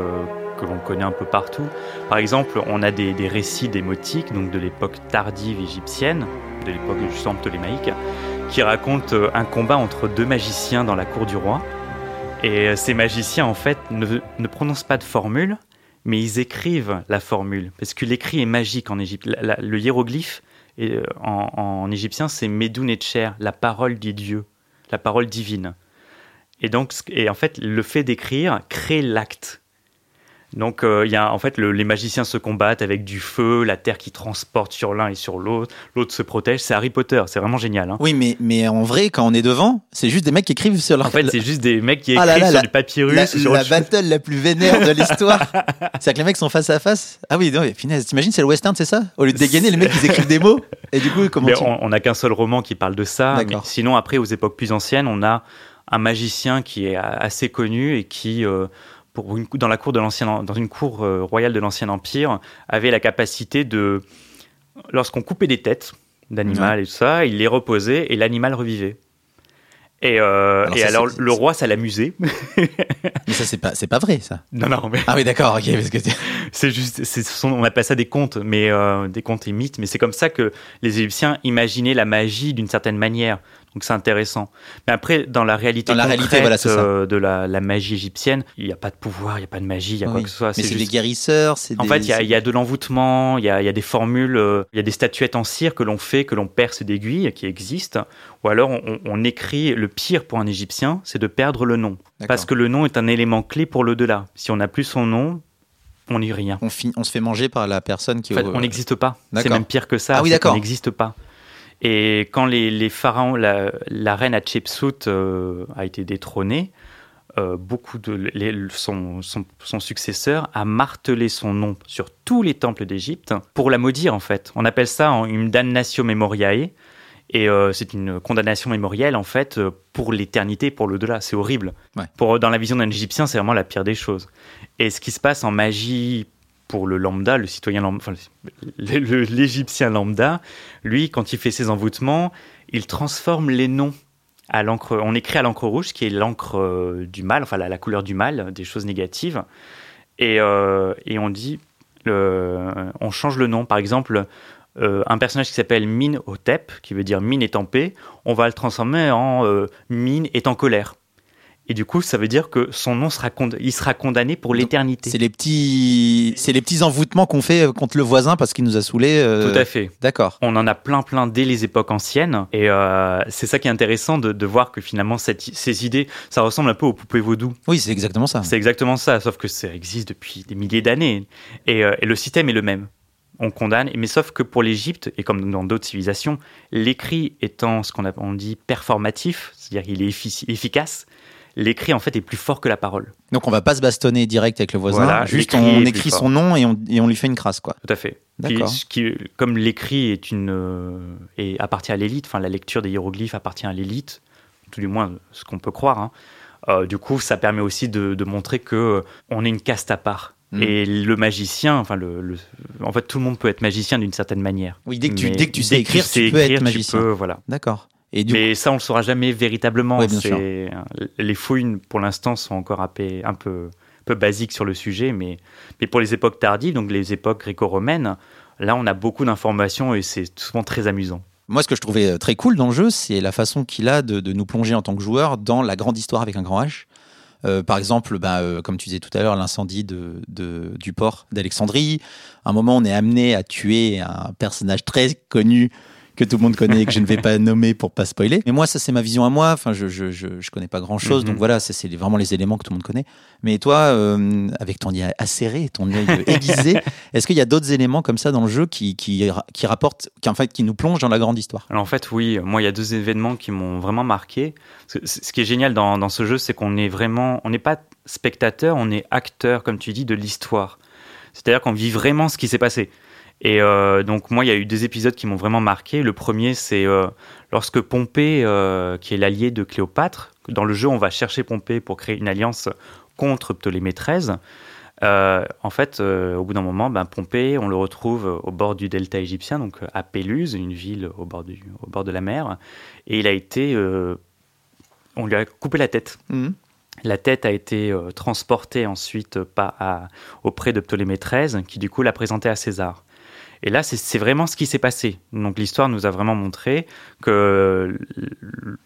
Speaker 2: que l'on connaît un peu partout. Par exemple, on a des, des récits démotiques, donc de l'époque tardive égyptienne, de l'époque justement ptolémaïque, qui racontent euh, un combat entre deux magiciens dans la cour du roi. Et euh, ces magiciens, en fait, ne, prononcent pas de formule, mais ils écrivent la formule, parce que l'écrit est magique en Égypte. Le hiéroglyphe euh, en, en égyptien, c'est Medun Etcher, la parole des dieux, la parole divine. Et donc, et en fait, le fait d'écrire crée l'acte. Donc, euh, il y a en fait le- les magiciens se combattent avec du feu, la terre qui transporte sur l'un et sur l'autre, l'autre se protège. C'est Harry Potter, c'est vraiment génial. hein.
Speaker 1: Oui, mais, mais en vrai, quand on est devant, c'est juste des mecs qui écrivent sur leur.
Speaker 2: En fait, c'est juste des mecs qui
Speaker 1: Ah
Speaker 2: écrivent
Speaker 1: là là,
Speaker 2: sur
Speaker 1: la-
Speaker 2: du papyrus,
Speaker 1: la,
Speaker 2: sur
Speaker 1: la
Speaker 2: chose.
Speaker 1: battle la plus vénère de l'histoire. c'est que les mecs sont face à face. Ah oui, non, finesse, t'imagines, c'est le western, c'est ça? Au lieu de dégainer, les mecs ils écrivent des mots. Et du coup, comment
Speaker 2: Mais
Speaker 1: tu-
Speaker 2: on n'a qu'un seul roman qui parle de ça. Mais sinon, après, aux époques plus anciennes, on a un magicien qui est assez connu et qui, euh, pour une, dans la cour de l'ancien, dans une cour euh, royale de l'ancien empire, avait la capacité de, lorsqu'on coupait des têtes d'animal et tout ça, il les reposait et l'animal revivait. Et, euh,
Speaker 1: Alors
Speaker 2: et
Speaker 1: ça,
Speaker 2: alors,
Speaker 1: c'est-
Speaker 2: le roi, ça l'amusait.
Speaker 1: Mais ça, c'est pas, c'est pas vrai, ça.
Speaker 2: non, non, mais
Speaker 1: Ah oui, d'accord, ok, parce que t'es-
Speaker 2: c'est juste, on appelle ça des contes, mais euh, des contes et mythes. Mais c'est comme ça que les Égyptiens imaginaient la magie d'une certaine manière. Donc c'est intéressant. Mais après, dans la réalité
Speaker 1: Dans la réalité, voilà,
Speaker 2: euh, de la, la magie égyptienne, il n'y a pas de pouvoir, il n'y a pas de magie, il y a quoi
Speaker 1: Oui.
Speaker 2: que ce soit.
Speaker 1: Mais c'est
Speaker 2: juste-
Speaker 1: des guérisseurs, c'est
Speaker 2: En
Speaker 1: des.
Speaker 2: fait, il y a, il y a de l'envoûtement, il y a, il y a des formules, euh, il y a des statuettes en cire que l'on fait, que l'on perce d'aiguilles, qui existent. Ou alors, on, on écrit. Le pire pour un Égyptien, c'est de perdre le nom. Parce que le nom est un élément clé pour l'au-delà. Si on n'a plus son nom, on n'est rien.
Speaker 1: On, fin- on se fait manger par la personne qui
Speaker 2: En fait, on n'existe pas. C'est même pire que ça.
Speaker 1: Ah oui, d'accord.
Speaker 2: qu'on n'existe pas. Et quand les, les pharaons, la, la reine Hatshepsut euh, a été détrônée, euh, beaucoup de les- son, son, son successeur a martelé son nom sur tous les temples d'Égypte pour la maudire en fait. On appelle ça en- une damnatio memoriae. Et euh, c'est une condamnation mémorielle en fait pour l'éternité, pour l'au-delà. C'est horrible.
Speaker 1: Ouais.
Speaker 2: Pour dans la vision d'un Égyptien, c'est vraiment la pire des choses. Et ce qui se passe en magie pour le lambda, le citoyen lambda, l'Égyptien lambda, lui, quand il fait ses envoûtements, il transforme les noms à l'encre. On écrit à l'encre rouge, qui est l'encre euh, du mal, enfin la, la couleur du mal, des choses négatives. Et, euh, on dit, on change le nom. Par exemple, euh, un personnage qui s'appelle Min Hotep, qui veut dire mine est en paix, on va le transformer en mine est en colère. Et du coup, ça veut dire que son nom sera, il sera condamné pour l'éternité.
Speaker 1: C'est les petits, c'est les petits envoûtements qu'on fait euh, contre le voisin parce qu'il nous a saoulés. euh,
Speaker 2: Tout à fait.
Speaker 1: D'accord.
Speaker 2: On en a plein, plein dès les époques anciennes. Et euh, c'est ça qui est intéressant de, de voir que finalement, cette- ces idées, ça ressemble un peu aux poupées vaudou.
Speaker 1: Oui, c'est exactement ça.
Speaker 2: C'est exactement ça, sauf que ça existe depuis des milliers d'années. Et, euh, et le système est le même. On condamne, mais sauf que pour l'Égypte, et comme dans d'autres civilisations, l'écrit étant ce qu'on on dit performatif, c'est-à-dire qu'il est efficace, l'écrit en fait est plus fort que la parole.
Speaker 1: Donc on va pas se bastonner direct avec le voisin.
Speaker 2: Voilà,
Speaker 1: juste on écrit son nom et on, et on lui fait une crasse quoi.
Speaker 2: Tout à fait. Puis,
Speaker 1: D'accord.
Speaker 2: ce qui- comme l'écrit est une euh, et appartient à l'élite, enfin la lecture des hiéroglyphes appartient à l'élite, tout du moins ce qu'on peut croire. hein, euh, du coup, ça permet aussi de, de montrer que euh, on est une caste à part.
Speaker 1: Mm.
Speaker 2: Et le magicien, enfin le, le- en fait, tout le monde peut être magicien d'une certaine manière.
Speaker 1: Oui, dès que tu, dès que tu sais
Speaker 2: dès
Speaker 1: écrire,
Speaker 2: sais
Speaker 1: tu peux
Speaker 2: écrire,
Speaker 1: être magicien.
Speaker 2: peux, voilà.
Speaker 1: D'accord. Et du
Speaker 2: Mais ça, on le saura jamais véritablement.
Speaker 1: Ouais, bien
Speaker 2: C'est- Les fouilles, pour l'instant, sont encore un peu, un basiques sur le sujet, mais, mais pour les époques tardives, donc les époques gréco-romaines, là, on a beaucoup d'informations et c'est souvent très amusant.
Speaker 1: Moi, ce que je trouvais euh, très cool dans le jeu, c'est la façon qu'il a de, de nous plonger en tant que joueur dans la grande histoire avec un grand H. Euh, par exemple, bah, euh, comme tu disais tout à l'heure, l'incendie de, de- du port d'Alexandrie. À un moment, on est amené à tuer un personnage très connu que tout le monde connaît et que je ne vais pas nommer pour pas spoiler. Mais moi, ça, c'est ma vision à moi. Enfin, je, je, je, je connais pas grand chose.
Speaker 2: Mhm.
Speaker 1: Donc voilà, ça, c'est vraiment les éléments que tout le monde connaît. Mais toi, euh, avec ton œil acéré, ton œil aiguisé, est-ce qu'il y a d'autres éléments comme ça dans le jeu qui, qui, qui rapportent, qui, en fait, qui nous plongent dans la grande histoire?
Speaker 2: Alors en fait, oui, moi, il y a deux événements qui m'ont vraiment marqué. Ce ce qui est génial dans, dans ce jeu, c'est qu'on est vraiment, on n'est pas spectateur, on est acteur, comme tu dis, de l'histoire. C'est-à-dire qu'on vit vraiment ce qui s'est passé. Et euh, donc moi, il y a eu deux épisodes qui m'ont vraiment marqué. Le premier, c'est euh, lorsque Pompée, euh, qui est l'allié de Cléopâtre, dans le jeu, on va chercher Pompée pour créer une alliance contre Ptolémée XIII. Euh, en fait, euh, au bout d'un moment, ben, Pompée, on le retrouve au bord du delta égyptien, donc à Péluse, une ville au bord, du, au bord de la mer, et il a été, euh, on lui a coupé la tête. La tête a été transportée ensuite pas à- auprès de Ptolémée XIII, qui du coup l'a présentée à César. Et là, c'est- vraiment ce qui s'est passé. Donc l'histoire nous a vraiment montré que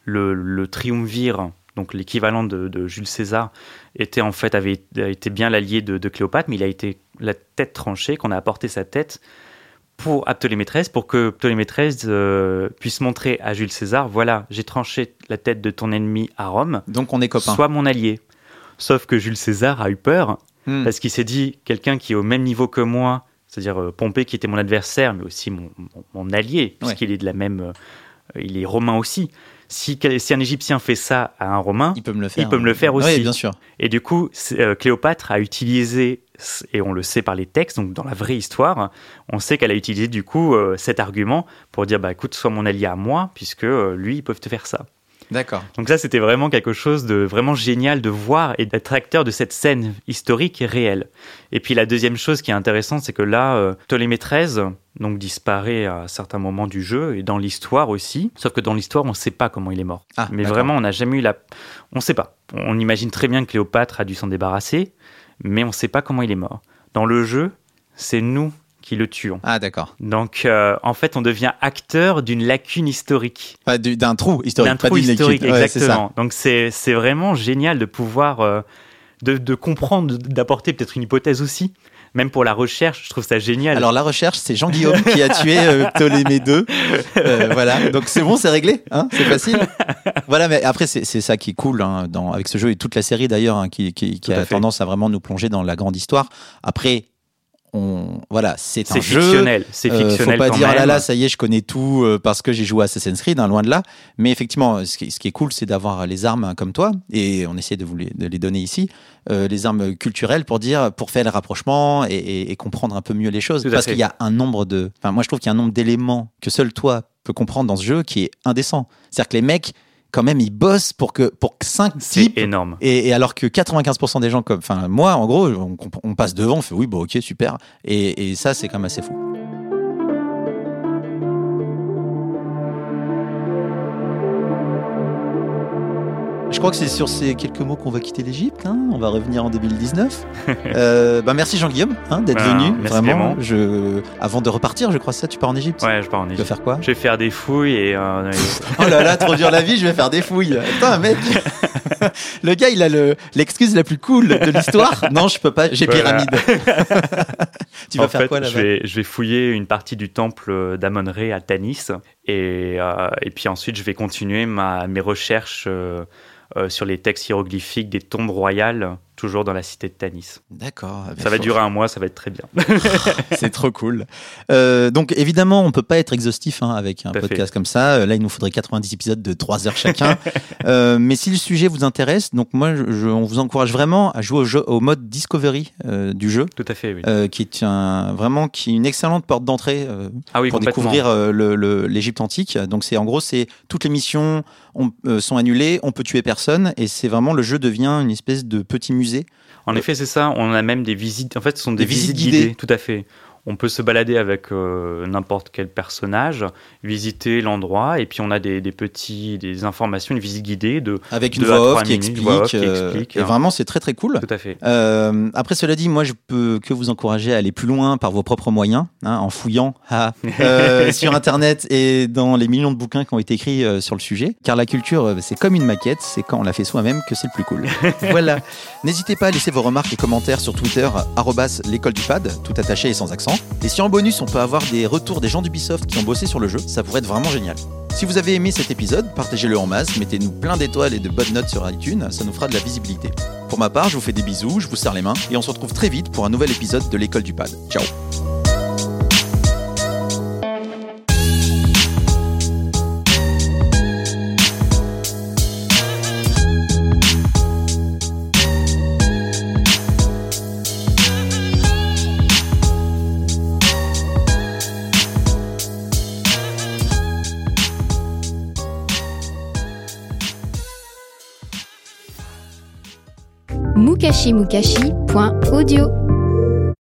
Speaker 2: le, le triumvir, donc l'équivalent de, de Jules César, était en fait avait été bien l'allié de, de Cléopâtre, mais il a été la tête tranchée, qu'on a apporté sa tête pour à Ptolémée XIII, pour que Ptolémée XIII euh, puisse montrer à Jules César, voilà, j'ai tranché la tête de ton ennemi à Rome,
Speaker 1: Donc on est copains.
Speaker 2: sois mon allié. Sauf que Jules César a eu peur
Speaker 1: Hmm.
Speaker 2: parce qu'il s'est dit quelqu'un qui est au même niveau que moi, c'est-à-dire euh, Pompée qui était mon adversaire, mais aussi mon, mon- mon allié, puisqu'il est de la même, euh, il est romain aussi. Si, un Égyptien fait ça à un Romain,
Speaker 1: Il peut me le faire.
Speaker 2: Il peut me le faire aussi.
Speaker 1: Oui, bien sûr.
Speaker 2: et du coup, euh, Cléopâtre a utilisé, et on le sait par les textes, donc dans la vraie histoire, on sait qu'elle a utilisé du coup euh, cet argument pour dire bah écoute, sois mon allié à moi, puisque euh, lui, ils peuvent te faire ça.
Speaker 1: D'accord.
Speaker 2: Donc ça, c'était vraiment quelque chose de vraiment génial de voir et d'être acteur de cette scène historique et réelle. Et puis la deuxième chose qui est intéressante, c'est que là, euh, Ptolémée XIII donc disparaît à certains moments du jeu et dans l'histoire aussi. Sauf que dans l'histoire, on ne sait pas comment il est mort.
Speaker 1: Ah,
Speaker 2: Mais vraiment, on n'a jamais eu la... On ne sait pas. On imagine très bien que Cléopâtre a dû s'en débarrasser, mais on ne sait pas comment il est mort. Dans le jeu, c'est nous qui le tuons.
Speaker 1: Ah, d'accord.
Speaker 2: Donc, euh, en fait, on devient acteur d'une lacune historique
Speaker 1: Pas d'un trou historique.
Speaker 2: d'un trou historique.
Speaker 1: Ouais, ça.
Speaker 2: exactement. Donc c'est vraiment génial de pouvoir euh, de, de comprendre, d'apporter peut-être une hypothèse aussi, même pour la recherche, je trouve ça génial.
Speaker 1: Alors la recherche, c'est Jean-Guillaume qui a tué euh, Ptolémée II. Voilà, donc c'est bon, c'est réglé, hein c'est facile. Voilà, mais après c'est ça qui est cool hein, dans, avec ce jeu et toute la série d'ailleurs, hein, qui, qui, qui a tendance à vraiment nous plonger dans la grande histoire. Après, voilà, c'est un
Speaker 2: jeu. Fictionnel. C'est
Speaker 1: euh,
Speaker 2: fictionnel.
Speaker 1: faut pas dire
Speaker 2: ah
Speaker 1: là là, ça y est, je connais tout euh, parce que j'ai joué à Assassin's Creed, hein, loin de là. Mais effectivement, ce qui, est cool, c'est d'avoir les armes comme toi et on essaie de vous les, de les donner ici, euh, les armes culturelles pour dire, pour faire le rapprochement et, comprendre un peu mieux les choses. parce qu'il y a un nombre de, enfin moi je trouve qu'il y a un nombre d'éléments que seul toi peux comprendre dans ce jeu qui est indécent. C'est-à-dire que les mecs quand même, ils bossent pour que pour 5 types.
Speaker 2: énorme.
Speaker 1: Et, alors que 95% des gens, comme, enfin, moi, en gros, on, passe devant, on fait oui, bon, ok, super. Et, et ça, c'est quand même assez fou. Je crois que c'est sur ces quelques mots qu'on va quitter l'Égypte. Hein. On va revenir en 2019. euh, bah merci Jean-Guillaume hein, d'être
Speaker 2: bah,
Speaker 1: venu. Vraiment. Je... Avant de repartir, je crois ça, tu pars en Égypte
Speaker 2: Ouais, je pars en Égypte.
Speaker 1: Tu vas faire quoi?
Speaker 2: Je vais faire des fouilles et. Euh,
Speaker 1: oh là là, trop dur la vie, je vais faire des fouilles. Attends, mec. le gars, il a l'excuse la plus cool de l'histoire. Non, je peux pas, j'ai pyramide. tu vas faire quoi là-bas
Speaker 2: je vais, je vais fouiller une partie du temple d'Amon-Ré à Tanis. Et, euh, et puis ensuite, je vais continuer ma, mes recherches. Euh, euh, sur les textes hiéroglyphiques des tombes royales toujours dans la cité de Tanis.
Speaker 1: D'accord.
Speaker 2: Ça va durer un mois, ça va être très bien.
Speaker 1: c'est trop cool. Euh, donc évidemment, on peut pas être exhaustif hein, avec un podcast comme ça. Euh, là, il nous faudrait 90 épisodes de 3 heures chacun. euh, mais si le sujet vous intéresse, donc moi, je, on vous encourage vraiment à jouer au, jeu, au mode Discovery euh, du jeu.
Speaker 2: Tout à fait, oui.
Speaker 1: Qui est un, vraiment qui est une excellente porte d'entrée ah oui, pour découvrir l'Égypte antique. Donc c'est en gros, c'est toutes les missions on, sont annulées, on peut tuer personne, et c'est vraiment le jeu devient une espèce de petit musée
Speaker 2: en effet, c'est ça. On a même des visites. En fait, ce sont des, visites, guidées. Tout à fait on peut se balader avec euh, n'importe quel personnage, visiter l'endroit, et puis on a des, petits, des informations, une visite guidée de
Speaker 1: avec une voix, off qui, explique, euh, et hein. vraiment c'est très très cool.
Speaker 2: Tout à fait.
Speaker 1: Euh, après cela dit, moi je peux que vous encourager à aller plus loin par vos propres moyens, hein, en fouillant sur internet et dans les millions de bouquins qui ont été écrits sur le sujet, car la culture c'est comme une maquette, c'est quand on la fait soi-même que c'est le plus cool. voilà. N'hésitez pas à laisser vos remarques et commentaires sur Twitter l'école du pad, tout attaché et sans accent. Et si en bonus on peut avoir des retours des gens d'Ubisoft qui ont bossé sur le jeu, ça pourrait être vraiment génial. Si vous avez aimé cet épisode, partagez-le en masse, mettez-nous plein d'étoiles et de bonnes notes sur iTunes, ça nous fera de la visibilité. Pour ma part, je vous fais des bisous, je vous serre les mains, et on se retrouve très vite pour un nouvel épisode de l'école du pad. Ciao
Speaker 4: mukashimukashi.audio.